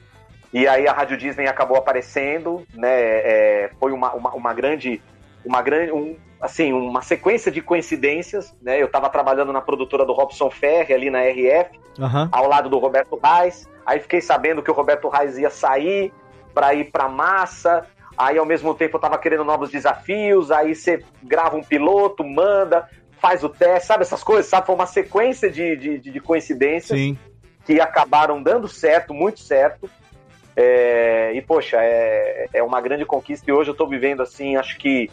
E aí a Rádio Disney acabou aparecendo, né? É, foi uma, uma, uma grande uma grande, um, assim, uma sequência de coincidências, né? Eu estava trabalhando na produtora do Robson Ferri, ali na RF, uhum. ao lado do Roberto Reis. Aí fiquei sabendo que o Roberto Reis ia sair para ir para massa. Aí ao mesmo tempo eu estava querendo novos desafios. Aí você grava um piloto, manda, faz o teste, sabe essas coisas, sabe? Foi uma sequência de, de, de coincidências Sim. que acabaram dando certo, muito certo. É, e poxa, é, é uma grande conquista e hoje eu estou vivendo assim, acho que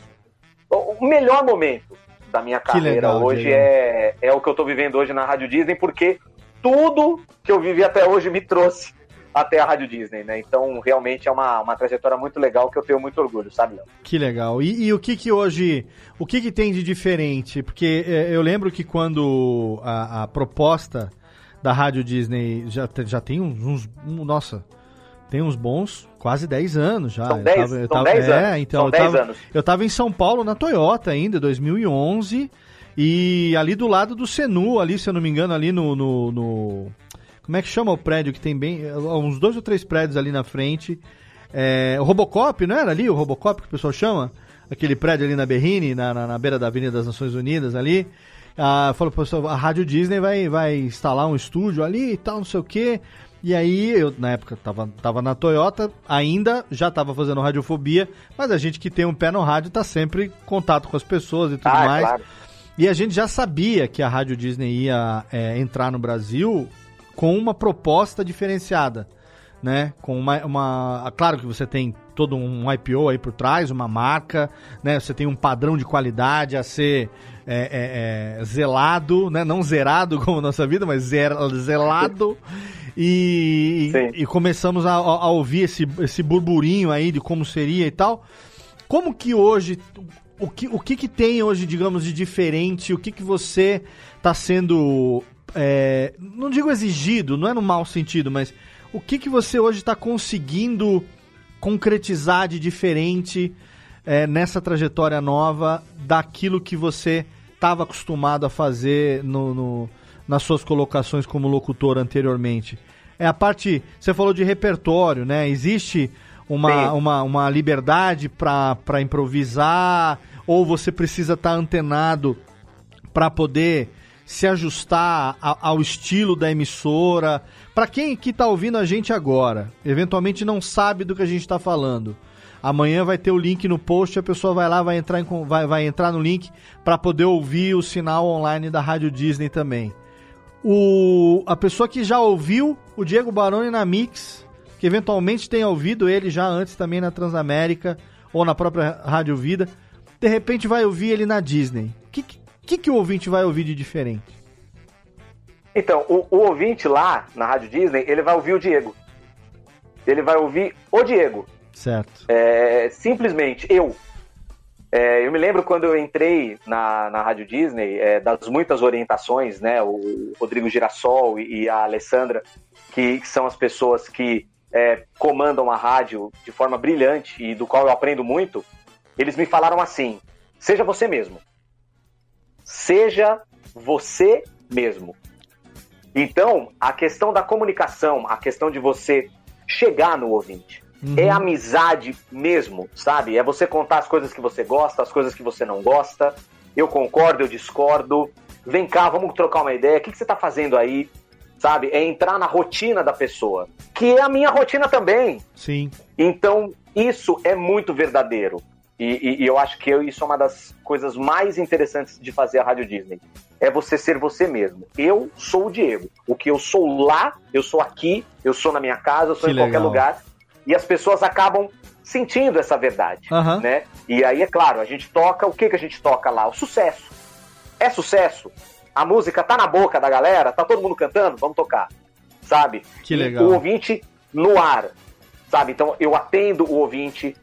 o melhor momento da minha carreira legal, hoje é, é o que eu tô vivendo hoje na Rádio Disney, porque tudo que eu vivi até hoje me trouxe até a Rádio Disney, né? Então, realmente é uma, uma trajetória muito legal que eu tenho muito orgulho, sabe, Léo? Que legal. E, e, o que que hoje, o que que tem de diferente? Porque é, eu lembro que quando a, a, proposta da Rádio Disney já, já tem uns, uns, nossa, tem uns bons quase 10 anos já. São 10, eu tava, eu tava, é, anos. Então, eu tava, anos. Eu tava em São Paulo, na Toyota ainda, 2011, e ali do lado do Senu, ali, se eu não me engano, ali no, no, no como é que chama o prédio que tem bem, uns dois ou três prédios ali na frente, é, o Robocop, não era ali o Robocop que o pessoal chama? Aquele prédio ali na Berrine, na, na, na beira da Avenida das Nações Unidas ali, ah, falou, pessoal, a Rádio Disney vai, vai instalar um estúdio ali e tal, não sei o que. E aí, eu na época tava, tava na Toyota, ainda já tava fazendo radiofobia, mas a gente que tem um pé no rádio tá sempre em contato com as pessoas e tudo ah, mais. Claro. E a gente já sabia que a Rádio Disney ia é, entrar no Brasil com uma proposta diferenciada, né? Com uma, uma, claro que você tem todo um IPO aí por trás, uma marca, né? Você tem um padrão de qualidade a ser é, é, é zelado, né? Não zerado como nossa vida, mas zer, zelado. E, e, começamos a, a, ouvir esse, esse burburinho aí de como seria e tal. Como que hoje, o que, o que, que tem hoje, digamos, de diferente? O que, que você está sendo, é, não digo exigido, não é no mau sentido, mas o que, que você hoje está conseguindo concretizar de diferente é, nessa trajetória nova daquilo que você estava acostumado a fazer no, no nas suas colocações como locutor anteriormente. É a parte. Você falou de repertório, né? Existe uma, uma, uma liberdade para improvisar, ou você precisa estar tá antenado para poder se ajustar a, ao estilo da emissora. Para quem que está ouvindo a gente agora, eventualmente não sabe do que a gente está falando. Amanhã vai ter o link no post, a pessoa vai lá, vai entrar, em, vai, vai entrar no link para poder ouvir o sinal online da Rádio Disney também o, a pessoa que já ouviu o Diego Baroni na Mix, que eventualmente tenha ouvido ele já antes também na Transamérica ou na própria Rádio Vida, de repente vai ouvir ele na Disney. O que, que, que o ouvinte vai ouvir de diferente? Então, o, o, ouvinte lá na Rádio Disney, ele vai ouvir o Diego. Ele vai ouvir o Diego. Certo. É, simplesmente eu. É, eu me lembro quando eu entrei na, na Rádio Disney, é, das muitas orientações, né? O Rodrigo Girassol e, a Alessandra, que, que, são as pessoas que é, comandam a rádio de forma brilhante e do qual eu aprendo muito, eles me falaram assim: seja você mesmo. Seja você mesmo. Então, a questão da comunicação, a questão de você chegar no ouvinte, uhum. é amizade mesmo, sabe? É você contar as coisas que você gosta, as coisas que você não gosta. Eu concordo, eu discordo. Vem cá, vamos trocar uma ideia. O que, que você está fazendo aí? Sabe? É entrar na rotina da pessoa, que é a minha rotina também. Sim. Então, isso é muito verdadeiro. E, e, e, eu acho que eu, isso é uma das coisas mais interessantes de fazer a Rádio Disney. É você ser você mesmo. Eu sou o Diego. O que eu sou lá, eu sou aqui, eu sou na minha casa, eu sou que em legal. qualquer lugar. E as pessoas acabam sentindo essa verdade, uhum. né? E aí, é claro, a gente toca, o que, que a gente toca lá? O sucesso. É sucesso? A música tá na boca da galera? Tá todo mundo cantando? Vamos tocar. Sabe? Que legal. E o ouvinte no ar, sabe? Então, eu atendo o ouvinte,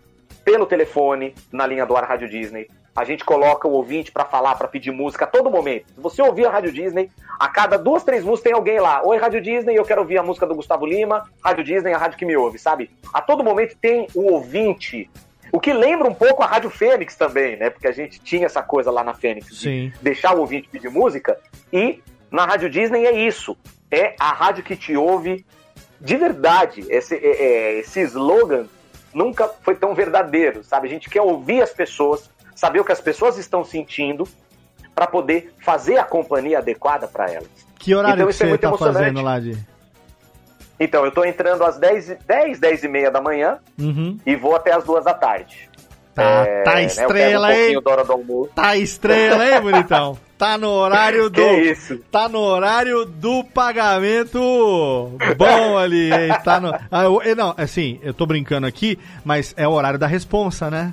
pelo telefone, na linha do ar Rádio Disney. A gente coloca o ouvinte para falar, para pedir música a todo momento. Se você ouvir a Rádio Disney, a cada duas, três músicas tem alguém lá. Oi, Rádio Disney, eu quero ouvir a música do Gustavo Lima. Rádio Disney, a rádio que me ouve, sabe? A todo momento tem o ouvinte. O que lembra um pouco a Rádio Fênix também, né? Porque a gente tinha essa coisa lá na Fênix de deixar o ouvinte pedir música. E na Rádio Disney é isso. É a rádio que te ouve de verdade. Esse, é, é, esse slogan nunca foi tão verdadeiro, sabe? A gente quer ouvir as pessoas, saber o que as pessoas estão sentindo para poder fazer a companhia adequada para elas. Que horário então, que você é tá fazendo lá de... Então, eu tô entrando às 10, 10, 10 e meia da manhã uhum. e vou até as duas da tarde. Tá, é, tá estrela, né, um hein? Tá estrela, hein, bonitão? Tá no horário do. Que isso? Tá no horário do pagamento bom ali, hein? Tá no. Ah, eu, não, assim, eu tô brincando aqui, mas é o horário da responsa, né?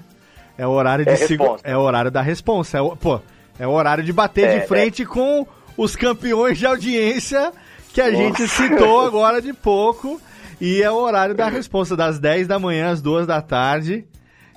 É o horário de é, é o horário da responsa. É o... Pô, é o horário de bater é, de frente é. com os campeões de audiência que a Nossa. gente citou agora de pouco. E é o horário da resposta, das 10 da manhã às 2 da tarde.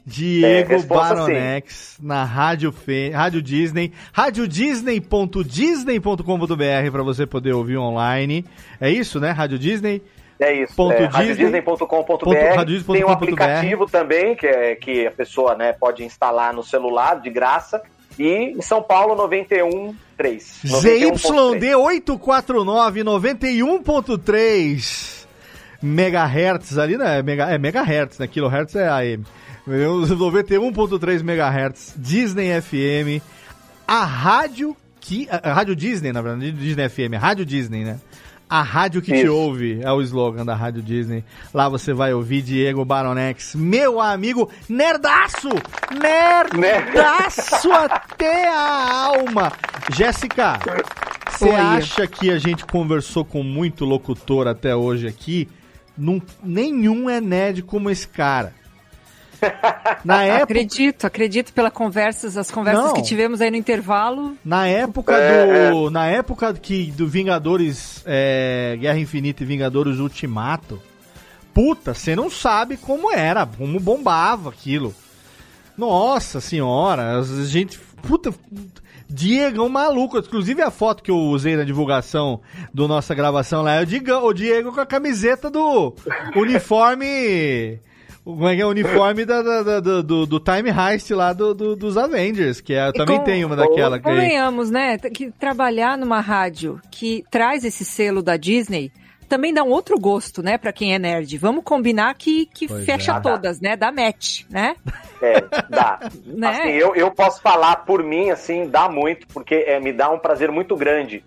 Diego é, Baronex sim. na Rádio, Fe... Rádio Disney, radiodisney.disney.com.br para você poder ouvir online. É isso, né? Rádio Disney. É isso. Ponto é, radiodisney.com.br. Tem um aplicativo também que, é, que a pessoa né, pode instalar no celular de graça. E em São Paulo, 91.3. ZYD 849 91.3 megahertz ali, né? Mega, é megahertz, né? Kilohertz é AM. 91.3 MHz, Disney FM, a rádio que. A, rádio Disney, na verdade, Disney FM, a Rádio Disney, né? A rádio que Isso. te ouve é o slogan da Rádio Disney. Lá você vai ouvir Diego Baronex, meu amigo nerdaço! Nerdaço até a alma! Jéssica, você acha que a gente conversou com muito locutor até hoje aqui? Num, nenhum é nerd como esse cara. Na época... Acredito, acredito pela conversas, as conversas Não. que tivemos aí no intervalo. Na época é, do. É. Na época que do Vingadores é, Guerra Infinita e Vingadores Ultimato, puta, você não sabe como era, como bombava aquilo. Nossa senhora, a gente. Puta. Diego, um maluco. Inclusive a foto que eu usei na divulgação do nossa gravação lá é o Diego, o Diego com a camiseta do uniforme como é que é o uniforme da, da, da, do, do Time Heist lá do, do dos Avengers, que é, eu também com, tenho uma daquela. Convenhamos, né? Que trabalhar numa rádio que traz esse selo da Disney também dá um outro gosto, né, para quem é nerd. Vamos combinar que, que fecha é. todas, né? Dá match, né? É, dá. né? Assim, eu, eu posso falar por mim, assim, dá muito, porque é, me dá um prazer muito grande.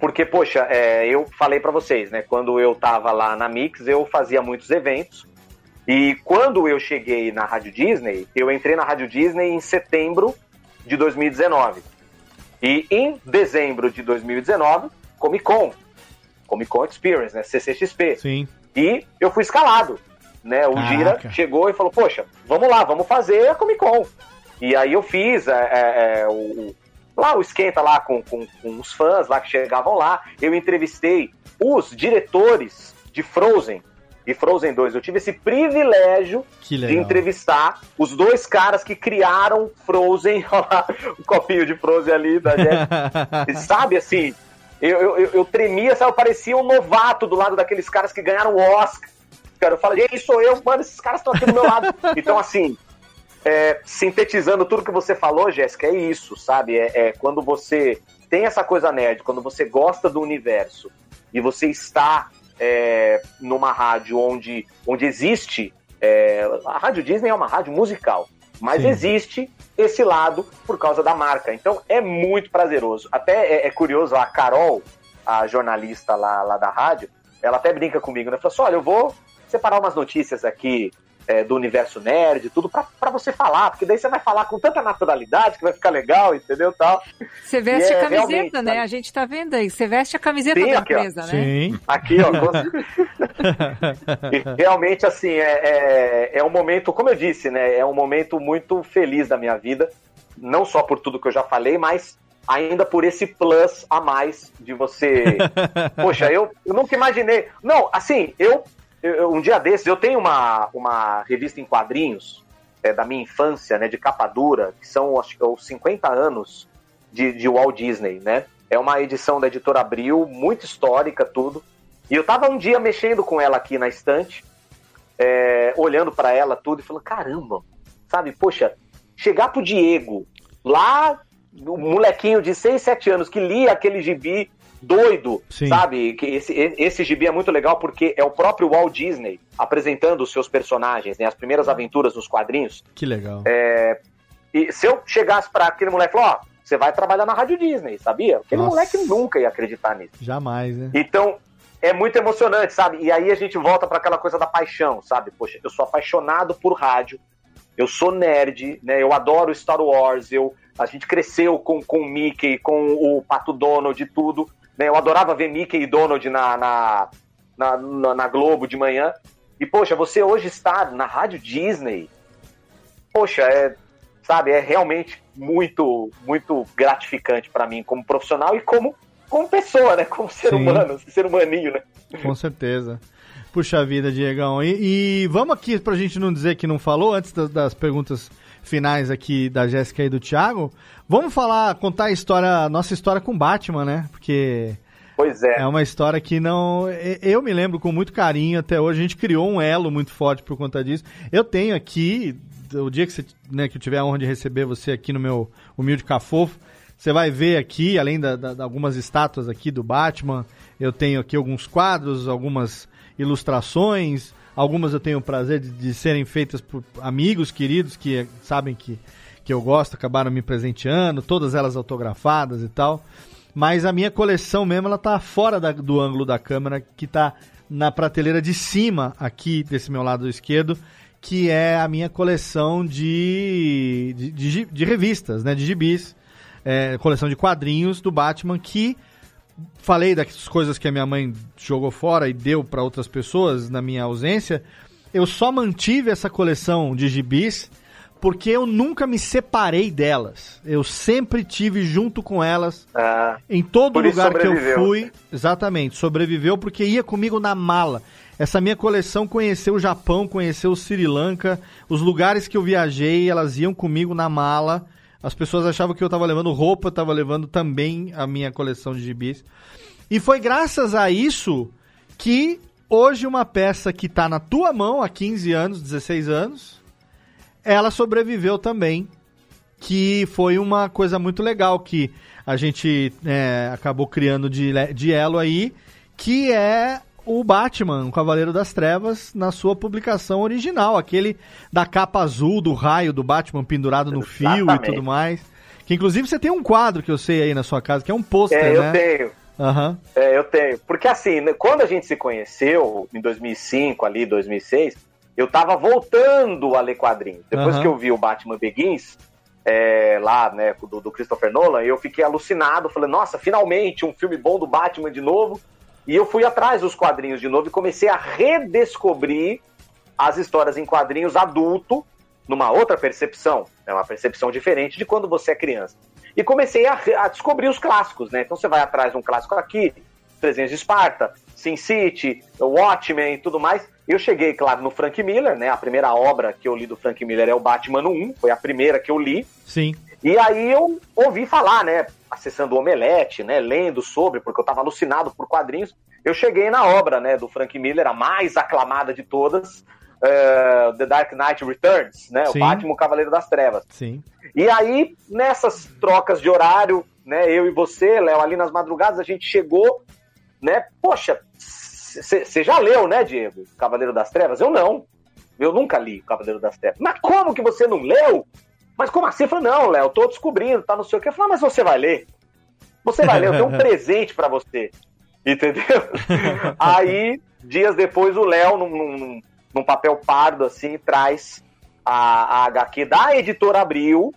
Porque, poxa, é, eu falei para vocês, né? Quando eu tava lá na Mix, eu fazia muitos eventos. E quando eu cheguei na Rádio Disney, eu entrei na Rádio Disney em setembro de 2019. E em dezembro de 2019, Comic Con. Comic Con Experience, né? CCXP. Sim. E eu fui escalado. Né? O Caraca. Gira chegou e falou: Poxa, vamos lá, vamos fazer a Comic Con. E aí eu fiz é, é, é o, lá o esquenta lá com, com, com os fãs lá que chegavam lá. Eu entrevistei os diretores de Frozen e Frozen 2. Eu tive esse privilégio de entrevistar os dois caras que criaram Frozen. Olha lá, o copinho de Frozen ali da gente. sabe assim, eu, eu, eu tremia, sabe, eu parecia um novato do lado daqueles caras que ganharam o Oscar. Cara, eu falei, quem sou eu? Mano, esses caras estão aqui do meu lado. Então, assim, é, sintetizando tudo que você falou, Jéssica, é isso, sabe? É, é, quando você tem essa coisa nerd, quando você gosta do universo e você está é, numa rádio onde, onde existe. É, a Rádio Disney é uma rádio musical, mas Sim. existe esse lado por causa da marca. Então é muito prazeroso. Até é, é curioso, a Carol, a jornalista lá, lá da rádio, ela até brinca comigo, né? Fala assim: olha, eu vou separar umas notícias aqui é, do universo nerd, tudo para você falar, porque daí você vai falar com tanta naturalidade que vai ficar legal, entendeu? Tal. Você veste é, a camiseta, né? A gente tá vendo aí. Você veste a camiseta Sim, da aqui, empresa, ó. né? Sim. Aqui, ó. realmente, assim, é, é, é um momento, como eu disse, né? É um momento muito feliz da minha vida. Não só por tudo que eu já falei, mas ainda por esse plus a mais de você. Poxa, eu, eu nunca imaginei. Não, assim, eu eu, um dia desses, eu tenho uma, uma revista em quadrinhos é, da minha infância, né, de capa dura, que são, acho os 50 anos de, de Walt Disney, né? É uma edição da editora Abril, muito histórica, tudo. E eu tava um dia mexendo com ela aqui na estante, é, olhando para ela tudo e falando: caramba, sabe, poxa, chegar pro Diego, lá, o molequinho de 6, 7 anos que lia aquele gibi doido, Sim. sabe? Que esse, esse gibi é muito legal porque é o próprio Walt Disney apresentando os seus personagens, né? As primeiras aventuras nos quadrinhos. Que legal. É, e se eu chegasse para aquele moleque e falar, ó, você vai trabalhar na Rádio Disney, sabia? Aquele Nossa. moleque nunca ia acreditar nisso. Jamais, né? Então, é muito emocionante, sabe? E aí a gente volta para aquela coisa da paixão, sabe? Poxa, eu sou apaixonado por rádio, eu sou nerd, né? Eu adoro Star Wars, eu a gente cresceu com, com o Mickey, com o Pato Donald e tudo. Né? Eu adorava ver Mickey e Donald na, na, na, na, Globo de manhã. E, poxa, você hoje está na Rádio Disney. Poxa, é, sabe, é realmente muito, muito gratificante para mim como profissional e como, como pessoa, né? Como ser Sim. humano, ser humaninho, né? Com certeza. Puxa vida, Diegão. E, e vamos aqui, pra gente não dizer que não falou, antes das, das perguntas finais aqui da Jéssica e do Thiago, vamos falar, contar a história, nossa história com Batman, né? Porque Pois é. É uma história que não. Eu me lembro com muito carinho até hoje. A gente criou um elo muito forte por conta disso. Eu tenho aqui, o dia que, você, né, que eu tiver a honra de receber você aqui no meu humilde cafofo, você vai ver aqui, além de algumas estátuas aqui do Batman, eu tenho aqui alguns quadros, algumas ilustrações, Algumas eu tenho o prazer de, de serem feitas por amigos queridos que sabem que, que eu gosto, acabaram me presenteando, todas elas autografadas e tal. Mas a minha coleção mesmo, ela tá fora da, do ângulo da câmera, que tá na prateleira de cima, aqui desse meu lado esquerdo, que é a minha coleção de, de, de, de revistas, né, de gibis, é, coleção de quadrinhos do Batman, que falei das coisas que a minha mãe jogou fora e deu para outras pessoas na minha ausência, eu só mantive essa coleção de gibis porque eu nunca me separei delas. Eu sempre tive junto com elas ah, em todo lugar que eu fui. Exatamente, sobreviveu porque ia comigo na mala. Essa minha coleção conheceu o Japão, conheceu o Sri Lanka, os lugares que eu viajei, elas iam comigo na mala. As pessoas achavam que eu estava levando roupa, estava levando também a minha coleção de gibis. E foi graças a isso que hoje uma peça que está na tua mão há 15 anos, 16 anos, ela sobreviveu também. Que foi uma coisa muito legal que a gente é, acabou criando de, de elo aí, que é o Batman, o Cavaleiro das Trevas, na sua publicação original, aquele da capa azul do raio do Batman pendurado no Exatamente. fio e tudo mais. Que inclusive você tem um quadro que eu sei aí na sua casa, que é um pôster, é, né? Eu tenho. Uhum. É, eu tenho. Porque assim, né, quando a gente se conheceu, em 2005, ali, 2006, eu tava voltando a ler quadrinhos. Depois uhum. que eu vi o Batman Begins, é, lá, né, do, do, Christopher Nolan, eu fiquei alucinado. Falei, nossa, finalmente um filme bom do Batman de novo. E eu fui atrás dos quadrinhos de novo e comecei a redescobrir as histórias em quadrinhos adulto, numa outra percepção, é uma percepção diferente de quando você é criança. e comecei a, a, descobrir os clássicos, né? Então você vai atrás de um clássico aqui, Trezenhos de Esparta, Sin City, Watchmen e tudo mais. Eu cheguei, claro, no Frank Miller, né? A primeira obra que eu li do Frank Miller é o Batman 1, foi a primeira que eu li. Sim. E aí eu ouvi falar, né? Acessando o Omelete, né? Lendo sobre, porque eu tava alucinado por quadrinhos. Eu cheguei na obra, né? Do Frank Miller, a mais aclamada de todas, uh, The Dark Knight Returns, né? Sim. O Batman o Cavaleiro das Trevas. Sim. E aí, nessas trocas de horário, né? Eu e você, Léo, ali nas madrugadas, a gente chegou, né? Poxa, você já leu, né, Diego? Cavaleiro das Trevas? Eu não. Eu nunca li Cavaleiro das Trevas. Mas como que você não leu? Mas como assim? Eu falei, não, Léo, tô descobrindo, tá não sei o que. Eu falei, mas você vai ler? Você vai ler, eu tenho um presente para você. Entendeu? Aí, dias depois, o Léo, num, num, num, papel pardo, assim, traz a, a HQ da editora Abril,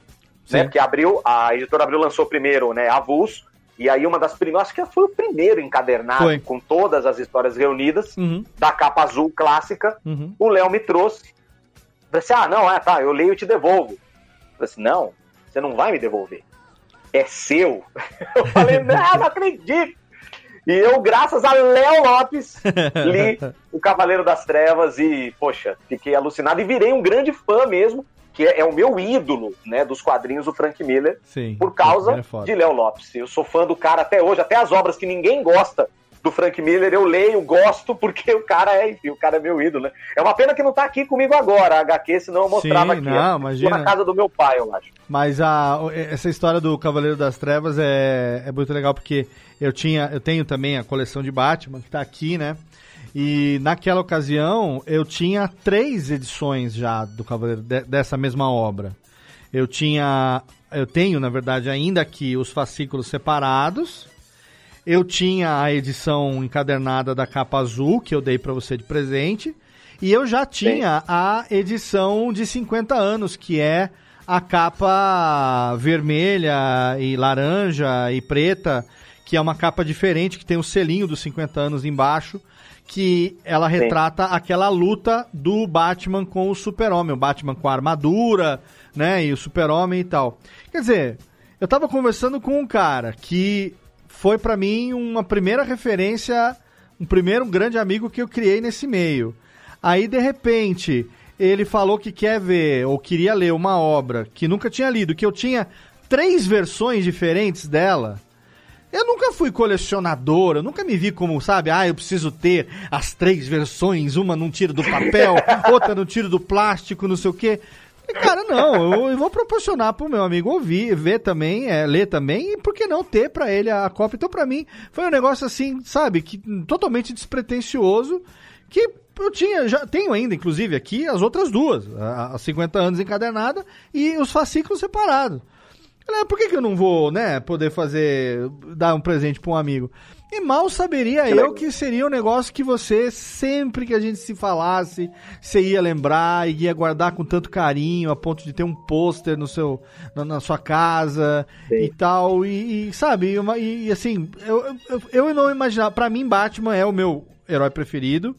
né? Porque Abril, a editora Abril lançou primeiro, né, Avulso, e aí uma das primeiras, acho que foi o primeiro encadernado foi. com todas as histórias reunidas, uhum. da capa azul clássica, uhum. o Léo me trouxe. Falei assim, ah, não, é, tá, eu leio e te devolvo. Falei assim, não, você não vai me devolver. É seu. Eu falei, não, não acredito. E eu, graças a Léo Lopes, li O Cavaleiro das Trevas e, poxa, fiquei alucinado e virei um grande fã mesmo, que é, é o meu ídolo, né, dos quadrinhos do Frank Miller, Sim, por causa é de Léo Lopes. Eu sou fã do cara até hoje, até as obras que ninguém gosta do Frank Miller, eu leio, gosto, porque o cara é, enfim, o cara é meu ídolo, né? É uma pena que não tá aqui comigo agora, a HQ, senão eu mostrava Sim, aqui. Não, imagina. na casa do meu pai, eu acho. Mas a, essa história do Cavaleiro das Trevas é, é muito legal, porque eu tinha, eu tenho também a coleção de Batman, que tá aqui, né? E naquela ocasião eu tinha três edições já do Cavaleiro de, dessa mesma obra. Eu tinha, eu tenho na verdade ainda aqui os fascículos separados eu tinha a edição encadernada da capa azul, que eu dei para você de presente. E eu já tinha Sim. a edição de 50 anos, que é a capa vermelha e laranja e preta, que é uma capa diferente, que tem o selinho dos 50 anos embaixo, que ela retrata Sim. aquela luta do Batman com o Super-Homem, o Batman com a armadura, né, e o Super-Homem e tal. Quer dizer, eu tava conversando com um cara que foi para mim uma primeira referência, um primeiro um grande amigo que eu criei nesse meio. Aí de repente ele falou que quer ver ou queria ler uma obra que nunca tinha lido, que eu tinha três versões diferentes dela. Eu nunca fui colecionador, eu nunca me vi como, sabe, ah, eu preciso ter as três versões, uma num tiro do papel, outra no tiro do plástico, não sei o quê. Cara, não, eu vou proporcionar pro meu amigo ouvir, ver também, é, ler também, e por que não ter para ele a cópia? Então, para mim, foi um negócio assim, sabe, que totalmente despretensioso, que eu tinha, já tenho ainda, inclusive, aqui as outras duas, a, 50 anos encadernada e os fascículos separados. Por que, que eu não vou, né, poder fazer, dar um presente para um amigo? E mal saberia que eu legal. que seria um negócio que você, sempre que a gente se falasse, você ia lembrar e ia guardar com tanto carinho, a ponto de ter um pôster no seu, na, na sua casa Sim. e tal. E, e sabe, uma, e, assim, eu, eu, eu não imaginava. Pra mim, Batman é o meu herói preferido.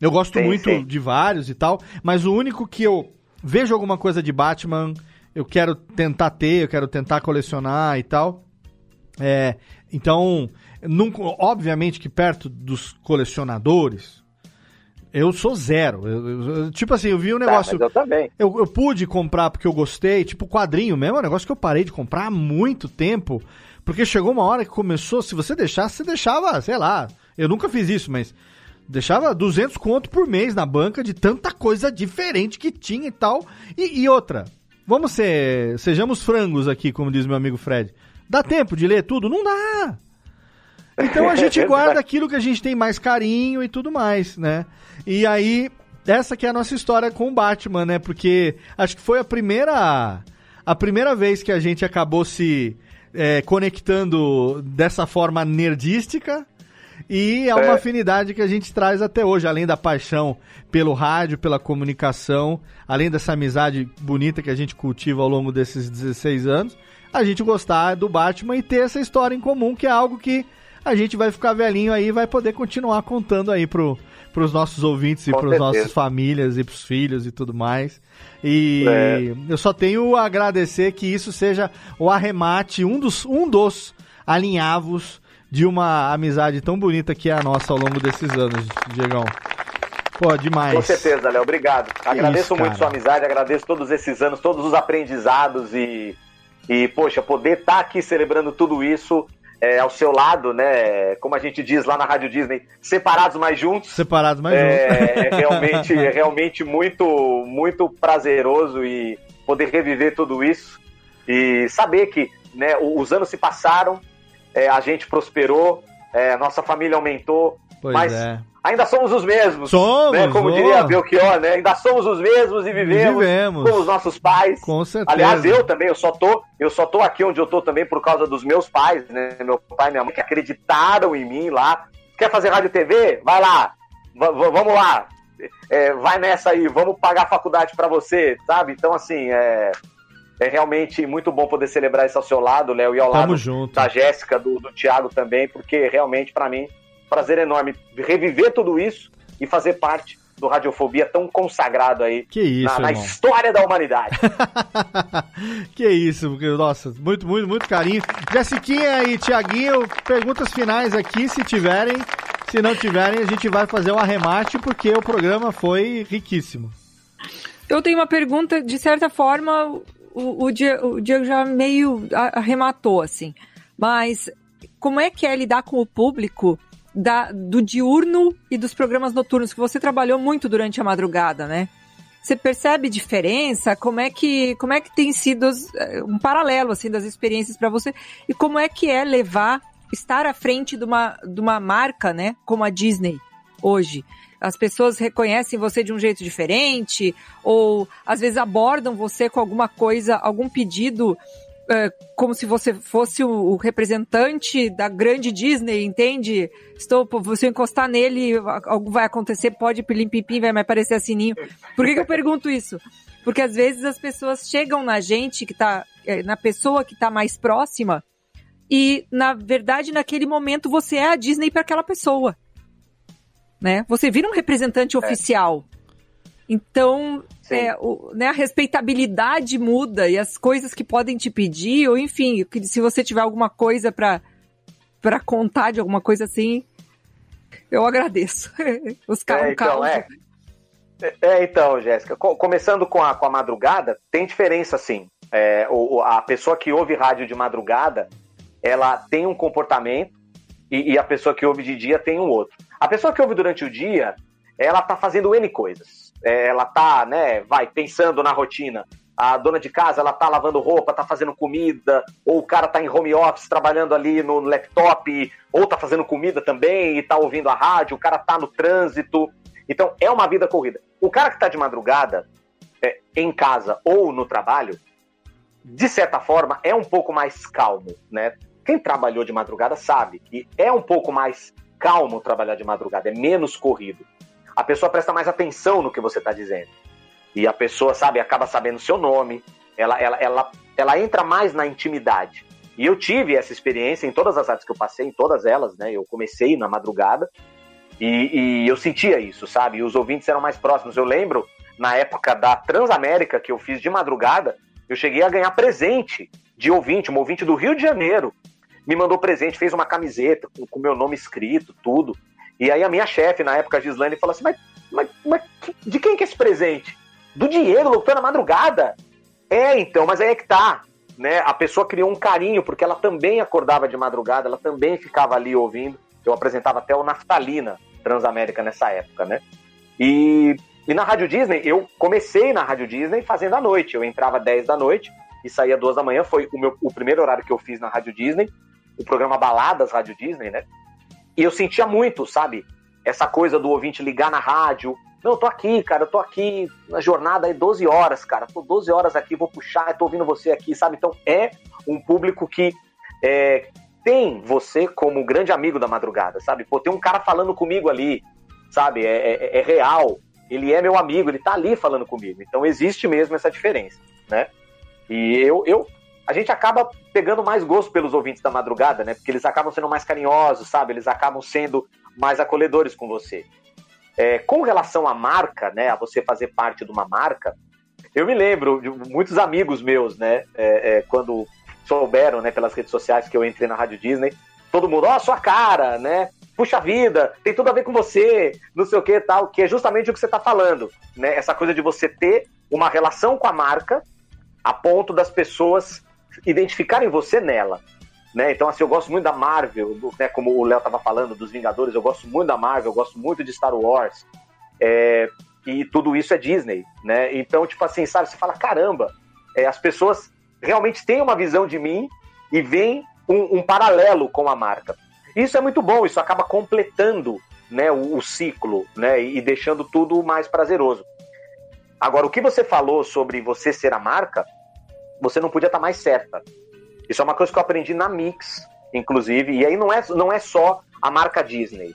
Eu gosto sim, muito sim. de vários e tal, mas o único que eu vejo alguma coisa de Batman, eu quero tentar ter, eu quero tentar colecionar e tal. É, então, nunca, obviamente que perto dos colecionadores, eu sou zero. Eu, eu, tipo assim, eu vi um tá, negócio. Tá, eu também. Eu, eu pude comprar porque eu gostei, tipo quadrinho mesmo, é um negócio que eu parei de comprar há muito tempo. Porque chegou uma hora que começou, se você deixasse, você deixava, sei lá. Eu nunca fiz isso, mas deixava 200 conto por mês na banca de tanta coisa diferente que tinha e tal. E, e outra, vamos ser, sejamos frangos aqui, como diz meu amigo Fred. Dá tempo de ler tudo? Não dá. Então a gente guarda aquilo que a gente tem mais carinho e tudo mais, né? E aí, essa que é a nossa história com o Batman, né? Porque acho que foi a primeira a primeira vez que a gente acabou se é, conectando dessa forma nerdística e é uma é. afinidade que a gente traz até hoje, além da paixão pelo rádio, pela comunicação, além dessa amizade bonita que a gente cultiva ao longo desses 16 anos, a gente gostar do Batman e ter essa história em comum, que é algo que a gente vai ficar velhinho aí e vai poder continuar contando aí pro, pros nossos ouvintes e Com pros nossas famílias e pros filhos e tudo mais. E é. eu só tenho a agradecer que isso seja o arremate, um dos, um dos alinhavos de uma amizade tão bonita que é a nossa ao longo desses anos, Diegão. Pô, demais. Com certeza, Léo. Obrigado. Que agradeço isso, muito sua amizade, agradeço todos esses anos, todos os aprendizados e, e poxa, poder estar tá aqui celebrando tudo isso é, ao seu lado, né? Como a gente diz lá na Rádio Disney, separados mais juntos. Separados mais é, juntos. É realmente, é realmente muito, muito prazeroso e poder reviver tudo isso e saber que né, os anos se passaram, é, a gente prosperou, é, nossa família aumentou, pois mas é ainda somos os mesmos. Somos, né? Como oh. diria Belchior, né? Ainda somos os mesmos e vivemos, vivemos. com os nossos pais. Com certeza. Aliás, eu também, eu só tô, eu só tô aqui onde eu tô também por causa dos meus pais, né? Meu pai e minha mãe que acreditaram em mim lá. Quer fazer rádio e TV? Vai lá. V vamos lá. É, vai nessa aí, vamos pagar a faculdade para você, sabe? Então, assim, é, é realmente muito bom poder celebrar isso ao seu lado, Léo, e ao Tamo lado junto. da Jéssica, do, do Thiago também, porque realmente, para mim, prazer enorme reviver tudo isso e fazer parte do Radiofobia tão consagrado aí que isso, na, na história da humanidade. que isso, nossa, muito, muito, muito carinho. Jessiquinha e Tiaguinho, perguntas finais aqui, se tiverem. Se não tiverem, a gente vai fazer um arremate porque o programa foi riquíssimo. Eu tenho uma pergunta, de certa forma, o, o, Diego, o Diego já meio arrematou, assim. Mas como é que é lidar com o público da, do diurno e dos programas noturnos, que você trabalhou muito durante a madrugada, né? Você percebe diferença? Como é que, como é que tem sido eh, um paralelo assim das experiências para você? E como é que é levar, estar à frente de uma, de uma marca, né, como a Disney hoje? As pessoas reconhecem você de um jeito diferente ou às vezes abordam você com alguma coisa, algum pedido é, como se você fosse o, o, representante da grande Disney, entende? Estou, se eu encostar nele, algo vai acontecer, pode pilim pipim, vai me aparecer a sininho. Por que, que eu pergunto isso? Porque às vezes as pessoas chegam na gente que tá, é, na pessoa que tá mais próxima, e na verdade, naquele momento, você é a Disney para aquela pessoa. Né? Você vira um representante é. oficial. Então, é, o, né, a respeitabilidade muda e as coisas que podem te pedir, ou enfim, se você tiver alguma coisa para para contar de alguma coisa assim, eu agradeço. Os carros. É, então, é. é, então, Jéssica, começando com a, com a madrugada, tem diferença sim. É, o, a pessoa que ouve rádio de madrugada, ela tem um comportamento e, e a pessoa que ouve de dia tem um outro. A pessoa que ouve durante o dia, ela tá fazendo N coisas. É, ela tá, né, vai pensando na rotina. A dona de casa, ela tá lavando roupa, tá fazendo comida, ou o cara tá em home office trabalhando ali no laptop, ou tá fazendo comida também e tá ouvindo a rádio, o cara tá no trânsito. Então, é uma vida corrida. O cara que tá de madrugada, é, em casa ou no trabalho, de certa forma, é um pouco mais calmo, né? Quem trabalhou de madrugada sabe que é um pouco mais calmo trabalhar de madrugada, é menos corrido a pessoa presta mais atenção no que você está dizendo. E a pessoa, sabe, acaba sabendo seu nome, ela, ela, ela, ela entra mais na intimidade. E eu tive essa experiência em todas as áreas que eu passei, em todas elas, né? Eu comecei na madrugada e, e eu sentia isso, sabe? E os ouvintes eram mais próximos. Eu lembro, na época da Transamérica, que eu fiz de madrugada, eu cheguei a ganhar presente de ouvinte, um ouvinte do Rio de Janeiro. Me mandou presente, fez uma camiseta com o meu nome escrito, tudo. E aí a minha chefe, na época, a Gislaine, falou assim, mas, mas, mas de quem que é esse presente? Do Diego, locutor na madrugada? É, então, mas aí é que tá. Né? A pessoa criou um carinho, porque ela também acordava de madrugada, ela também ficava ali ouvindo. Eu apresentava até o Naftalina Transamérica nessa época, né? E, e na Rádio Disney, eu comecei na Rádio Disney fazendo à noite. Eu entrava 10 da noite e saía 2 da manhã. Foi o, meu, o primeiro horário que eu fiz na Rádio Disney. O programa Baladas Rádio Disney, né? E eu sentia muito, sabe? Essa coisa do ouvinte ligar na rádio. Não, eu tô aqui, cara, eu tô aqui na jornada aí 12 horas, cara. Tô 12 horas aqui, vou puxar, tô ouvindo você aqui, sabe? Então é um público que é, tem você como grande amigo da madrugada, sabe? Pô, tem um cara falando comigo ali, sabe? É, é, é real. Ele é meu amigo, ele tá ali falando comigo. Então existe mesmo essa diferença, né? E eu, eu a gente acaba pegando mais gosto pelos ouvintes da madrugada, né? Porque eles acabam sendo mais carinhosos, sabe? Eles acabam sendo mais acolhedores com você. É, com relação à marca, né? A você fazer parte de uma marca, eu me lembro de muitos amigos meus, né? É, é, quando souberam, né, pelas redes sociais que eu entrei na Rádio Disney, todo mundo, ó, oh, sua cara, né? Puxa vida, tem tudo a ver com você, não sei o que tal, que é justamente o que você está falando, né? Essa coisa de você ter uma relação com a marca a ponto das pessoas identificarem você nela. Né? Então, assim, eu gosto muito da Marvel, né? como o Léo estava falando, dos Vingadores, eu gosto muito da Marvel, eu gosto muito de Star Wars. É, e tudo isso é Disney, né? Então, tipo assim, sabe, você fala, caramba, é, as pessoas realmente têm uma visão de mim e veem um, um, paralelo com a marca. Isso é muito bom, isso acaba completando né, o, o ciclo né, e deixando tudo mais prazeroso. Agora, o que você falou sobre você ser a marca, você não podia estar mais certa. Isso é uma coisa que eu aprendi na Mix, inclusive, e aí não é, não é só a marca Disney,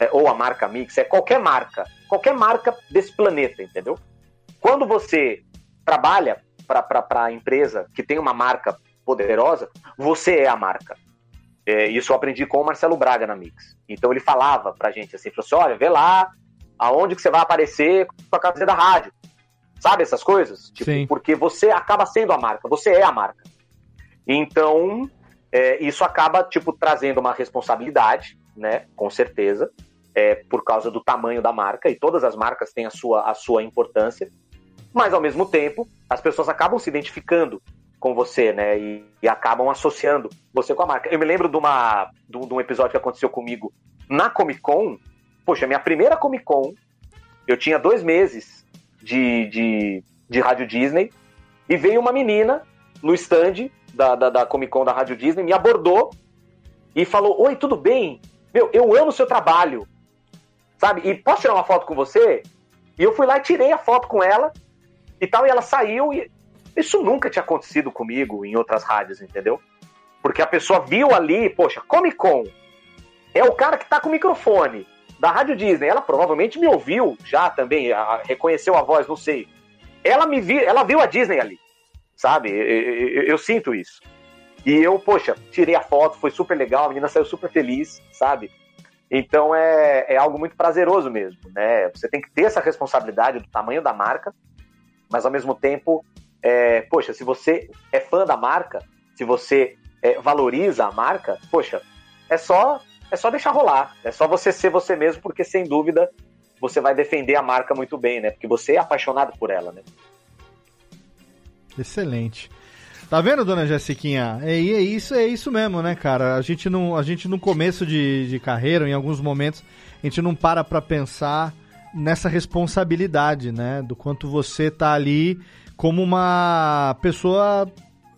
é, ou a marca Mix, é qualquer marca, qualquer marca desse planeta, entendeu? Quando você trabalha para a empresa que tem uma marca poderosa, você é a marca. É, isso eu aprendi com o Marcelo Braga na Mix. Então ele falava pra gente assim, falou assim, olha, vê lá aonde que você vai aparecer com a camiseta da rádio. Sabe essas coisas? Tipo, Sim. Porque você acaba sendo a marca, você é a marca. Então, é, isso acaba, tipo, trazendo uma responsabilidade, né? Com certeza, é, por causa do tamanho da marca, e todas as marcas têm a sua, a sua importância, mas ao mesmo tempo, as pessoas acabam se identificando com você, né? E, e acabam associando você com a marca. Eu me lembro de, uma, de, de um episódio que aconteceu comigo na Comic Con. Poxa, minha primeira Comic Con, eu tinha dois meses de, de, de Rádio Disney e veio uma menina no stand da, da, da Comic Con da Rádio Disney, me abordou e falou: Oi, tudo bem? Meu, eu amo o seu trabalho, sabe? E posso tirar uma foto com você? E eu fui lá e tirei a foto com ela e tal, e ela saiu e isso nunca tinha acontecido comigo em outras rádios, entendeu? Porque a pessoa viu ali, poxa, Comic Con é o cara que tá com o microfone da Rádio Disney. Ela provavelmente me ouviu já também, a, reconheceu a voz, não sei. Ela me viu, ela viu a Disney ali, sabe? Eu, eu, eu, sinto isso. E eu, poxa, tirei a foto, foi super legal, a menina saiu super feliz, sabe? Então é, é algo muito prazeroso mesmo, né? Você tem que ter essa responsabilidade do tamanho da marca, mas ao mesmo tempo, é, poxa, se você é fã da marca, se você é, valoriza a marca, poxa, é só é só deixar rolar. É só você ser você mesmo, porque sem dúvida você vai defender a marca muito bem, né? Porque você é apaixonado por ela, né? Excelente. Tá vendo, dona Jessiquinha? É, é isso, é isso mesmo, né, cara? A gente não, a gente no começo de, de carreira, em alguns momentos, a gente não para para pensar nessa responsabilidade, né? Do quanto você tá ali como uma pessoa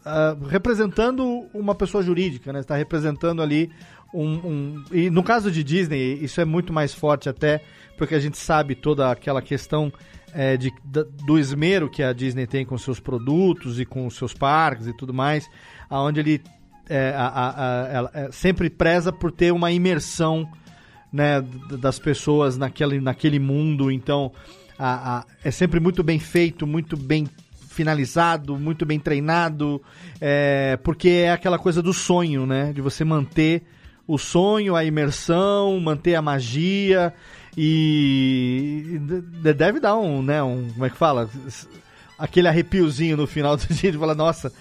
uh, representando uma pessoa jurídica, né? Está representando ali um, um, e no caso de Disney, isso é muito mais forte até, porque a gente sabe toda aquela questão é, de, do esmero que a Disney tem com seus produtos e com seus parques e tudo mais, aonde ele é, a, a, a, é, sempre preza por ter uma imersão né, das pessoas naquele, naquele mundo, então é sempre muito bem feito, muito bem finalizado, muito bem treinado, é, porque é aquela coisa do sonho, né? De você manter o sonho, a imersão, manter a magia e deve dar um, né, um, como é que fala? Aquele arrepiozinho no final do dia de falar, nossa,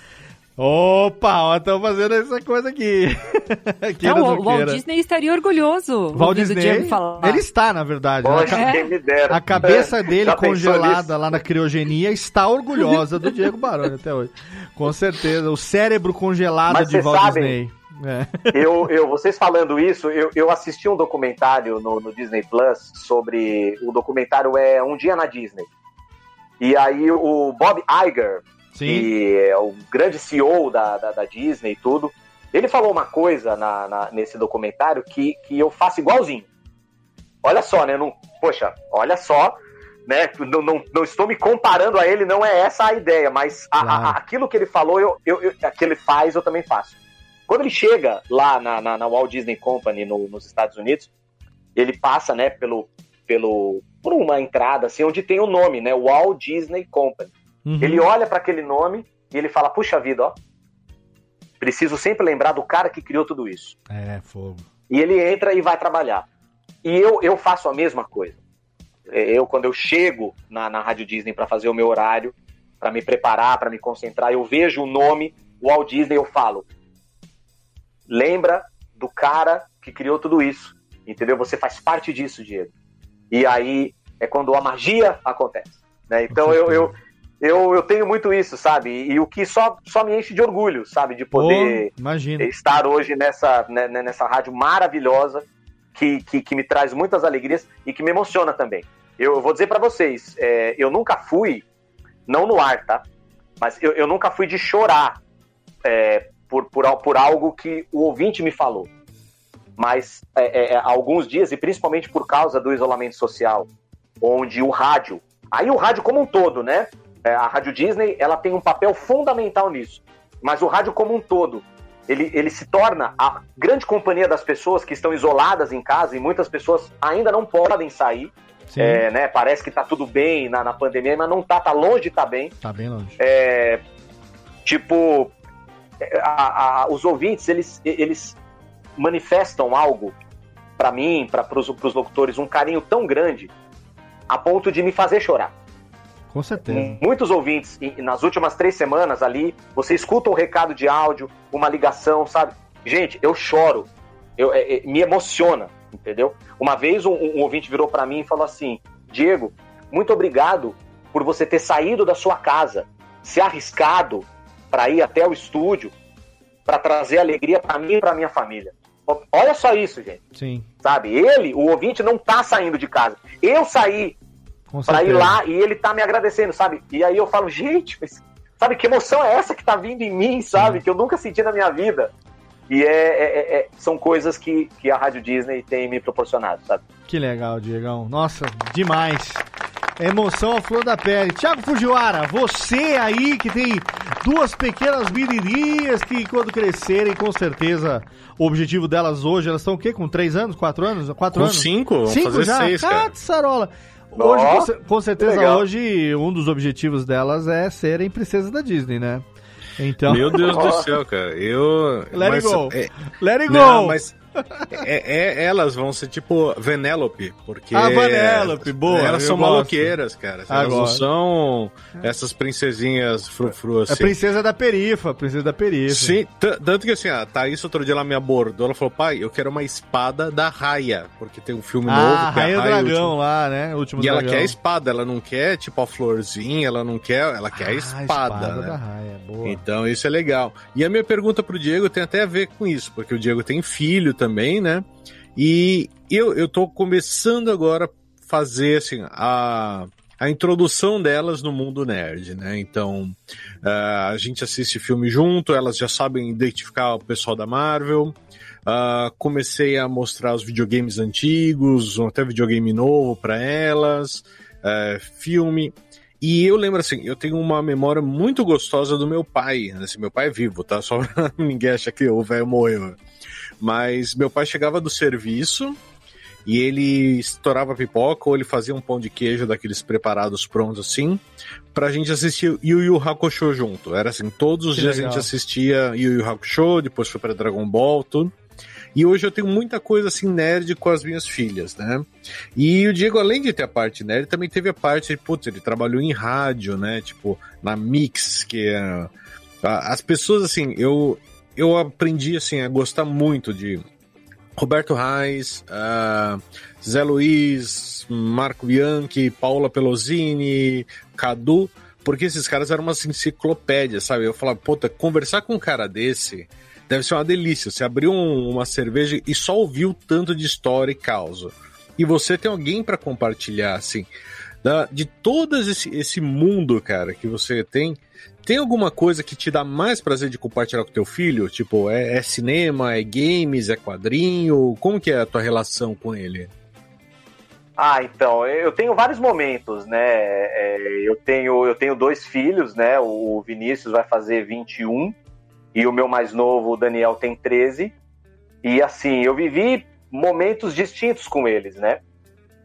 Opa, ó, estão fazendo essa coisa aqui. aqui Não, o Walt Disney estaria orgulhoso. Walt Disney, ele está, na verdade. Poxa, a, quem me dera. a cabeça dele congelada lá na criogenia está orgulhosa do Diego Baroni até hoje. Com certeza. O cérebro congelado Mas de Walt sabe, Disney. É. Eu, eu, vocês falando isso, eu, eu assisti um documentário no, no, Disney Plus sobre. O documentário é Um Dia na Disney. E aí o Bob Iger, Sim. que é o grande CEO da, da, da Disney e tudo, ele falou uma coisa na, na, nesse documentário que, que eu faço igualzinho. Olha só, né? Não, poxa, olha só, né? Não, não, não, estou me comparando a ele, não é essa a ideia, mas a, claro. a, aquilo que ele falou, eu, eu, eu, que ele faz, eu também faço. Quando ele chega lá na, na, na Walt Disney Company no, nos Estados Unidos, ele passa, né, pelo, pelo, por uma entrada, assim, onde tem o nome, né, Walt Disney Company. Uhum. Ele olha para aquele nome e ele fala, puxa vida, ó, preciso sempre lembrar do cara que criou tudo isso. É, fogo. E ele entra e vai trabalhar. E eu, eu faço a mesma coisa. É, eu, quando eu chego na, na Rádio Disney para fazer o meu horário, para me preparar, para me concentrar, eu vejo o nome Walt Disney, eu falo: lembra do cara que criou tudo isso, entendeu? Você faz parte disso, Diego. E aí é quando a magia acontece. Né? Então eu, eu, eu, eu tenho muito isso, sabe? E, o que só, só me enche de orgulho, sabe? De poder oh, estar hoje nessa, né, né, nessa rádio maravilhosa que, que, que, me traz muitas alegrias e que me emociona também. Eu, vou dizer para vocês, é, eu nunca fui, não no ar, tá? Mas eu, eu nunca fui de chorar é, por, por, por algo que o ouvinte me falou. Mas é, é, é alguns dias, e principalmente por causa do isolamento social, onde o rádio, aí o rádio como um todo, né? É, a Rádio Disney ela tem um papel fundamental nisso. Mas o rádio como um todo, ele, ele se torna a grande companhia das pessoas que estão isoladas em casa e muitas pessoas ainda não podem sair. É, né, parece que tá tudo bem na, na pandemia, mas não tá, tá longe de tá bem. Tá bem longe. É, tipo, a, a, os ouvintes, eles, eles manifestam algo para mim, para os locutores, um carinho tão grande a ponto de me fazer chorar. Com certeza. Muitos ouvintes, nas últimas três semanas ali, você escuta um recado de áudio, uma ligação, sabe? Gente, eu choro, eu, é, é, me emociona, entendeu? Uma vez um, um ouvinte virou para mim e falou assim: Diego, muito obrigado por você ter saído da sua casa, se arriscado para ir até o estúdio, para trazer alegria para mim e para minha família. Olha só isso, gente. Sim. Sabe? Ele, o ouvinte, não tá saindo de casa. Eu saí para ir lá e ele tá me agradecendo, sabe? E aí eu falo, gente, mas, sabe que emoção é essa que tá vindo em mim, sabe? Sim. Que eu nunca senti na minha vida. E é, é, é, é, são coisas que, que a Rádio Disney tem me proporcionado, sabe? Que legal, Diegão. Nossa, demais. Emoção à flor da pele. Tiago Fujiwara, você aí que tem duas pequenas menininhas que quando crescerem, com certeza, o objetivo delas hoje, elas estão o quê? Com três anos, quatro anos? Quatro com anos? cinco? Cinco fazer já? seis, cara. Sarola. Hoje, com, com certeza, hoje, um dos objetivos delas é serem princesas da Disney, né? Então... Meu Deus do céu, cara. Eu. Let mas, it go. É... Let it go. Não, mas é, é, elas vão ser tipo Venelope, porque. Ah, Venelope, boa. Elas são gosto. maloqueiras, cara. Elas Agora. não são essas princesinhas frufru assim. É princesa da perifa, princesa da perifa. Sim, tanto que assim, a Thaís outro dia ela me abordou, ela falou, pai, eu quero uma espada da Raia, porque tem um filme ah, novo. Que Raia é a Raia Dragão último... lá, né? Último e dragão. ela quer a espada, ela não quer tipo a florzinha, ela não quer, ela quer ah, a espada. espada né? da Raia, boa. Então isso é legal. E a minha pergunta pro Diego tem até a ver com isso, porque o Diego tem filho também, né? E eu, eu tô começando agora a fazer assim, a, a introdução delas no mundo nerd, né? Então, uh, a gente assiste filme junto, elas já sabem identificar o pessoal da Marvel. Uh, comecei a mostrar os videogames antigos, até videogame novo para elas, uh, filme. E eu lembro assim, eu tenho uma memória muito gostosa do meu pai. Né? Assim, meu pai é vivo, tá? Só ninguém acha que o velho morreu. Mas meu pai chegava do serviço e ele estourava pipoca ou ele fazia um pão de queijo daqueles preparados prontos assim, pra gente assistir Yu Yu Hakusho junto. Era assim, todos os que dias legal. a gente assistia Yu Yu Hakusho, depois foi para Dragon Ball, tudo. E hoje eu tenho muita coisa assim nerd com as minhas filhas, né? E o Diego, além de ter a parte nerd, também teve a parte, putz, ele trabalhou em rádio, né? Tipo, na Mix, que é. As pessoas, assim, eu, eu aprendi assim a gostar muito de Roberto Reis, uh, Zé Luiz, Marco Bianchi, Paula Pelosini, Cadu, porque esses caras eram umas enciclopédias, sabe? Eu falava, puta, conversar com um cara desse deve ser uma delícia. Você abriu um, uma cerveja e só ouviu tanto de história e causa. E você tem alguém para compartilhar, assim. Da, de todo esse, esse mundo, cara, que você tem, tem alguma coisa que te dá mais prazer de compartilhar com teu filho? Tipo, é, é, cinema, é games, é quadrinho? Como que é a tua relação com ele? Ah, então, eu tenho vários momentos, né? É, eu, tenho, eu tenho dois filhos, né? O Vinícius vai fazer 21 e o meu mais novo, o Daniel, tem 13. E assim, eu vivi momentos distintos com eles, né?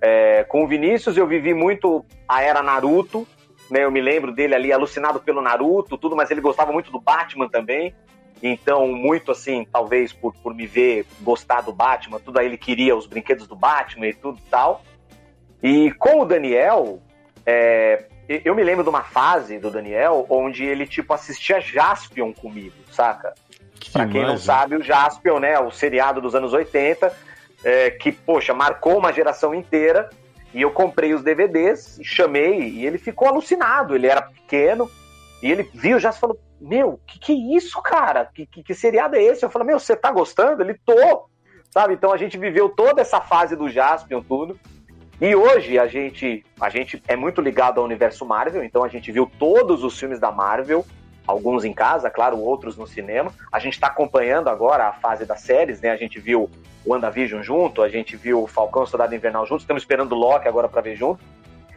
É, com o Vinícius eu vivi muito a era Naruto, né? Eu me lembro dele ali alucinado pelo Naruto, tudo, mas ele gostava muito do Batman também. Então, muito assim, talvez por, por me ver gostar do Batman, tudo aí ele queria os brinquedos do Batman e tudo tal. E com o Daniel, é, eu me lembro de uma fase do Daniel onde ele, tipo, assistia Jaspion comigo, saca? Que pra quem não sabe, o Jaspion, né, o seriado dos anos 80, é, que, poxa, marcou uma geração inteira. E eu comprei os DVDs, chamei, e ele ficou alucinado. Ele era pequeno, e ele viu já falou: Meu, que que é isso, cara? Que, que, que seriado é esse? Eu falei: Meu, você tá gostando? Ele tô, sabe? Então a gente viveu toda essa fase do Jaspion, tudo. E hoje a gente, a gente é muito ligado ao universo Marvel, então a gente viu todos os filmes da Marvel, alguns em casa, claro, outros no cinema. A gente está acompanhando agora a fase das séries, né? A gente viu o WandaVision junto, a gente viu o Falcão Soldado Invernal junto, estamos esperando o Loki agora para ver junto.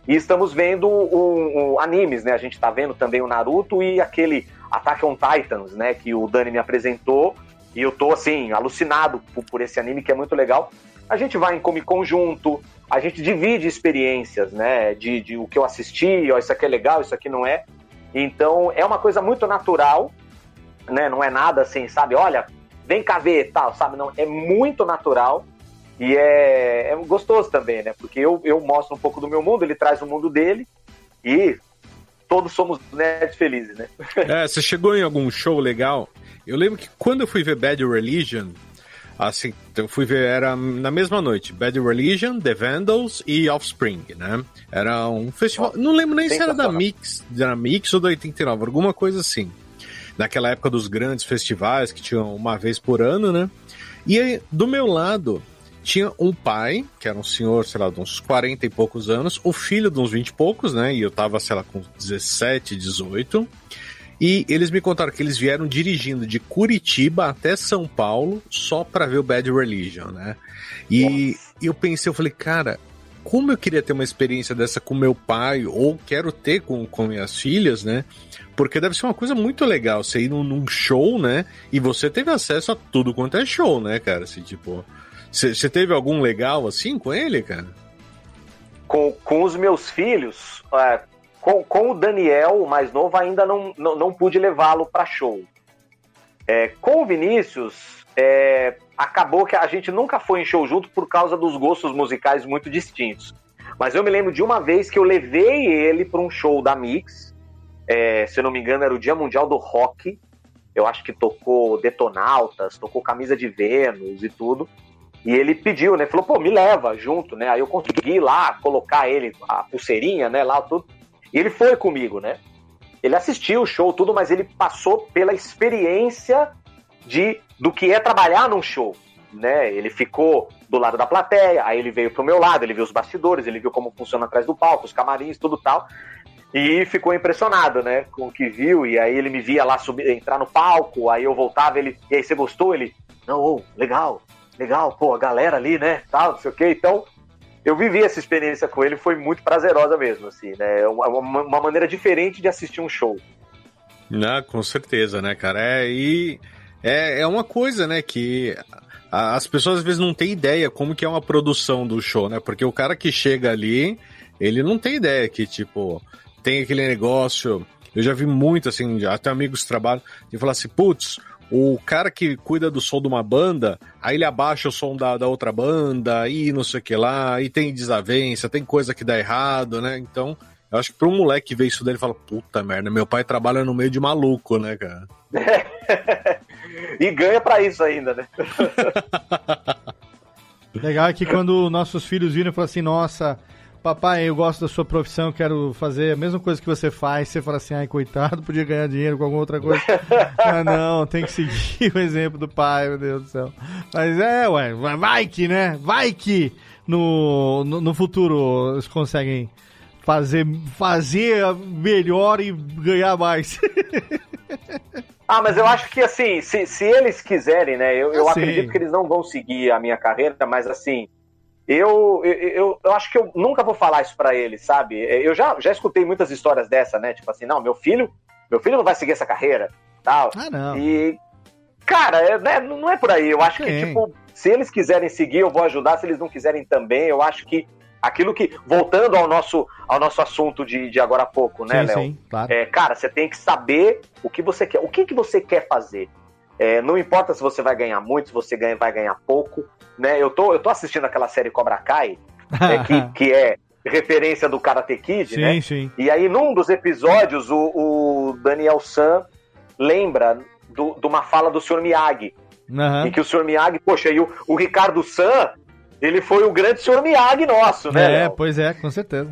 E estamos vendo o, animes, né? A gente está vendo também o Naruto e aquele Attack on Titans, né? Que o Dani me apresentou. E eu tô, assim, alucinado por, por esse anime que é muito legal. A gente vai em Comic Con junto, a gente divide experiências, né? De, de o que eu assisti, ó, isso aqui é legal, isso aqui não é. Então é uma coisa muito natural, né? Não é nada assim, sabe? Olha, vem cá ver, tal, sabe? Não, é muito natural e é, é gostoso também, né? Porque eu, eu mostro um pouco do meu mundo, ele traz o mundo dele e todos somos nerds felizes, né? É, você chegou em algum show legal? Eu lembro que quando eu fui ver Bad Religion, Assim, eu fui ver, era na mesma noite, Bad Religion, The Vandals e Offspring, né? Era um festival, não lembro nem se era da Mix, da Mix ou da 89, alguma coisa assim. Naquela época dos grandes festivais que tinham uma vez por ano, né? E aí, do meu lado, tinha um pai, que era um senhor, sei lá, de uns 40 e poucos anos, o filho de uns 20 e poucos, né? E eu tava, sei lá, com 17, 18. E eles me contaram que eles vieram dirigindo de Curitiba até São Paulo só para ver o Bad Religion, né? E eu pensei, eu falei, cara, como eu queria ter uma experiência dessa com meu pai, ou quero ter com, com minhas filhas, né? Porque deve ser uma coisa muito legal você ir num, num show, né? E você teve acesso a tudo quanto é show, né, cara? Assim, tipo. Você teve algum legal assim com ele, cara? Com, com os meus filhos, é, com, com o Daniel, o mais novo, ainda não, não, não pude levá-lo para show. É, com o Vinícius, é, acabou que a gente nunca foi em show junto por causa dos gostos musicais muito distintos. Mas eu me lembro de uma vez que eu levei ele para um show da Mix. É, se eu não me engano, era o Dia Mundial do Rock. Eu acho que tocou Detonautas, tocou Camisa de Vênus e tudo. E ele pediu, né? Falou, pô, me leva junto, né? Aí eu consegui lá colocar ele, a pulseirinha, né? Lá tudo. E ele foi comigo, né? Ele assistiu o show, tudo, mas ele passou pela experiência de do que é trabalhar num show, né? Ele ficou do lado da plateia, aí ele veio pro meu lado, ele viu os bastidores, ele viu como funciona atrás do palco, os camarins, tudo tal. E ficou impressionado, né, com o que viu. E aí ele me via lá subir, entrar no palco, aí eu voltava, ele, e aí você gostou? Ele, não, legal, legal, pô, a galera ali, né, tal, não sei o quê. Então, eu vivi essa experiência com ele, foi muito prazerosa mesmo, assim, né? É uma, uma, maneira diferente de assistir um show. Ah, com certeza, né, cara? É, e é, é uma coisa, né, que as pessoas às vezes não têm ideia como que é uma produção do show, né? Porque o cara que chega ali, ele não tem ideia que, tipo, tem aquele negócio. Eu já vi muito, assim, até amigos trabalham, de falar assim, putz, o cara que cuida do som de uma banda, aí ele abaixa o som da, da outra banda, e não sei o que lá, e tem desavença, tem coisa que dá errado, né? Então, eu acho que para um moleque ver isso dele fala, puta merda, meu pai trabalha no meio de maluco, né, cara? e ganha para isso ainda, né? Legal é que quando nossos filhos viram e falam assim, nossa, papai, eu gosto da sua profissão, quero fazer a mesma coisa que você faz. Você fala assim, ai, coitado, podia ganhar dinheiro com alguma outra coisa. ah, não, tem que seguir o exemplo do pai, meu Deus do céu. Mas é, ué, vai que, né? Vai que no, no, no futuro eles conseguem fazer, fazer melhor e ganhar mais. Ah, mas eu acho que assim, se, se eles quiserem, né? Eu, eu acredito que eles não vão seguir a minha carreira, mas assim, eu, eu, eu acho que eu nunca vou falar isso para ele, sabe? Eu já, já escutei muitas histórias dessa, né? Tipo assim, não, meu filho, meu filho não vai seguir essa carreira, tal. Ah, não. E, cara, é, né, não é por aí. Eu acho Sim. que, tipo, se eles quiserem seguir, eu vou ajudar. Se eles não quiserem também, eu acho que aquilo que. Voltando ao nosso, ao nosso assunto de, de agora há pouco, né, Léo? Sim, claro. É, cara, você tem que saber o que você quer. O que, que você quer fazer? É, não importa se você vai ganhar muito, se você ganha, vai ganhar pouco. Né? Eu, tô, eu tô assistindo aquela série Cobra Kai, é, que, que é referência do Karate Kid, sim, né? Sim. E aí, num dos episódios, o, o Daniel San lembra do, de uma fala do Sr. Miyagi. Uhum. Em que o Sr. Miyagi, poxa, e o, o Ricardo San, ele foi o grande Sr. Miyagi nosso, né? É, Léo? pois é, com certeza.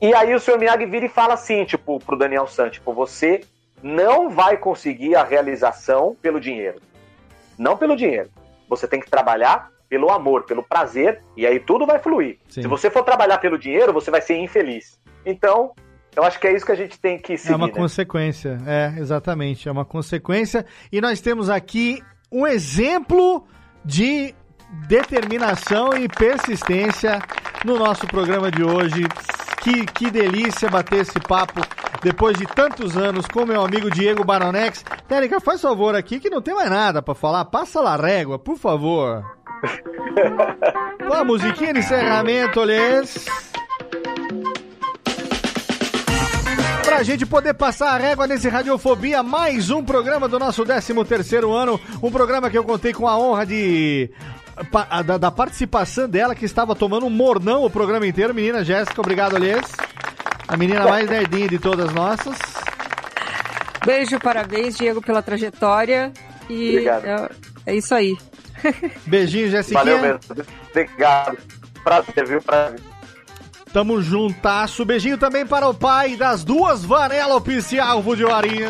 E aí o Sr. Miyagi vira e fala assim, tipo, pro Daniel San, tipo, você não vai conseguir a realização pelo dinheiro. Não pelo dinheiro. Você tem que trabalhar pelo amor, pelo prazer, e aí tudo vai fluir. Sim. Se você for trabalhar pelo dinheiro, você vai ser infeliz. Então, eu acho que é isso que a gente tem que seguir. É uma né? consequência, é, exatamente, é uma consequência. E nós temos aqui um exemplo de determinação e persistência no nosso programa de hoje. Que, que delícia bater esse papo depois de tantos anos com meu amigo Diego Baronex. Térica, faz favor aqui que não tem mais nada pra falar. Passa lá a régua, por favor. Com a musiquinha de encerramento, Lês. Pra gente poder passar a régua nesse Radiofobia, mais um programa do nosso 13 terceiro ano. Um programa que eu contei com a honra de... Da, da, participação dela, que estava tomando um mornão o programa inteiro. Menina Jéssica, obrigado, Aliás. A menina mais nerdinha de todas nossas. Beijo, parabéns, Diego, pela trajetória. E Obrigado. É, é isso aí. Beijinho, Jéssica. Valeu mesmo. Obrigado. Prazer, viu? Prazer. Tamo juntasso. Beijinho também para o pai das duas Varela Oficial, Fudioarinha.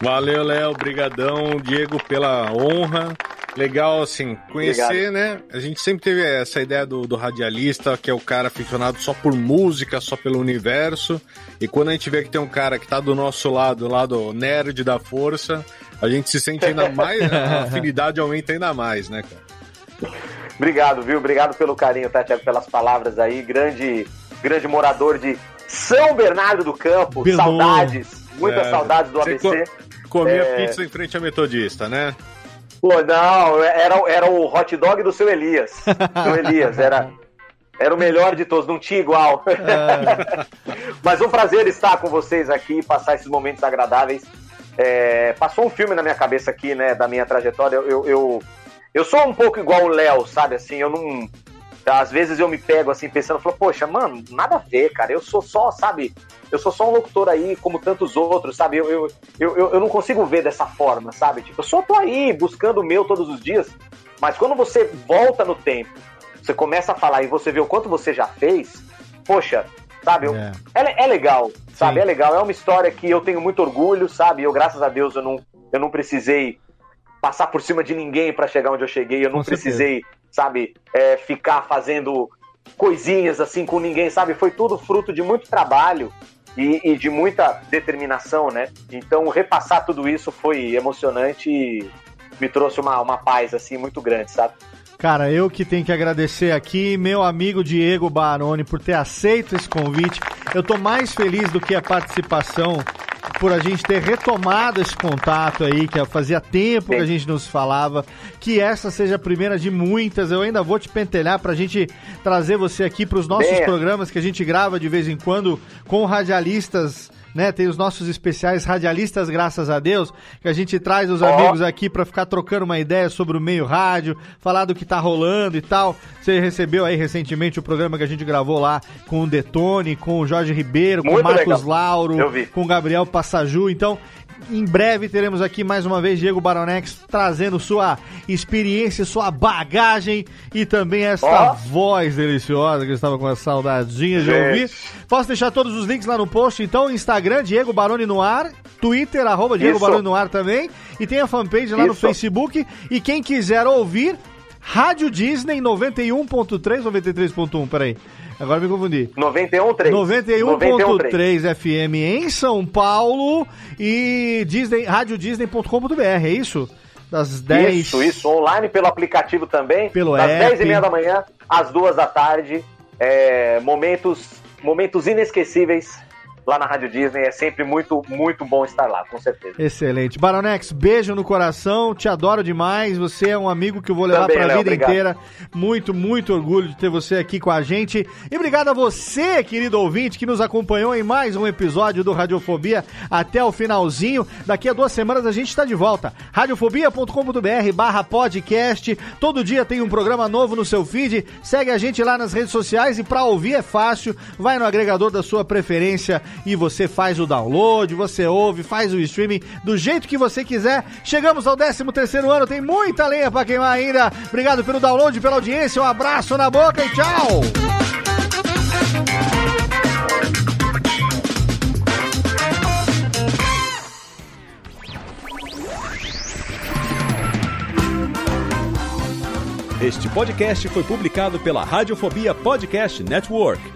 Valeu, Léo. Brigadão, Diego, pela honra. Legal, assim, conhecer, Obrigado. né? A gente sempre teve essa ideia do, do, radialista, que é o cara aficionado só por música, só pelo universo. E quando a gente vê que tem um cara que tá do nosso lado, lado nerd da força, a gente se sente ainda mais, a afinidade aumenta ainda mais, né, cara? Obrigado, viu? Obrigado pelo carinho, tá, Tiago, pelas palavras aí. Grande, grande morador de São Bernardo do Campo. Saudades, muitas é, saudades do ABC. Co comia é... pizza em frente à Metodista, né? Pô, não, era, era o hot dog do seu Elias. Do Elias, era, era o melhor de todos, não tinha igual. É. Mas um prazer estar com vocês aqui, passar esses momentos agradáveis. É, passou um filme na minha cabeça aqui, né, da minha trajetória. Eu, eu, eu sou um pouco igual o Léo, sabe? Assim, eu não. Às vezes eu me pego assim, pensando, falo, poxa, mano, nada a ver, cara. Eu sou só, sabe? Eu sou só um locutor aí, como tantos outros, sabe? Eu, eu, eu, eu não consigo ver dessa forma, sabe? Tipo, eu só tô aí buscando o meu todos os dias. Mas quando você volta no tempo, você começa a falar e você vê o quanto você já fez, poxa, sabe? É, é, é legal, sabe? Sim. É legal. É uma história que eu tenho muito orgulho, sabe? Eu, graças a Deus, eu não, eu não precisei passar por cima de ninguém para chegar onde eu cheguei. Eu não precisei. Sabe, é, ficar fazendo coisinhas assim com ninguém, sabe? Foi tudo fruto de muito trabalho e, e, de muita determinação, né? Então, repassar tudo isso foi emocionante e me trouxe uma, uma paz, assim, muito grande, sabe? Cara, eu que tenho que agradecer aqui, meu amigo Diego Baroni, por ter aceito esse convite. Eu tô mais feliz do que a participação por a gente ter retomado esse contato aí, que fazia tempo que a gente nos falava, que essa seja a primeira de muitas. Eu ainda vou te pentelhar pra gente trazer você aqui para os nossos Bem. programas que a gente grava de vez em quando com radialistas né? Tem os nossos especiais radialistas, graças a Deus, que a gente traz os oh. amigos aqui para ficar trocando uma ideia sobre o meio rádio, falar do que tá rolando e tal. Você recebeu aí recentemente o programa que a gente gravou lá com o Detone, com o Jorge Ribeiro, com o Marcos legal. Lauro, com o Gabriel Passaju. Então, em breve teremos aqui mais uma vez Diego Baronex trazendo sua experiência, sua bagagem e também esta oh. voz deliciosa que eu estava com a saudadinha de ouvir. Posso deixar todos os links lá no post, então, Instagram, Diego Baroni no ar, Twitter, arroba Diego Isso. Baroni no ar também, e tem a fanpage lá Isso. no Facebook, e quem quiser ouvir, Rádio Disney 91.3, 93.1, peraí. Agora me confundi. 91.3. 91.3 FM em São Paulo e Disney, radiodisney.com.br, é isso? Das 10. Isso, isso. Online pelo aplicativo também. Pelo das app. 10 e meia da manhã às 2 da tarde. É, momentos, momentos inesquecíveis lá na Rádio Disney. É sempre muito, muito bom estar lá, com certeza. Excelente. Baronex, beijo no coração, te adoro demais. Você é um amigo que eu vou levar pra Léo, vida obrigado. inteira. Muito, muito orgulho de ter você aqui com a gente. E obrigado a você, querido ouvinte, que nos acompanhou em mais um episódio do Radiofobia até o finalzinho. Daqui a duas semanas a gente está de volta. radiofobia.com.br barra podcast. Todo dia tem um programa novo no seu feed. Segue a gente lá nas redes sociais e para ouvir é fácil. Vai no agregador da sua preferência e você faz o download, você ouve, faz o streaming do jeito que você quiser. Chegamos ao 13 terceiro ano, tem muita lenha para queimar ainda. Obrigado pelo download, pela audiência, um abraço na boca e tchau! Este podcast foi publicado pela Radiofobia Podcast Network.